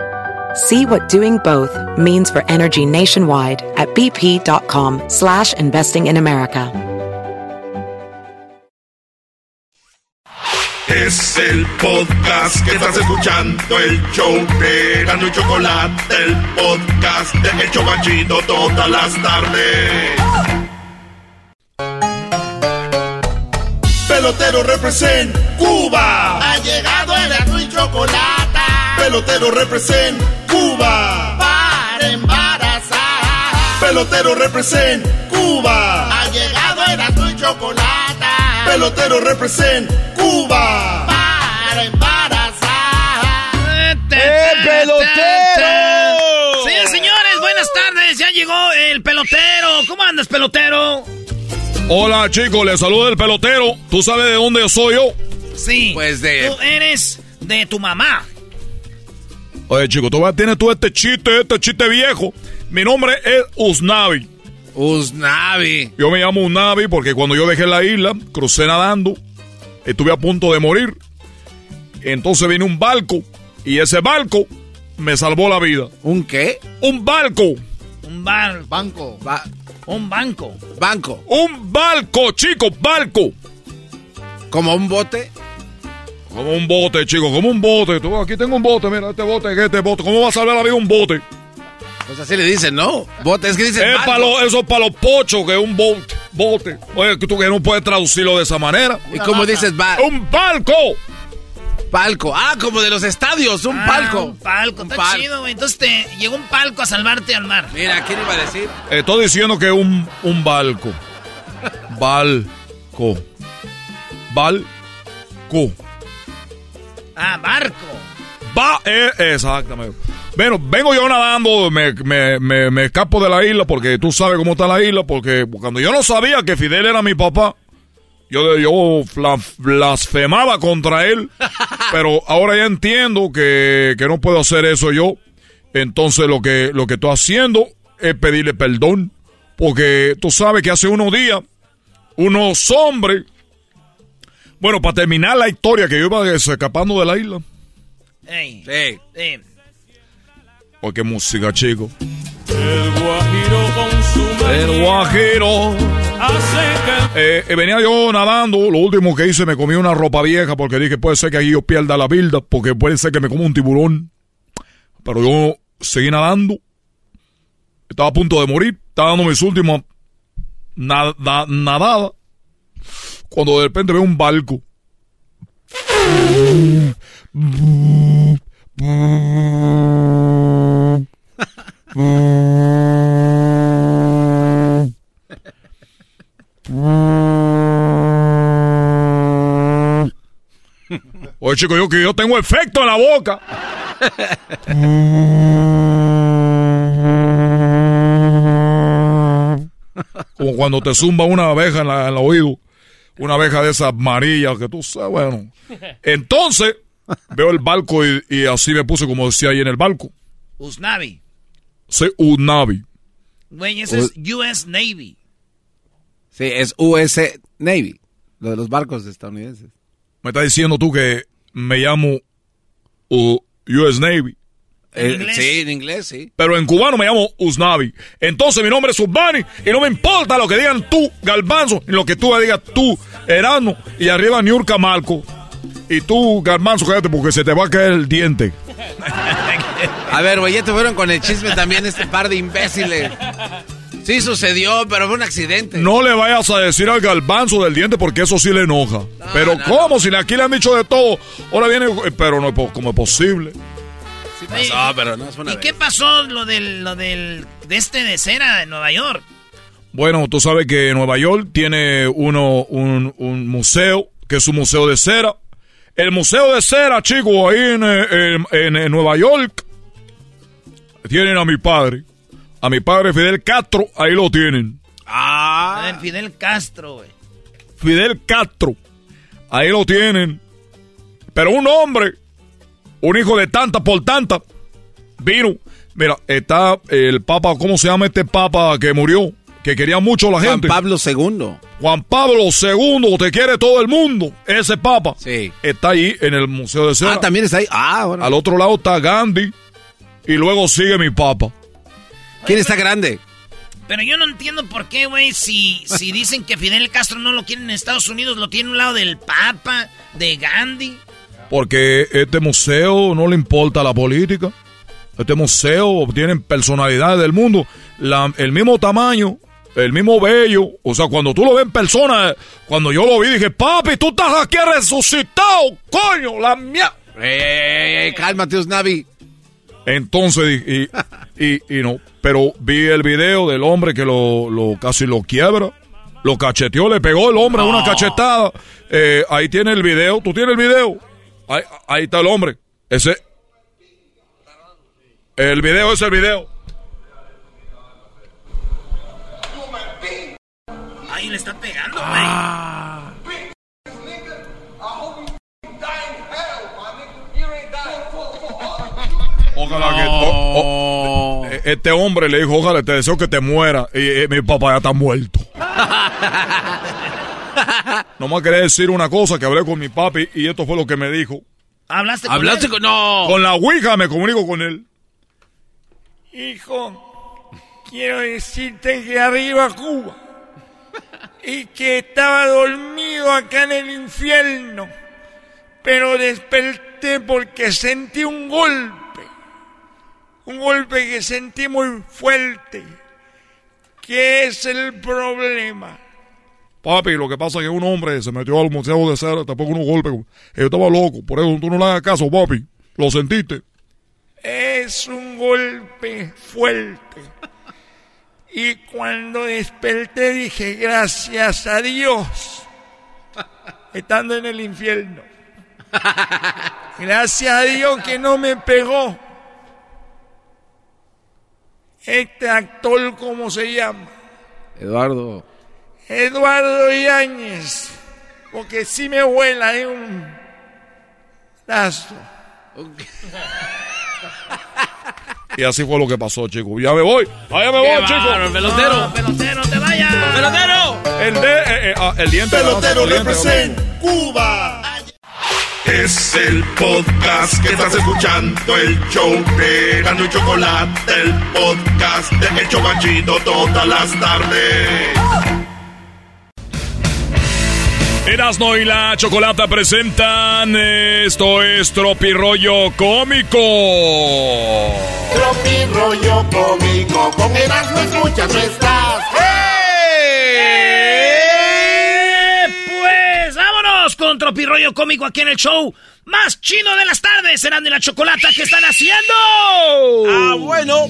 See what doing both means for energy nationwide at bp.com slash investing in America. Es el podcast que estás escuchando, el show de Gano y Chocolate, el podcast de El Chobachito todas las tardes. Pelotero represent Cuba. Ha llegado el Gano y Chocolate. Pelotero represent Cuba. Para embarazar. Pelotero represent Cuba. Ha llegado el Gano y Chocolate. Pelotero represent Cuba. Para embarazar. ¡Eh, pelotero! Señores, señores, buenas tardes. Ya llegó el pelotero. ¿Cómo andas, pelotero? Hola, chicos, les saluda el pelotero. ¿Tú sabes de dónde soy yo? Sí. Pues de- Tú eres de tu mamá. Oye, chico, tú vas- tienes tú este chiste, este chiste viejo. Mi nombre es Usnavi. Usnavi. Yo me llamo Usnavi porque cuando yo dejé la isla, crucé nadando, estuve a punto de morir. Entonces vino un barco y ese barco me salvó la vida. ¿Un qué? Un barco. Un bar, Banco. Ba- un banco. banco. Un barco, chicos, barco. ¿Como un bote? Como un bote, chicos, como un bote. Tú, aquí tengo un bote, mira, este bote, este bote. ¿Cómo va a salvar la vida un bote? Pues así le dicen, ¿no? Bote, es que dicen Es para los- eso es para los pochos, que es un bote. bote. Oye, tú que no puedes traducirlo de esa manera. ¿Y cómo dices ba- ¡Un barco! palco? Ah, como de los estadios, un Ah, palco. Un palco, está pal- chido, güey. Entonces te llegó un palco a salvarte al mar. Mira, ¿quién iba a decir? Estoy diciendo que es un, un barco. Barco. Barco. Ah, barco. Va, eh, exactamente. Bueno, vengo yo nadando, me, me, me, me escapo de la isla porque tú sabes cómo está la isla, porque cuando yo no sabía que Fidel era mi papá, yo, yo blasfemaba contra él, [LAUGHS] pero ahora ya entiendo que, que no puedo hacer eso yo. Entonces lo que, lo que estoy haciendo es pedirle perdón, porque tú sabes que hace unos días, unos hombres, bueno, para terminar la historia que yo iba escapando de la isla, Ey. Sí. Oh, qué música, chico. El guajiro con su El guajiro. Eh, eh, venía yo nadando, lo último que hice me comí una ropa vieja porque dije puede ser que ahí yo pierda la vida, porque puede ser que me coma un tiburón. Pero yo seguí nadando, estaba a punto de morir, estaba dando mis últimos nada, nadadas, cuando de repente veo un barco. Oye, chico, yo que yo tengo efecto en la boca. Como cuando te zumba una abeja en, la, el oído. Una abeja de esas amarillas que tú sabes, bueno. [LAUGHS] Entonces, veo el barco y, y así me puse como decía ahí en el barco. Usnavi. Sí, Usnavi. Güey, ese es US Navy. Sí, es US Navy. Lo de los barcos estadounidenses. Me está diciendo tú que me llamo US Navy. Eh, sí, en inglés, sí. Pero en cubano me llamo Usnavi. Entonces mi nombre es Usbani y no me importa lo que digan tú, Galbanzo, ni lo que tú digas tú, Erano, y arriba Niurka Marco. Y tú, Galbanzo, cállate porque se te va a caer el diente. [LAUGHS] A ver, güey, ya te fueron con el chisme también este par de imbéciles. Sí sucedió, pero fue un accidente. No le vayas a decir al galbanzo del diente porque eso sí le enoja. pero ¿cómo? Si aquí le han dicho de todo. Ahora viene, pero no es como es posible. Sí pasó, pero no es una ¿Y qué pasó lo del, lo del, de este de cera de Nueva York? Bueno, tú sabes que Nueva York tiene uno, un, un museo, que es un museo de cera. El museo de cera, chicos, ahí en, en, en Nueva York, tienen a mi padre. A mi padre Fidel Castro, ahí lo tienen. Ah. Fidel Castro, güey. Fidel Castro. Ahí lo tienen. Pero un hombre, un hijo de tanta por tanta, vino. Mira, está el papa, ¿cómo se llama este papa que murió? Que quería mucho la gente. Juan Pablo II. Juan Pablo II, te quiere todo el mundo. Ese papa. Sí. Está ahí en el Museo de Cera. Ah, también está ahí. Ah, bueno. Al otro lado está Gandhi. Y luego sigue mi papa. ¿Quién está grande? Pero yo no entiendo por qué, güey, si, si dicen que Fidel Castro no lo quieren en Estados Unidos, lo tiene a un lado del Papa, de Gandhi. Porque este museo no le importa la política. Este museo tiene personalidades del mundo, la, el mismo tamaño, el mismo bello. O sea, cuando tú lo ves en persona, cuando yo lo vi, dije, papi, tú estás aquí resucitado, coño, la mía. Ey, ey, cálmate, Usnavi. Entonces, y, y, y, no, pero vi el video del hombre que lo, lo casi lo quiebra, lo cacheteó, le pegó el hombre una cachetada. Eh, ahí tiene el video, tú tienes el video. Ahí, ahí está el hombre. Ese. El video es el video. Ahí le está pegando, güey. Ojalá que. oh, oh, este hombre le dijo, ojalá te deseo que te muera. Y, y mi papá ya está muerto. [LAUGHS] [LAUGHS] Nomás quería decir una cosa que hablé con mi papi y esto fue lo que me dijo. ¿Hablaste con ¿Hablaste él? con.? No. Con la Ouija me comunico con él. Hijo, quiero decirte que arriba Cuba y que estaba dormido acá en el infierno, pero desperté porque sentí un golpe, un golpe que sentí muy fuerte. ¿Qué es el problema? Papi, lo que pasa es que un hombre se metió al museo de cera, tampoco unos golpes. Yo estaba loco, por eso tú no le hagas caso, papi. ¿Lo sentiste? Es un golpe fuerte. Y cuando desperté dije, gracias a Dios, estando en el infierno. Gracias a Dios que no me pegó. Este actor, ¿cómo se llama? Eduardo. Eduardo Yáñez. Porque si me vuela de un lazo. [LAUGHS] Y así fue lo que pasó, chicos. Ya me voy. Allá me voy, chicos. pelotero. pelotero, te vayas. Pelotero. El, de, eh, eh, ah, el diente. Pelotero el diente, represent Cuba. Es el podcast que estás escuchando, el show de Gano y Chocolate, el podcast de El Chocachito todas las tardes. Erasno y la Chocolata presentan Esto es Tropirollo Cómico. Tropirollo cómico, con Erasmo escuchas no estás. Pues vámonos con Tropirollo Cómico aquí en el show más chino de las tardes. Serán de la Chocolata que están haciendo. Ah, bueno.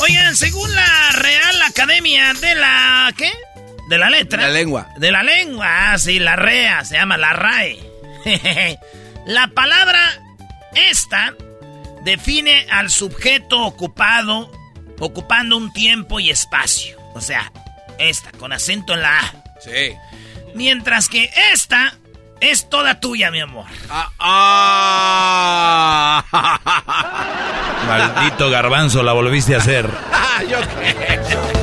Oigan, según la Real Academia de la... ¿Qué? De la letra. La lengua. De la lengua, ah, sí, la REA, se llama la RAE. [LAUGHS] la palabra esta define al sujeto ocupado, ocupando un tiempo y espacio. O sea, esta, con acento en la A. Sí. Mientras que esta es toda tuya, mi amor. Ah, Maldito garbanzo, la volviste a hacer. [LAUGHS] ¿Yo qué?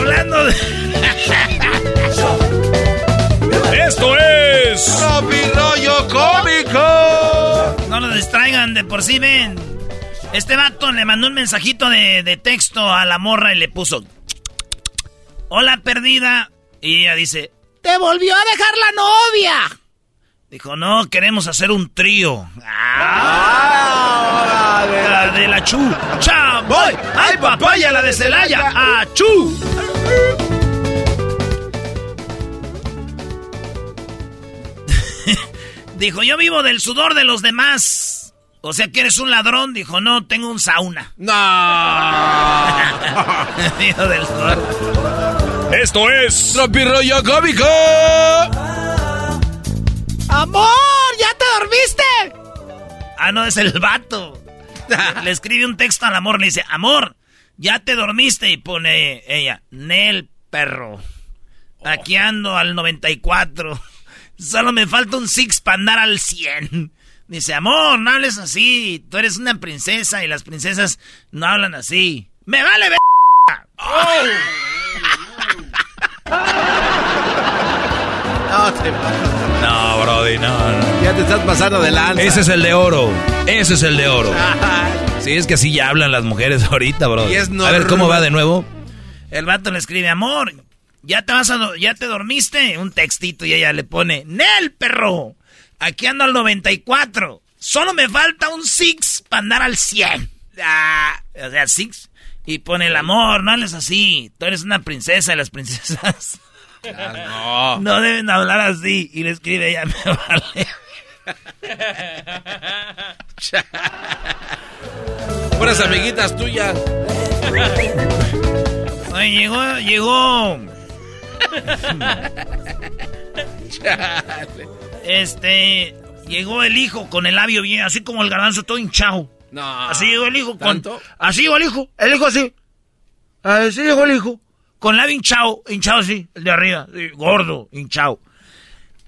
Hablando de... [LAUGHS] Esto es Tropirollo Cómico. No nos distraigan, de por sí ven. Este vato le mandó un mensajito de, de texto a la morra y le puso... Hola, perdida. Y ella dice... ¡Te volvió a dejar la novia! Dijo, no, queremos hacer un trío. ¡Ah! De la chu. ¡Chaboy! ¡Ay, papaya, la de Celaya! ¡Ah, chu! [LAUGHS] Dijo, yo vivo del sudor de los demás. O sea que eres un ladrón. Dijo, no, tengo un sauna. No. [LAUGHS] Vivo del sudor. Esto es Tropirollo Cómico. ¡Amor! ¿Ya te dormiste? Ah, no, es el vato. [LAUGHS] Le escribe un texto al amor, le dice, amor, ya te dormiste. Y pone ella, Nel, perro. Aquí ando al 94. Solo me falta un six para andar al 100. Dice, amor, no hables así. Tú eres una princesa y las princesas no hablan así. ¡Me vale ver! [LAUGHS] No, te... No, Brody, no, no. Ya te estás pasando de lanza. Ese es el de oro. Ese es el de oro. [LAUGHS] Sí, es que así ya hablan las mujeres [LAUGHS] ahorita, bro. Y es A ver, ¿cómo va de nuevo? El vato le escribe, amor, ¿ya te vas a ya te dormiste? Un textito y ella le pone, Nel, perro. Aquí ando al 94. Solo me falta un six para andar al 100. Ah, o sea, six. Y pone el amor, no hables así. Tú eres una princesa y las princesas [LAUGHS] No. no deben hablar así. Y le escribe ella, [LAUGHS] me vale. [LAUGHS] Puras amiguitas tuyas. Oye, llegó, llegó. Este, llegó el hijo con el labio bien, así como el garbanzo todo hinchado. No. Así llegó el hijo con. ¿Tanto? Así llegó el hijo, el hijo así. Así llegó el hijo. Con labio hinchado, hinchado así, el de arriba, sí, gordo, hinchado.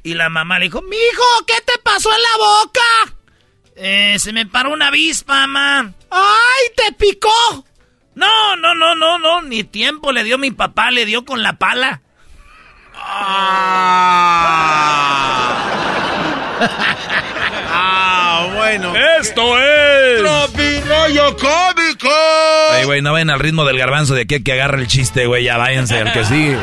Y la mamá le dijo, mijo, ¿qué te pasó en la boca? Eh, se me paró una avispa, mamá. ¡Ay, te picó! No, no, no, no, no, ni tiempo le dio mi papá, le dio con la pala. Ah, [LAUGHS] bueno. Esto es Tropirollo Cómico. Ay, güey, no vayan al ritmo del garbanzo de que que agarra el chiste, güey. Ya váyanse al que sigue.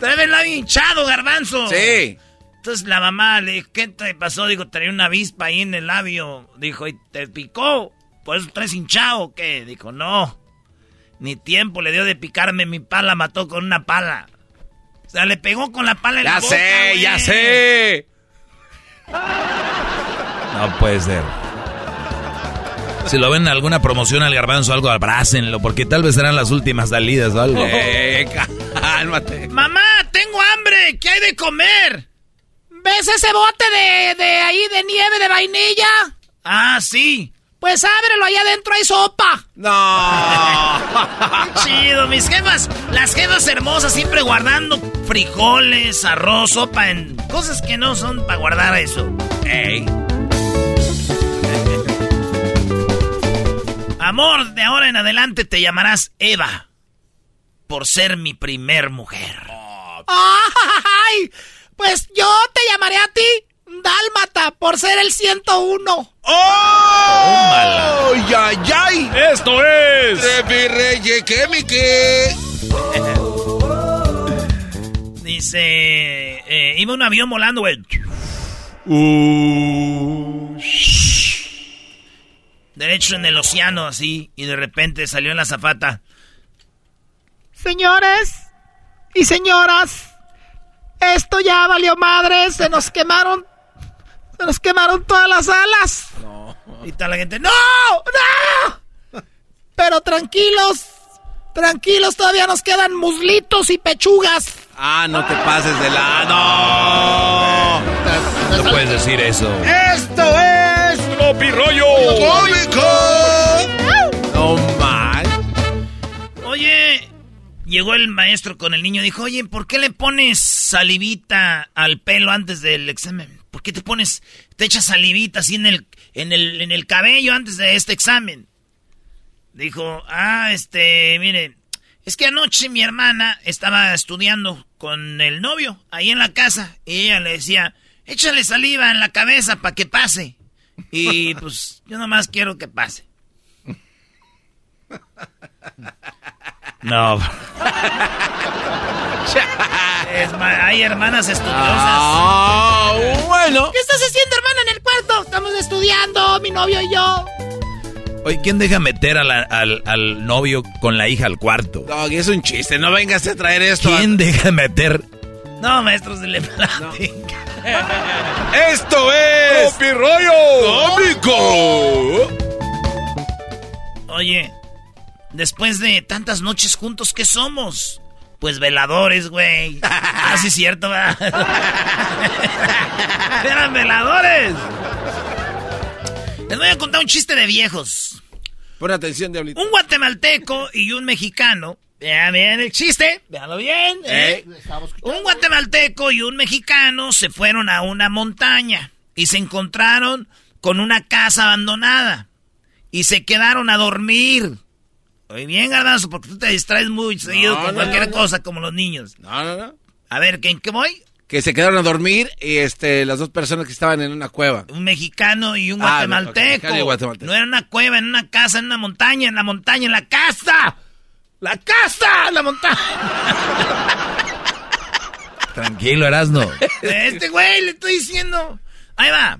Trae el labio hinchado, garbanzo. Sí. Entonces la mamá le dijo, ¿qué te pasó? Digo, traía una avispa ahí en el labio. Dijo, ¿y te picó? ¿Por eso traes hinchado o qué? Dijo, no. Ni tiempo le dio de picarme, mi pala mató con una pala. O sea, le pegó con la pala en Ya la boca, sé, güey. ya sé. No puede ser. Si lo ven en alguna promoción al garbanzo, algo abrácenlo, porque tal vez serán las últimas salidas o algo. [LAUGHS] Eh, cálmate. Mamá, tengo hambre. ¿Qué hay de comer? ¿Ves ese bote de, de ahí de nieve de vainilla? Ah, sí. Pues ábrelo, allá adentro hay sopa. No. [LAUGHS] Chido, mis jefas. Las jefas hermosas siempre guardando frijoles, arroz, sopa en cosas que no son para guardar eso. Ey. Amor, de ahora en adelante te llamarás Eva. por ser mi primer mujer. ¡Ay! Pues yo te llamaré a ti Dálmata por ser el 101. ¡Oh! ¡Ya, ya! Esto es. Trepi Reyes. [LAUGHS] Dice. eh, iba un avión volando, güey. Derecho en el océano, así. Y de repente salió en la zafata. Señores y señoras, esto ya valió madre, se nos [LAUGHS] quemaron, se nos quemaron todas las alas. Y está la gente. ¡No! ¡No! Pero tranquilos, tranquilos, todavía nos quedan muslitos y pechugas. Ah, no te pases de la. No. No puedes decir eso. Esto es. Llegó el maestro con el niño y dijo, oye, ¿por qué le pones salivita al pelo antes del examen? ¿Por qué te pones, te echas salivita así en el, en el, en el cabello antes de este examen? Dijo, ah, este, mire, es que anoche mi hermana estaba estudiando con el novio ahí en la casa y ella le decía, échale saliva en la cabeza para que pase. Y [LAUGHS] pues yo nomás quiero que pase. [LAUGHS] No. [LAUGHS] Es hay hermanas estudiosas. Ah, bueno. ¿Qué estás haciendo, hermana, en el cuarto? Estamos estudiando, mi novio y yo. Oye, ¿quién deja meter a la- al, al novio con la hija al cuarto? Doggy, es un chiste, no vengas a traer esto. ¿Quién deja meter? No, maestros de le platica. Esto es. Tropi Rollo. ¡Cómico! Oye, después de tantas noches juntos, ¿qué somos? Pues veladores, güey. [LAUGHS] Ah, sí, es cierto, ¿verdad? [LAUGHS] Eran veladores. Les voy a contar un chiste de viejos. Pon atención, Diablito. Un guatemalteco y un mexicano. Vean bien el chiste, véanlo bien. ¿eh? Un guatemalteco y un mexicano se fueron a una montaña y se encontraron con una casa abandonada y se quedaron a dormir. Oye, bien, Garbanzo, porque tú te distraes muy seguido No, con no, cualquier no, no. cosa como los niños. No, no, no. A ver, ¿en qué voy? Que se quedaron a dormir y este, las dos personas que estaban en una cueva. Un mexicano y un Ah, y guatemalteco. No era una cueva, en una casa, en una montaña, en la montaña, en la casa. ¡La casa! ¡La montaña! Tranquilo, Erasno. [LAUGHS] Este güey, le estoy diciendo. Ahí va.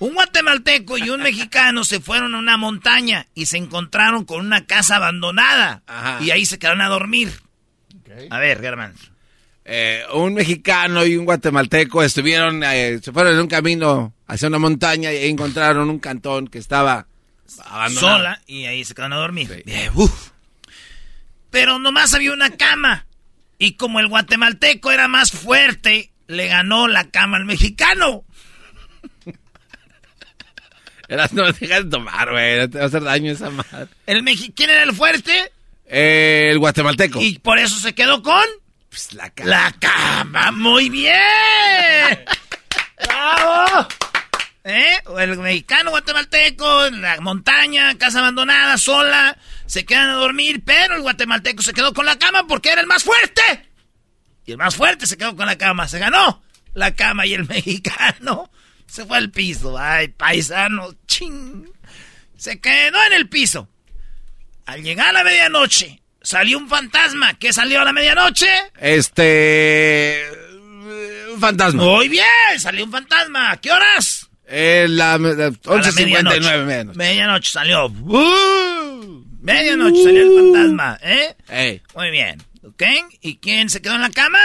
Un guatemalteco y un mexicano se fueron a una montaña y se encontraron con una casa abandonada. Y ahí se quedaron a dormir. A ver, Germán. Eh, un mexicano y un guatemalteco estuvieron, eh, se fueron en un camino hacia una montaña y encontraron un cantón que estaba abandonado. Sola y ahí se quedaron a dormir. Uf. Pero nomás había una cama. Y como el guatemalteco era más fuerte, le ganó la cama al mexicano. Eras, no dejas de tomar, güey, no te va a hacer daño esa madre. El mexi ¿Quién era el fuerte? Eh, el guatemalteco. Y por eso se quedó con... Pues la cama. La cama, muy bien. [LAUGHS] ¡Bravo! ¿Eh? El mexicano guatemalteco, en la montaña, casa abandonada, sola, se quedan a dormir, pero el guatemalteco se quedó con la cama porque era el más fuerte. Y el más fuerte se quedó con la cama, se ganó la cama y el [LAUGHS] mexicano se fue al piso. Ay, paisano, ching. Se quedó en el piso. Al llegar a la medianoche, salió un fantasma. ¿Qué salió a la medianoche? Este. Un fantasma. Muy bien, salió un fantasma. ¿A qué horas? Eh, la, la A la 11.59 menos. Medianoche salió. ¡Uh! Medianoche salió el fantasma, ¿eh? Muy bien. ¿Ok? ¿Y quién se quedó en la cama?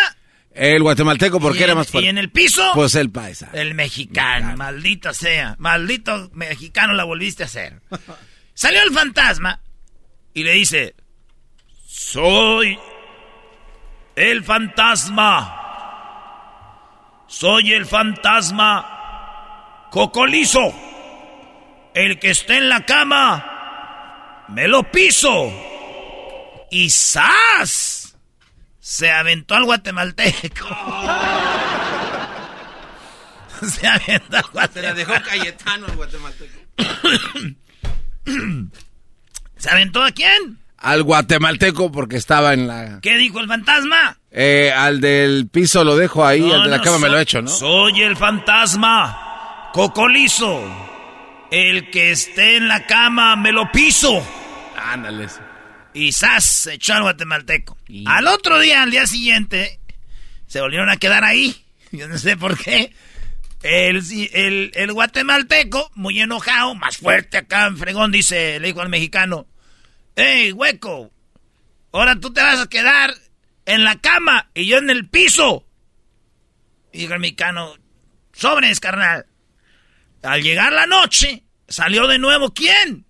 El guatemalteco, ¿por Y qué era más fuerte? ¿Y en el piso? Pues el paisa. El mexicano, maldita sea. Maldito mexicano la volviste a hacer. [LAUGHS] Salió el fantasma y le dice: Soy el fantasma. Soy el fantasma cocolizo. El que esté en la cama, me lo piso. Y ¡zas! Se aventó al guatemalteco. [LAUGHS] Se aventó al guatemalteco. Se la dejó Cayetano el guatemalteco. [COUGHS] ¿Se aventó a quién? al guatemalteco porque estaba en la... ¿Qué dijo el fantasma? Eh, al del piso lo dejo ahí, No, al de la no, cama me lo echo, ¿no? Soy el fantasma. Cocolizo. El que esté en la cama me lo piso. Ándales. Y ¡zas! se echó al guatemalteco. Al otro día, al día siguiente, se volvieron a quedar ahí. [LAUGHS] Yo no sé por qué. El, el, el guatemalteco, muy enojado, más fuerte acá en fregón, dice, le dijo al mexicano, ¡Ey, hueco! Ahora tú te vas a quedar en la cama y yo en el piso. Y dijo el mexicano, sobres, carnal. Al llegar la noche, salió de nuevo, ¿quién?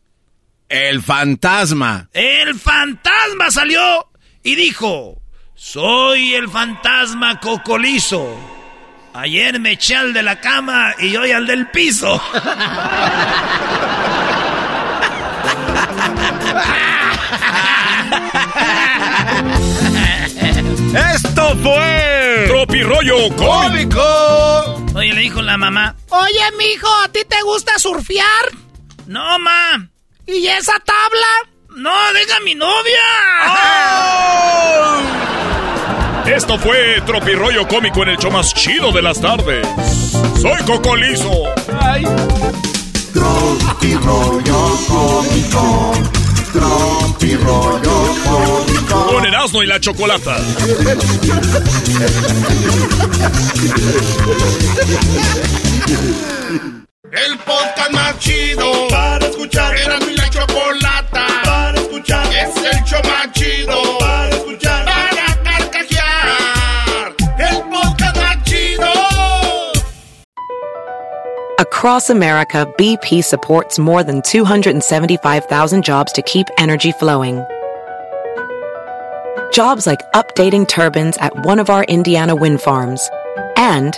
El fantasma. El fantasma salió y dijo, soy el fantasma cocolizo. Ayer me eché al de la cama y hoy al del piso. Esto fue... Tropirollo cómico. Oye, le dijo la mamá. Oye, mijo, ¿a ti te gusta surfear? No, ma. ¿Y esa tabla? No, deja a mi novia. Esto fue Tropirollo Cómico en el show más chido de las tardes. Soy Cocolizo. Tropirollo cómico. Tropirollo cómico. Con Erasmo y la Chocolata. [LAUGHS] El podcast más chido para escuchar. Era mi la chocolata para escuchar. Es el show más chido para escuchar. Para carcajear. El podcast más chido. Across America, BP supports more than 275,000 jobs to keep energy flowing. Jobs like updating turbines at one of our Indiana wind farms and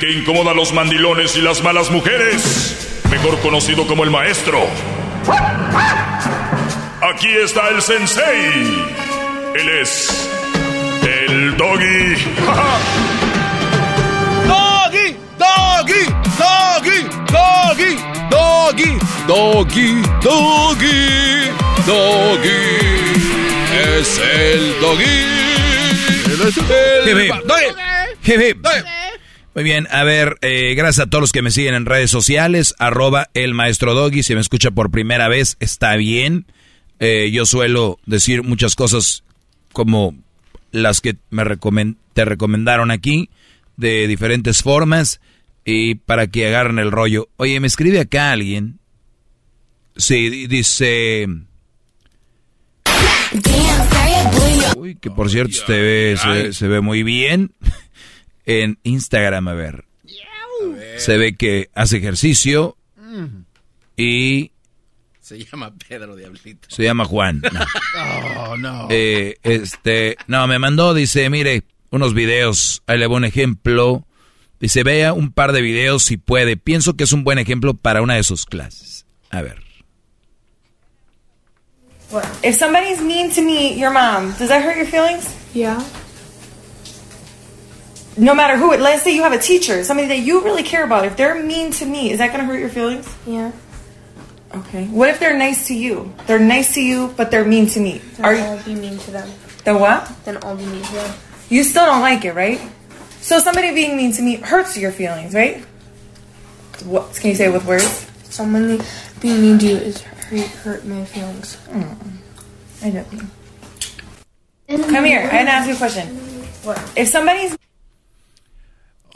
Que incomoda a los mandilones y las malas mujeres. Mejor conocido como el maestro. Aquí está el sensei. Él es. El doggy. Doggy, doggy, doggy, doggy, doggy, doggy, doggy, doggy. Es el doggy. Él es el Hip, hip. doggy. Muy bien, a ver, eh, gracias a todos los que me siguen en redes sociales, arroba el maestro Doggy, si me escucha por primera vez, está bien. Eh, yo suelo decir muchas cosas como las que me te recomendaron aquí, de diferentes formas, y para que agarren el rollo. Oye, me escribe acá alguien, sí, di- dice... Uy, que por cierto se ve, se, se ve muy bien en Instagram, a ver. Se ve que hace ejercicio y Se llama Pedro Diablito. se llama Juan. [LAUGHS] No. Oh, no. Eh, este, no, me mandó, dice, mire, unos videos, ahí le voy un ejemplo. Dice, vea un par de videos si puede. Pienso que es un buen ejemplo para una de sus clases. A ver. If somebody's mean to me, your mom, does that hurt your feelings? Yeah. No matter who it, let's say you have a teacher, somebody that you really care about. If they're mean to me, is that going to hurt your feelings? Yeah. Okay. What if they're nice to you? They're nice to you, but they're mean to me. Then Are I'll you? be mean to them. The what? Then I'll be mean to them. You still don't like it, right? So somebody being mean to me hurts your feelings, right? What can you say it with words? Someone being mean to you is hurt, hurt my feelings. Mm. I know you. Come here. I'm gonna ask you a question. What? If somebody's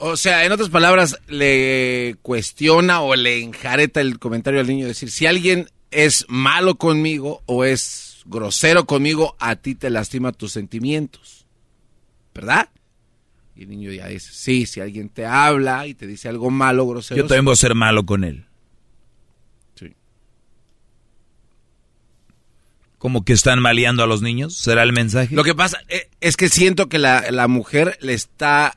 O sea, en otras palabras, le cuestiona o le enjareta el comentario al niño. Decir, si alguien es malo conmigo o es grosero conmigo, a ti te lastima tus sentimientos. ¿Verdad? Y el niño ya dice, sí, si alguien te habla y te dice algo malo, grosero. Yo también voy a ser malo con él. Sí. como que están maleando a los niños. ¿Será el mensaje? Lo que pasa eh, es que siento que la, la mujer le está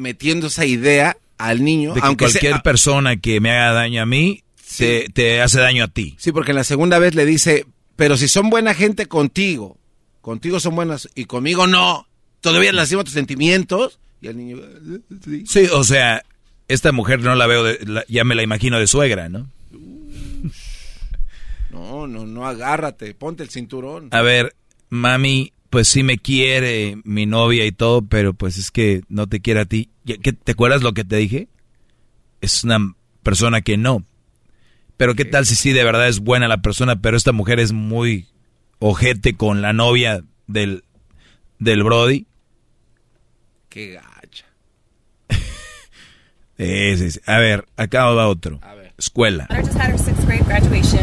metiendo esa idea al niño. De que aunque cualquier sea- persona que me haga daño a mí, te, te hace daño a ti. Sí, porque en la segunda vez le dice, pero si son buena gente contigo, contigo son buenas y conmigo no, todavía lastima tus sentimientos. Y el niño, "Eh, sí. Sí, o sea, esta mujer no la veo, de- la- ya me la imagino de suegra, ¿no? no, no, no, agárrate, ponte el cinturón. A ver, mami, pues sí me quiere mi novia y todo, pero pues es que no te quiere a ti. ¿Ya- qué- ¿Te acuerdas lo que te dije? Es una persona que no. Pero qué tal si sí de verdad es buena la persona, pero esta mujer es muy ojete con la novia del, del Brody. Qué gacha. [LAUGHS] Sí, sí. A ver, acá va otro. Escuela. just had her sixth grade graduation,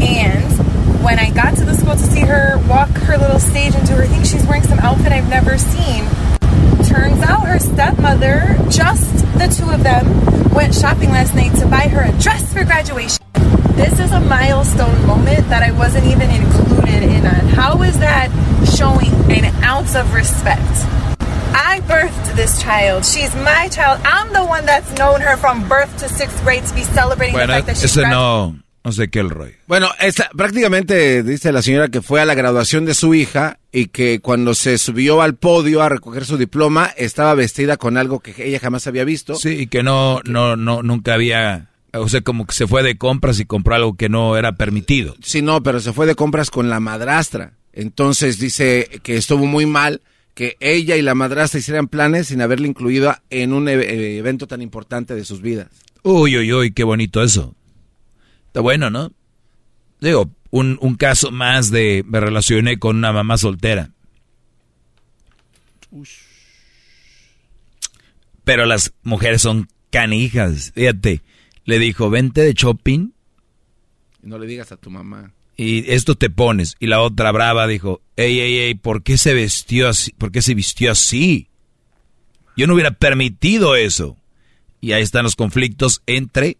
and when I got to the school to see her walk her little stage and do her thing, she's wearing some outfit I've never seen. Turns out her stepmother, just the two of them, went shopping last night to buy her a dress for graduation. This is a milestone moment that I wasn't even included in on. How is that showing an ounce of respect? I birthed this child. She's my child. I'm the one that's known her from birth to sixth grade to be celebrating Bueno, the fact that she's ese no, no sé qué el rollo. Bueno, esta, prácticamente dice la señora que fue a la graduación de su hija y que cuando se subió al podio a recoger su diploma estaba vestida con algo que ella jamás había visto. Sí, y que no, no, no, nunca había, o sea, como que se fue de compras y compró algo que no era permitido. Sí, no, pero se fue de compras con la madrastra. Entonces dice que estuvo muy mal que ella y la madrastra hicieran planes sin haberle incluido en un e- evento tan importante de sus vidas. Uy, uy, uy, qué bonito eso. Está bueno, ¿no? Digo, un, un caso más de me relacioné con una mamá soltera. Pero las mujeres son canijas. Fíjate, le dijo, vente de shopping no le digas a tu mamá. y esto te pones. Y la otra brava dijo, ey, ey, ey, ¿por qué se vistió así? ¿Por qué se vistió así? Yo no hubiera permitido eso. Y ahí están los conflictos entre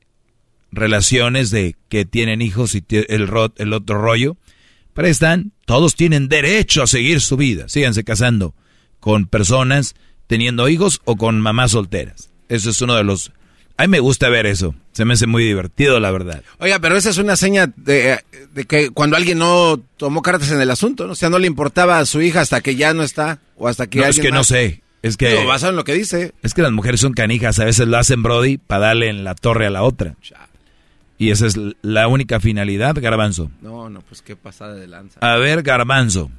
relaciones de que tienen hijos y el, ro- el otro rollo. Pero ahí están, todos tienen derecho a seguir su vida. Síganse casando con personas teniendo hijos o con mamás solteras. Eso es uno de los... A mí me gusta ver eso. Se me hace muy divertido, la verdad. Oiga, pero esa es una seña de, de que cuando alguien no tomó cartas en el asunto, ¿no? o sea, no le importaba a su hija hasta que ya no está o hasta que No, es alguien que no sé. Es que... Basado en lo que dice. Es que las mujeres son canijas, a veces lo hacen Brody para darle en la torre a la otra. Y esa es la única finalidad, Garbanzo. No, no, pues qué pasada de lanza. A ver, Garbanzo.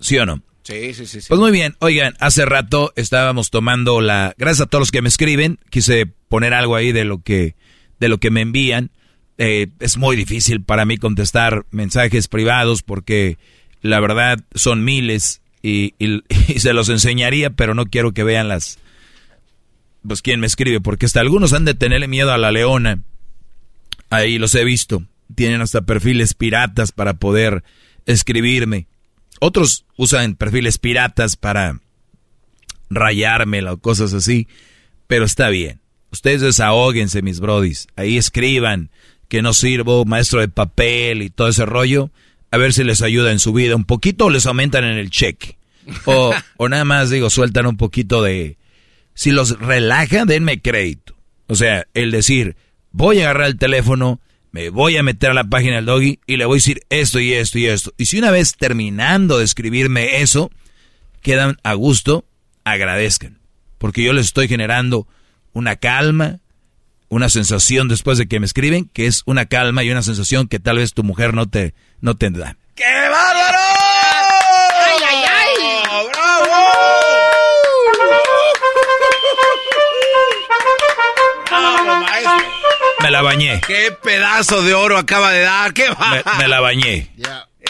¿Sí o no? Sí, sí, sí. sí. Pues muy bien, oigan, hace rato estábamos tomando la... Gracias a todos los que me escriben, quise poner algo ahí de lo que, de lo que me envían. Eh, es muy difícil para mí contestar mensajes privados porque la verdad son miles y, y- [LAUGHS] y se los enseñaría, pero no quiero que vean las... Pues quién me escribe, porque hasta algunos han de tenerle miedo a la leona. Ahí los he visto. Tienen hasta perfiles piratas para poder escribirme. Otros usan perfiles piratas para rayármela o cosas así. Pero está bien. Ustedes desahóguense, mis brodis. Ahí escriban que no sirvo, maestro de papel y todo ese rollo. A ver si les ayuda en su vida un poquito o les aumentan en el cheque. O, o nada más, digo, sueltan un poquito de... Si los relaja, denme crédito. O sea, el decir, voy a agarrar el teléfono, me voy a meter a la página del doggy y le voy a decir esto y esto y esto. Y si una vez terminando de escribirme eso, quedan a gusto, agradezcan. Porque yo les estoy generando una calma, una sensación después de que me escriben, que es una calma y una sensación que tal vez tu mujer no te, no te da. ¡Qué bárbaro! Me la bañé, ¡Qué pedazo de oro acaba de dar! ¡Qué va! me la bañé.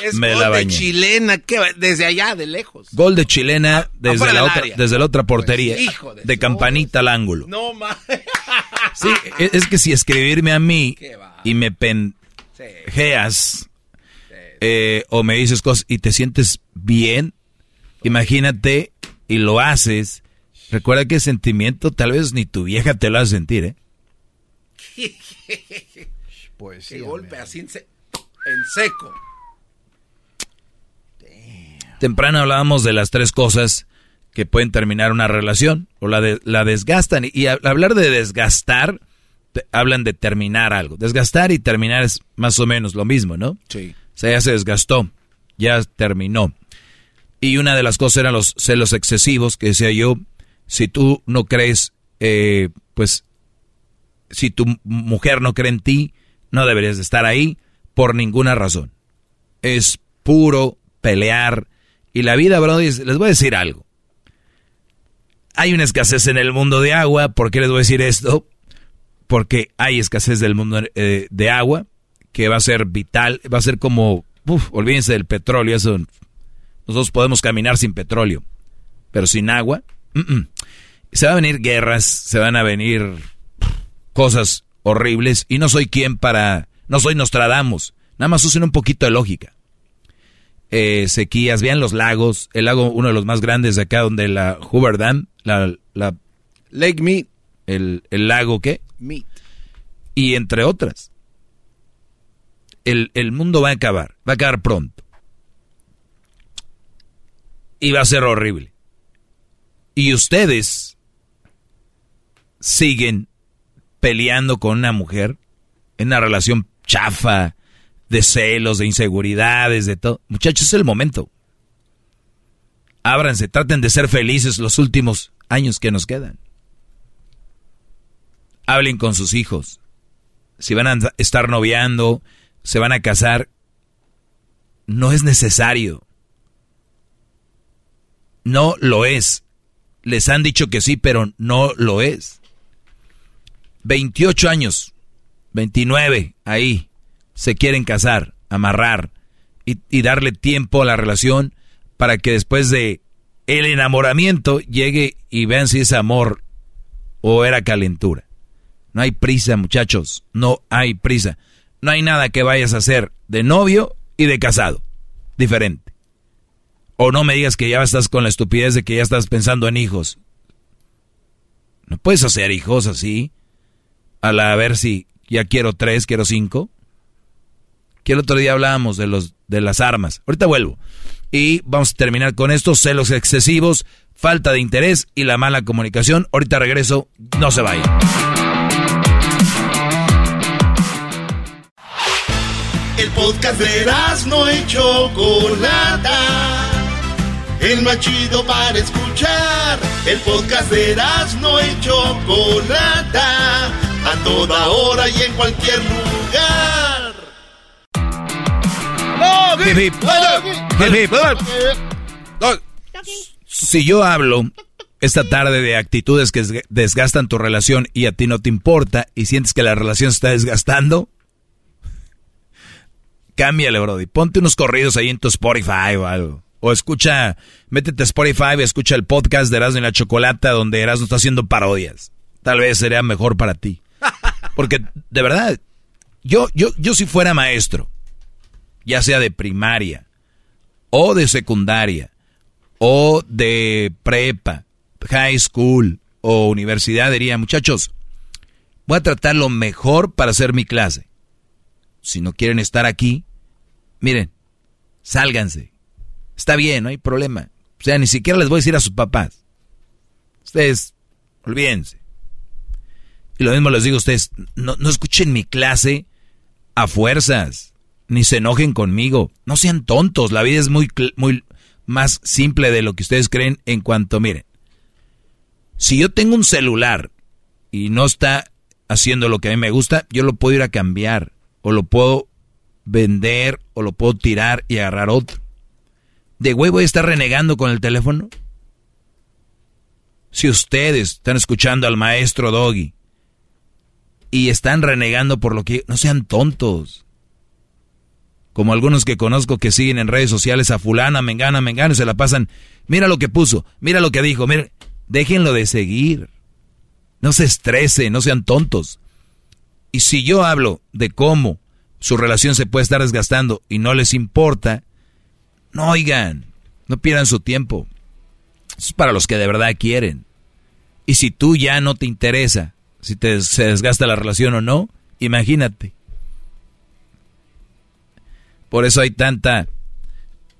Es me gol la de bañé. chilena, ¿qué desde allá, de lejos. Gol de chilena desde afuera la, otra, área. desde la otra portería. Pues, hijo de de campanita al ángulo. No más. [LAUGHS] Sí, es, es que si escribirme a mí y me penjeas eh, o me dices cosas y te sientes bien, imagínate y lo haces. Recuerda que sentimiento tal vez ni tu vieja te lo hace sentir, ¿eh? [LAUGHS] Qué golpe así. se- En seco. Temprano hablábamos de las tres cosas que pueden terminar una relación o la, de, la desgastan. Y, hablar de desgastar, hablan de terminar algo. Desgastar y terminar es más o menos lo mismo, ¿no? Sí. O sea, ya se desgastó, ya terminó. Y una de las cosas eran los celos excesivos, que decía yo, si tú no crees, eh, pues, si tu mujer no cree en ti, no deberías de estar ahí por ninguna razón. Es puro pelear. Y la vida, bro, les voy a decir algo. Hay una escasez en el mundo de agua. ¿Por qué les voy a decir esto? Porque hay escasez del mundo eh, de agua que va a ser vital, va a ser como, olvídense del petróleo, eso, nosotros podemos caminar sin petróleo, pero sin agua, se van a venir guerras, se van a venir cosas horribles y no soy quien para, no soy Nostradamus, nada más usen un poquito de lógica. Eh, sequías, vean los lagos, el lago, uno de los más grandes de acá, donde la Hoover Dam, la, la Lake Mead, el, el lago qué? Mead. Y entre otras. El, el mundo va a acabar, va a acabar pronto. Y va a ser horrible. Y ustedes siguen peleando con una mujer en una relación chafa, de celos, de inseguridades, de todo. Muchachos, es el momento. Ábranse, traten de ser felices los últimos años que nos quedan. Hablen con sus hijos. Si van a estar noviando, se van a casar, no es necesario. No lo es. Les han dicho que sí, pero no lo es. 28 años, 29, ahí, se quieren casar, amarrar y, darle tiempo a la relación para que después de el enamoramiento llegue y vean si es amor o era calentura. No hay prisa, muchachos, no hay prisa. No hay nada que vayas a hacer de novio y de casado. Diferente. O no me digas que ya estás con la estupidez de que ya estás pensando en hijos. No puedes hacer hijos así a la a ver si ya quiero tres, quiero cinco. Que el otro día hablábamos de los de las armas. Ahorita vuelvo. Y vamos a terminar con estos celos excesivos, falta de interés y la mala comunicación. Ahorita regreso, no se vayan. El podcast de no hecho Chocolata. El más chido para escuchar. El podcast de no hecho Chocolata a toda hora y en cualquier lugar. Si yo hablo esta tarde de actitudes que desgastan tu relación y a ti no te importa y sientes que la relación se está desgastando, cámbiale, Brody. Ponte unos corridos ahí en tu Spotify o algo. O escucha, métete a Spotify y escucha el podcast de Erasmo y la Chocolata donde Erasmo está haciendo parodias. Tal vez sería mejor para ti. Porque, de verdad, yo, yo, yo si fuera maestro, ya sea de primaria, o de secundaria, o de prepa, high school, o universidad, diría, muchachos, voy a tratar lo mejor para hacer mi clase. Si no quieren estar aquí, miren, sálganse. Está bien, no hay problema. O sea, ni siquiera les voy a decir a sus papás. Ustedes, olvídense. Y lo mismo les digo a ustedes, no, escuchen mi clase a fuerzas, ni se enojen conmigo. No sean tontos, la vida es muy, muy más simple de lo que ustedes creen en cuanto, miren, si yo tengo un celular y no está haciendo lo que a mí me gusta, yo lo puedo ir a cambiar, o lo puedo vender, o lo puedo tirar y agarrar otro. ¿De huevo voy a estar renegando con el teléfono? Si ustedes están escuchando al maestro Doggy y están renegando por lo que... No sean tontos. Como algunos que conozco que siguen en redes sociales a fulana, mengana, mengana y se la pasan. Mira lo que puso, mira lo que dijo, mira. Déjenlo de seguir. No se estresen, no sean tontos. Y si yo hablo de cómo su relación se puede estar desgastando y no les importa, no oigan, no pierdan su tiempo. es para los que de verdad quieren. Y si tú ya no te interesa si te, se desgasta la relación o no, imagínate. Por eso hay tanta,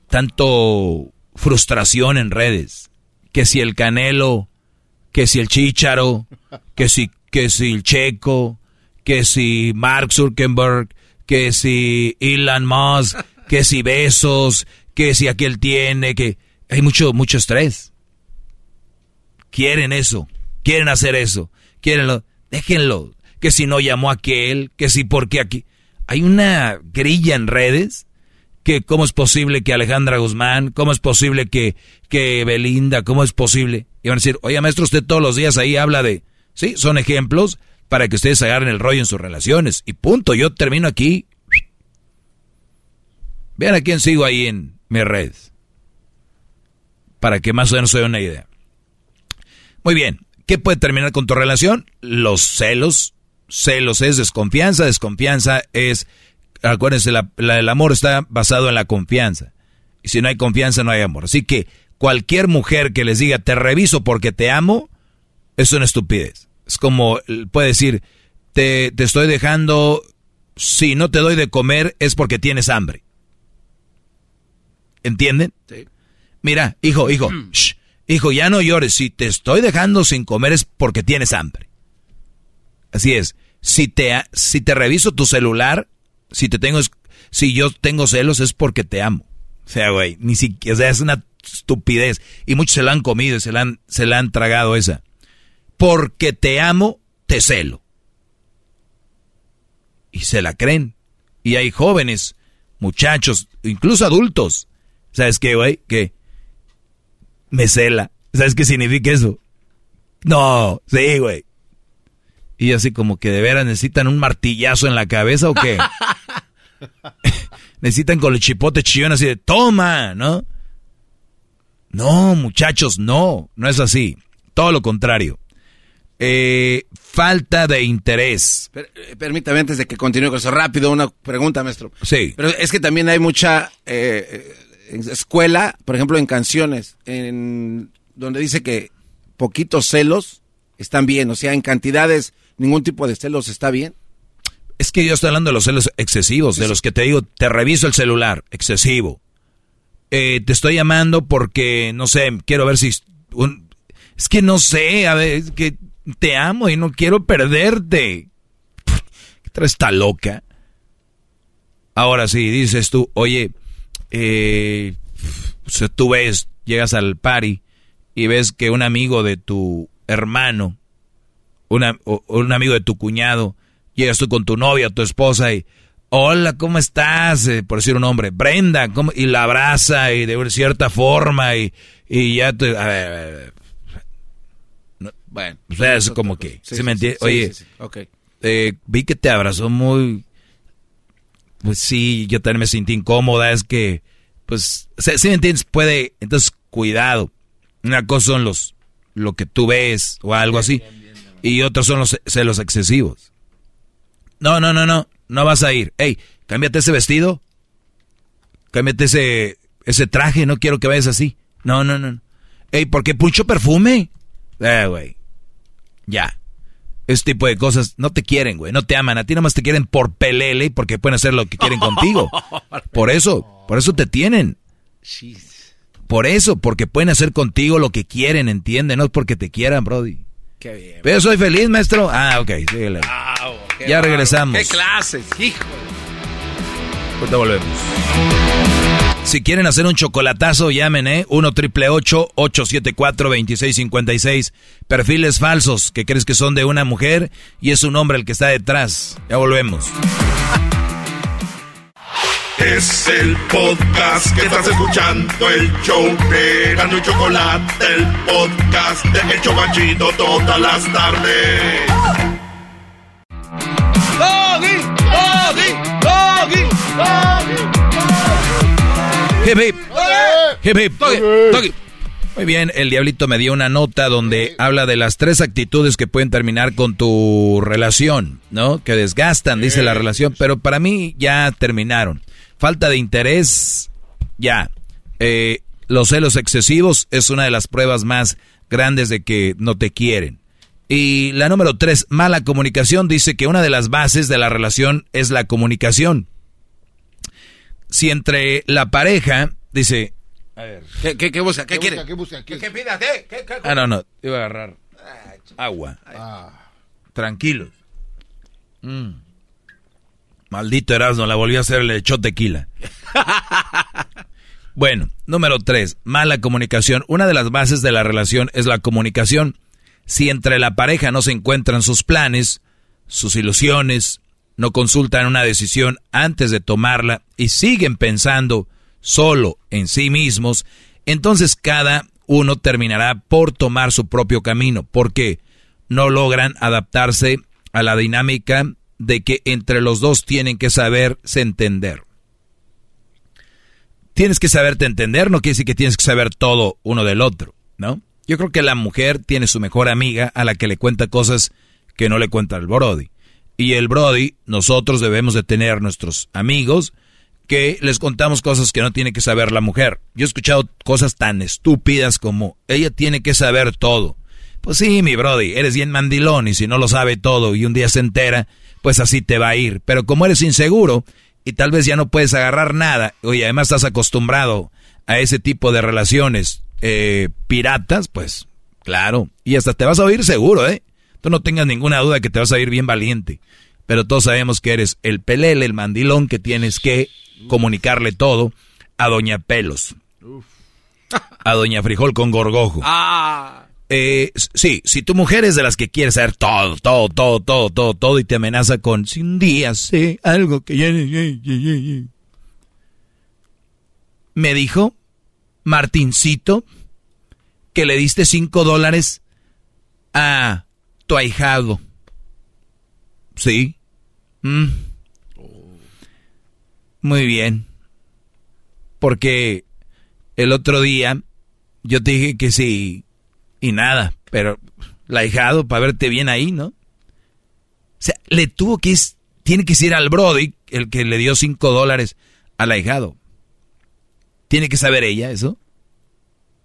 tanto frustración en redes. Que si el Canelo, que si el Chicharo, que si, que si el Checo, que si Mark Zuckerberg, que si Elon Musk, que si besos, que si aquel tiene, que hay mucho, mucho estrés. Quieren eso, quieren hacer eso, quieren déjenlo. Que si no llamó a aquel, que si porque aquí. Hay una grilla en redes que cómo es posible que Alejandra Guzmán, cómo es posible que, que Belinda, cómo es posible. Y van a decir, oye maestro, usted todos los días ahí habla de... Sí, son ejemplos para que ustedes agarren el rollo en sus relaciones. Y punto, yo termino aquí. Vean a quién sigo ahí en mi red. Para que más o menos se den una idea. Muy bien, ¿qué puede terminar con tu relación? Los celos. Celos es desconfianza, desconfianza es... Acuérdense, el amor está basado en la confianza. Y si no hay confianza, no hay amor. Así que cualquier mujer que les diga, te reviso porque te amo, es una estupidez. Es como, puede decir, te, te estoy dejando, si no te doy de comer es porque tienes hambre. ¿Entienden? Sí. Mira, hijo, hijo, mm. Hijo, ya no llores. Si te estoy dejando sin comer es porque tienes hambre. Así es. Si te, si te reviso tu celular, si te tengo, si yo tengo celos es porque te amo. O sea, güey, ni siquiera, o sea, es una estupidez. Y muchos se la han comido y se la han, se la han tragado esa porque te amo, te celo. Y se la creen. Y hay jóvenes, muchachos, incluso adultos. ¿Sabes qué, güey? Que me cela. ¿Sabes qué significa eso? No, sí, güey. Y así como que de veras necesitan un martillazo en la cabeza o qué? [LAUGHS] necesitan con el chipote chillón así de toma, ¿no? No, muchachos, no, no es así. Todo lo contrario. Eh, falta de interés. Eh, permítame antes de que continúe con eso rápido, una pregunta, maestro. Sí. Pero es que también hay mucha eh, escuela, por ejemplo, en canciones, en donde dice que poquitos celos están bien, o sea, en cantidades ningún tipo de celos está bien. Es que yo estoy hablando de los celos excesivos, de los que te digo, te reviso el celular, excesivo. te estoy llamando porque, no sé, quiero ver si... es que no sé, a ver, es que te amo y no quiero perderte. ¿Qué está loca? Ahora sí, dices tú, oye, eh, tú ves, llegas al party y ves que un amigo de tu hermano, una, un amigo de tu cuñado, llegas tú con tu novia, tu esposa y, hola, ¿cómo estás? Eh, por decir un nombre, Brenda, ¿cómo? y la abraza y de cierta forma y, y ya te... A ver, a ver, bueno, o sea, es como que, ¿se me entiende? Oye, eh, vi que te abrazó muy, pues sí, yo también me sentí incómoda, es que, pues, si me entiendes, puede, entonces, cuidado. Una cosa son los, lo que tú ves o algo así, y otros son los celos excesivos. No, no, no, no, no vas a ir. Ey, cámbiate ese vestido, cámbiate ese, ese traje, no quiero que vayas así. No, no, no. Ey, ¿por qué mucho perfume? Eh, güey. Ya. Este tipo de cosas no te quieren, güey. No te aman. A ti nomás te quieren por pelele porque pueden hacer lo que quieren contigo. [LAUGHS] Por eso, por eso te tienen. Por eso, porque pueden hacer contigo lo que quieren, ¿entiendes? No es porque te quieran, Brody. Qué bien. Pero soy feliz, maestro. Ah, ok, síguele. ya regresamos. Qué clases, hijo. Pues te volvemos. Si quieren hacer un chocolatazo, llamen, ¿eh? 1 triple 874 2656. Perfiles falsos que crees que son de una mujer y es un hombre el que está detrás. Ya volvemos. Es el podcast que estás escuchando, el show de y Chocolate, el podcast de El Chocachito todas las tardes. ¡Doggy! ¡Doggy! ¡Doggy! ¡Doggy! Muy bien, el diablito me dio una nota donde habla de las tres actitudes que pueden terminar con tu relación, ¿no? Que desgastan, dice la relación, pero para mí ya terminaron. Falta de interés, ya. Eh, los celos excesivos es una de las pruebas más grandes de que no te quieren. Y la número tres, mala comunicación, dice que una de las bases de la relación es la comunicación si entre la pareja, dice... A ver. ¿Qué, qué, qué busca? ¿Qué, ¿Qué quiere? busca? ¿Qué busca? ¿Qué- ¿Qué pidas? ¿Qué? ¿Qué? ¿Qué? Ah, no, no, iba a agarrar agua. Ah. Tranquilo. Mm. Maldito Erasmo, la volvió a hacer, le echó tequila. [LAUGHS] bueno, número tres, mala comunicación. Una de las bases de la relación es la comunicación. Si entre la pareja no se encuentran sus planes, sus ilusiones, no consultan una decisión antes de tomarla y siguen pensando solo en sí mismos, entonces cada uno terminará por tomar su propio camino, porque no logran adaptarse a la dinámica de que entre los dos tienen que saberse entender. Tienes que saberte entender, no quiere decir que tienes que saber todo uno del otro, ¿no? Yo creo que la mujer tiene su mejor amiga a la que le cuenta cosas que no le cuenta el Brody. Y el Brody, nosotros debemos de tener nuestros amigos que les contamos cosas que no tiene que saber la mujer. Yo he escuchado cosas tan estúpidas como ella tiene que saber todo. Pues sí, mi Brody, eres bien mandilón y si no lo sabe todo y un día se entera, pues así te va a ir. Pero como eres inseguro y tal vez ya no puedes agarrar nada, oye, además estás acostumbrado a ese tipo de relaciones eh, piratas, pues claro, y hasta te vas a oír seguro, ¿eh? Tú no tengas ninguna duda que te vas a oír bien valiente. Pero todos sabemos que eres el pelele, el mandilón que tienes que comunicarle todo a Doña Pelos. A Doña Frijol con gorgojo. Ah. Eh, sí, si tu mujer es de las que quiere saber todo, todo, todo, todo, todo, todo y te amenaza con si un día sé algo que ya... Me dijo Martincito que le diste cinco dólares a tu ahijado. Sí. Mm. Muy bien. Porque el otro día yo te dije que sí y nada, pero la ahijado para verte bien ahí, ¿no? O sea, le tuvo que ir- tiene que ir al Brody, el que le dio cinco dólares al ahijado. ¿Tiene que saber ella eso?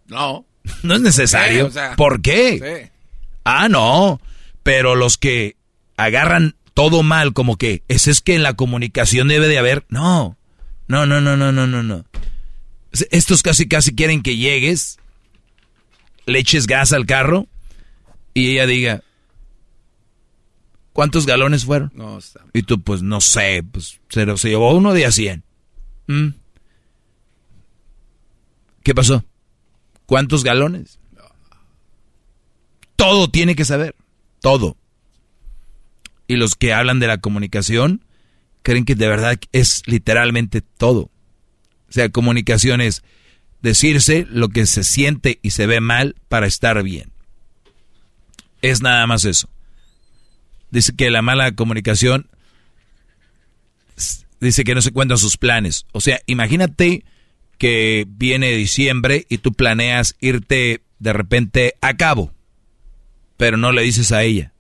No. No es necesario. Sí, o sea, ¿Por qué? Sí. Ah, no. Pero los que agarran todo mal, como que ese es que en la comunicación debe de haber. No. No, no, no, no, no, no, no. Estos casi, casi quieren que llegues, le eches gas al carro y ella diga, ¿cuántos galones fueron? No. Y tú, pues no sé, pues se, se llevó uno de a 100. ¿Mm? ¿Qué pasó? ¿Cuántos galones? Todo tiene que saber, todo. Y los que hablan de la comunicación creen que de verdad es literalmente todo. O sea, comunicación es decirse lo que se siente y se ve mal para estar bien. Es nada más eso. Dice que la mala comunicación dice que no se cuentan sus planes. O sea, imagínate que viene diciembre y tú planeas irte de repente a cabo, pero no le dices a ella.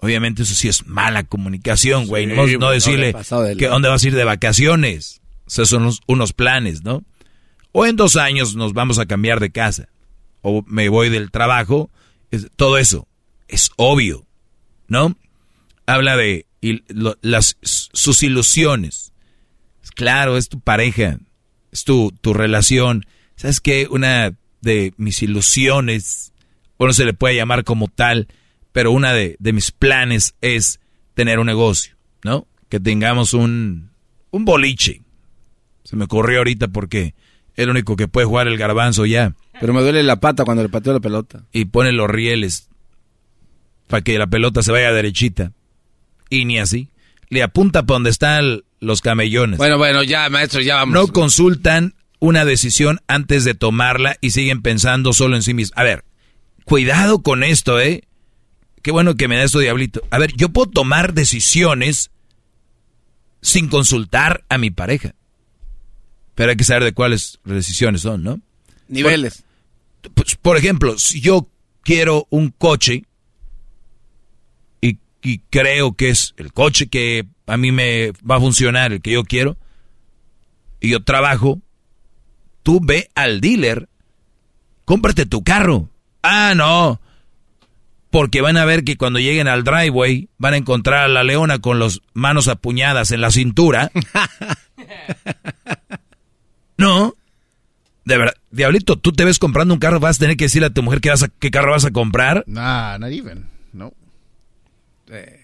Obviamente eso sí es mala comunicación, güey. Sí, no, decirle de que dónde vas a ir de vacaciones. O sea, son unos, unos planes, ¿no? O en dos años nos vamos a cambiar de casa. O me voy del trabajo. Es- todo eso es obvio, ¿no? Habla de lo- las, sus ilusiones. Claro, es tu pareja, es tu, tu relación. ¿Sabes qué? Una de mis ilusiones, bueno, se le puede llamar como tal, pero una de, de mis planes es tener un negocio, ¿no? Que tengamos un, un boliche. Se me ocurrió ahorita porque es el único que puede jugar el garbanzo ya. Pero me duele la pata cuando le pateo la pelota. Y pone los rieles para que la pelota se vaya derechita. Y ni así. Le apunta para donde están los camellones. Bueno, bueno, ya, maestro, ya vamos. No consultan una decisión antes de tomarla y siguen pensando solo en sí mismos. A ver, cuidado con esto, ¿eh? Qué bueno que me da esto, diablito. A ver, yo puedo tomar decisiones sin consultar a mi pareja. Pero hay que saber de cuáles decisiones son, ¿no? Niveles. Por, pues, por ejemplo, si yo quiero un coche y, y creo que es el coche que a mí me va a funcionar, el que yo quiero, y yo trabajo, tú ve al dealer, cómprate tu carro. Ah, no. Porque van a ver que cuando lleguen al driveway van a encontrar a la leona con las manos apuñadas en la cintura [LAUGHS] No. De verdad, Diablito, tú te ves comprando un carro, vas a tener que decirle a tu mujer qué, vas a, qué carro vas a comprar. Nah, not even. No. Eh,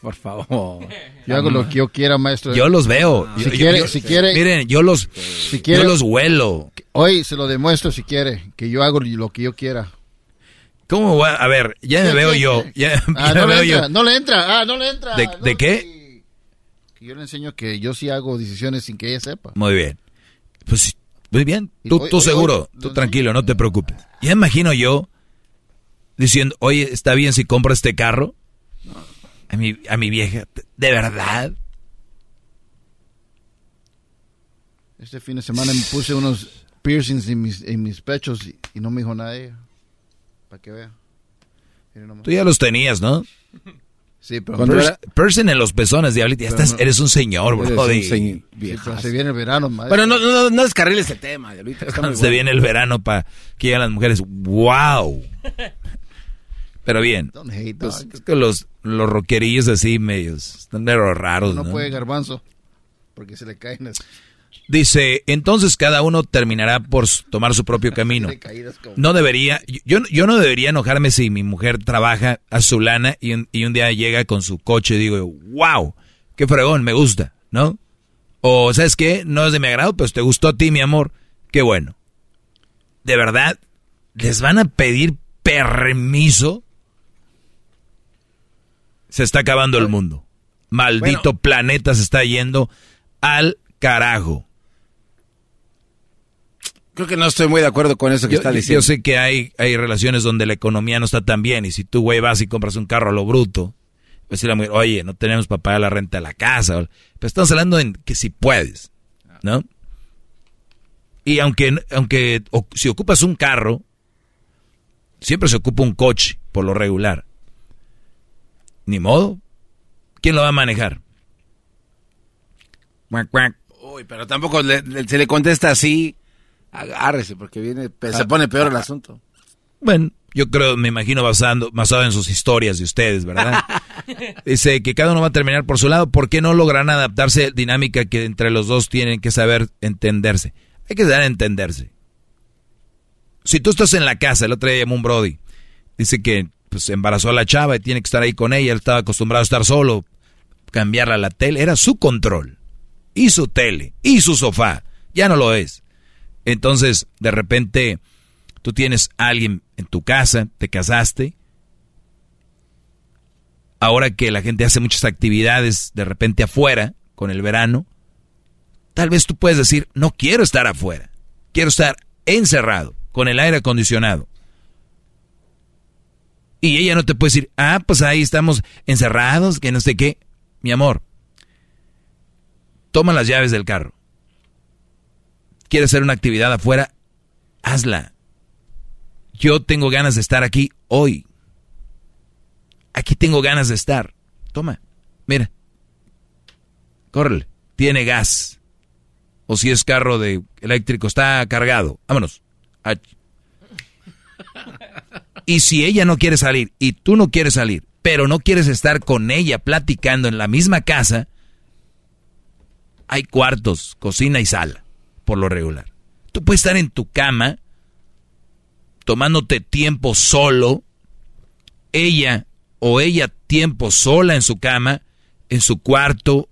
por favor. Yo hago lo que yo quiera, maestro. Yo los veo. Si Yo- quiere, yo- si quiere. Miren, yo los, si quiere, yo los huelo. Hoy se lo demuestro si quiere, que yo hago lo que yo quiera. ¿Cómo voy a, a ver, ya me ¿Qué, veo yo. Ya, Ah, [LAUGHS] ya no me le veo entra, yo. no le entra, ah, no le entra. ¿De, no, de qué? que yo le enseño que yo sí hago decisiones sin que ella sepa. Muy bien. Pues muy bien. Tú, hoy- tú hoy- seguro, hoy- tú tranquilo, no te preocupes. Ya imagino yo diciendo, oye, ¿está bien si compro este carro? A mi, a mi vieja, ¿de verdad? Este fin de semana me puse unos piercings en mis, en mis pechos y, y no me dijo nada ella. Para que vea. Nomás. Tú ya los tenías, ¿no? Sí, pero Cuando Pers- era- Person en los pezones, diablito. Ya Pero estás, no- eres un señor, Eres bro. un de- señor, Sí, pero se viene el verano, maestro. Bueno, no, no, no descarriles el tema, Diablito. Está muy Se bueno. viene el verano para que lleguen las mujeres. ¡Wow! Pero bien. Don't hate, Pues, es que los, los rockerillos así medios, están medio raros, no, ¿no? puede garbanzo. Porque se le caen las... Dice, entonces cada uno terminará por tomar su propio [LAUGHS] camino. No debería, yo, yo no debería enojarme si mi mujer trabaja a su lana y un, y un día llega con su coche y digo, wow, qué fregón, me gusta, ¿no? O, ¿sabes qué? No es de mi agrado, pues te gustó a ti, mi amor, qué bueno. De verdad, ¿les van a pedir permiso? Se está acabando el mundo. Maldito planeta se está yendo al carajo. Creo que no estoy muy de acuerdo con eso que Yo, está diciendo. yo sé que hay, hay relaciones donde la economía no está tan bien y si tú, güey, vas y compras un carro a lo bruto, pues la mujer, oye, no tenemos para pagar la renta de la casa. Pero estamos hablando en que si puedes, ¿no? Y aunque, aunque o- si ocupas un carro, siempre se ocupa un coche, por lo regular. Ni modo. ¿Quién lo va a manejar? Cuac, cuac. Uy, pero tampoco le- le- se le contesta así. Agárrese, porque viene, se pone peor el asunto. Bueno, yo creo, me imagino basando, basado en sus historias de ustedes, ¿verdad? [LAUGHS] Dice que cada uno va a terminar por su lado. ¿Por qué no logran adaptarse dinámica que entre los dos tienen que saber entenderse? Hay que saber entenderse. Si tú estás en la casa, el otro día llamó un Brody, dice que pues embarazó a la chava y tiene que estar ahí con ella, él estaba acostumbrado a estar solo, cambiarla a la tele, era su control, y su tele, y su sofá, ya no lo es. Entonces, de repente, tú tienes a alguien en tu casa, te casaste, ahora que la gente hace muchas actividades de repente afuera, con el verano, tal vez tú puedes decir, no quiero estar afuera, quiero estar encerrado, con el aire acondicionado. Y ella no te puede decir, ah, pues ahí estamos encerrados, que no sé qué. Mi amor, toma las llaves del carro. ¿Quieres hacer una actividad afuera? Hazla. Yo tengo ganas de estar aquí hoy. Aquí tengo ganas de estar. Toma, mira. Córrele. Tiene gas. O si es carro de eléctrico, está cargado. Vámonos. Y si ella no quiere salir y tú no quieres salir, pero no quieres estar con ella platicando en la misma casa, hay cuartos, cocina y sala, por lo regular. Tú puedes estar en tu cama, tomándote tiempo solo, ella o ella tiempo sola en su cama, en su cuarto,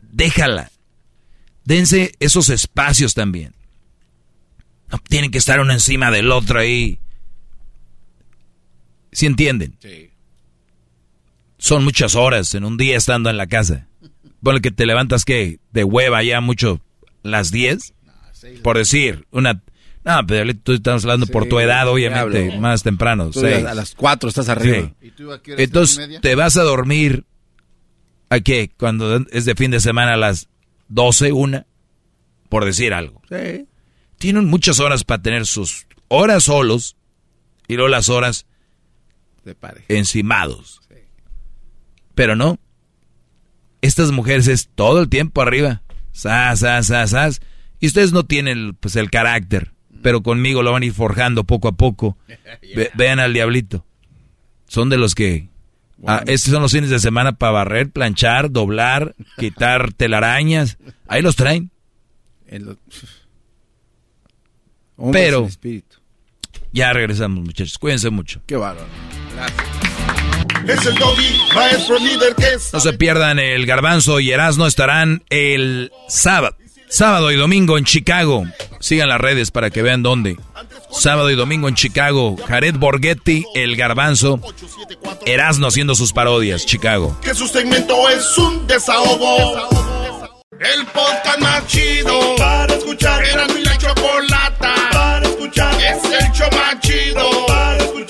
déjala. Dense esos espacios también. No tienen que estar uno encima del otro ahí. ¿Sí entienden? Son muchas horas en un día estando en la casa. Ponle que te levantas que de hueva ya mucho las 10. Por decir, una... No, pero tú estamos hablando por tu edad, obviamente, diablo. más temprano. Tú seis. a las 4 estás arriba. Sí. ¿Y tú a qué hora estás, Entonces, media? te vas a dormir a qué? Cuando es de fin de semana a las 12, una, por decir algo. Sí. Tienen muchas horas para tener sus horas solos y luego las horas De pareja. encimados. Pero no. Estas mujeres es todo el tiempo arriba. Sas, sas, sas, sas. Y ustedes no tienen pues, el carácter. Pero conmigo lo van a ir forjando poco a poco. [LAUGHS] Ve- vean al diablito. Son de los que Ah, estos son los fines de semana para barrer, planchar, doblar, [LAUGHS] quitar telarañas. Ahí los traen. [SIGHS] Pero ya regresamos, muchachos. Cuídense mucho. Qué bárbaro. Es el doggy, maestro líder que es. No se pierdan el Garbanzo y Erasmo estarán el sábado, sábado y domingo en Chicago. Sigan las redes para que vean dónde. Sábado y domingo en Chicago. Jared Borghetti, el Garbanzo. Erasmo haciendo sus parodias, Chicago. Que su segmento es un desahogo. El podcast más chido para escuchar. Era mi la chocolata para escuchar. Es el show más chido para escuchar.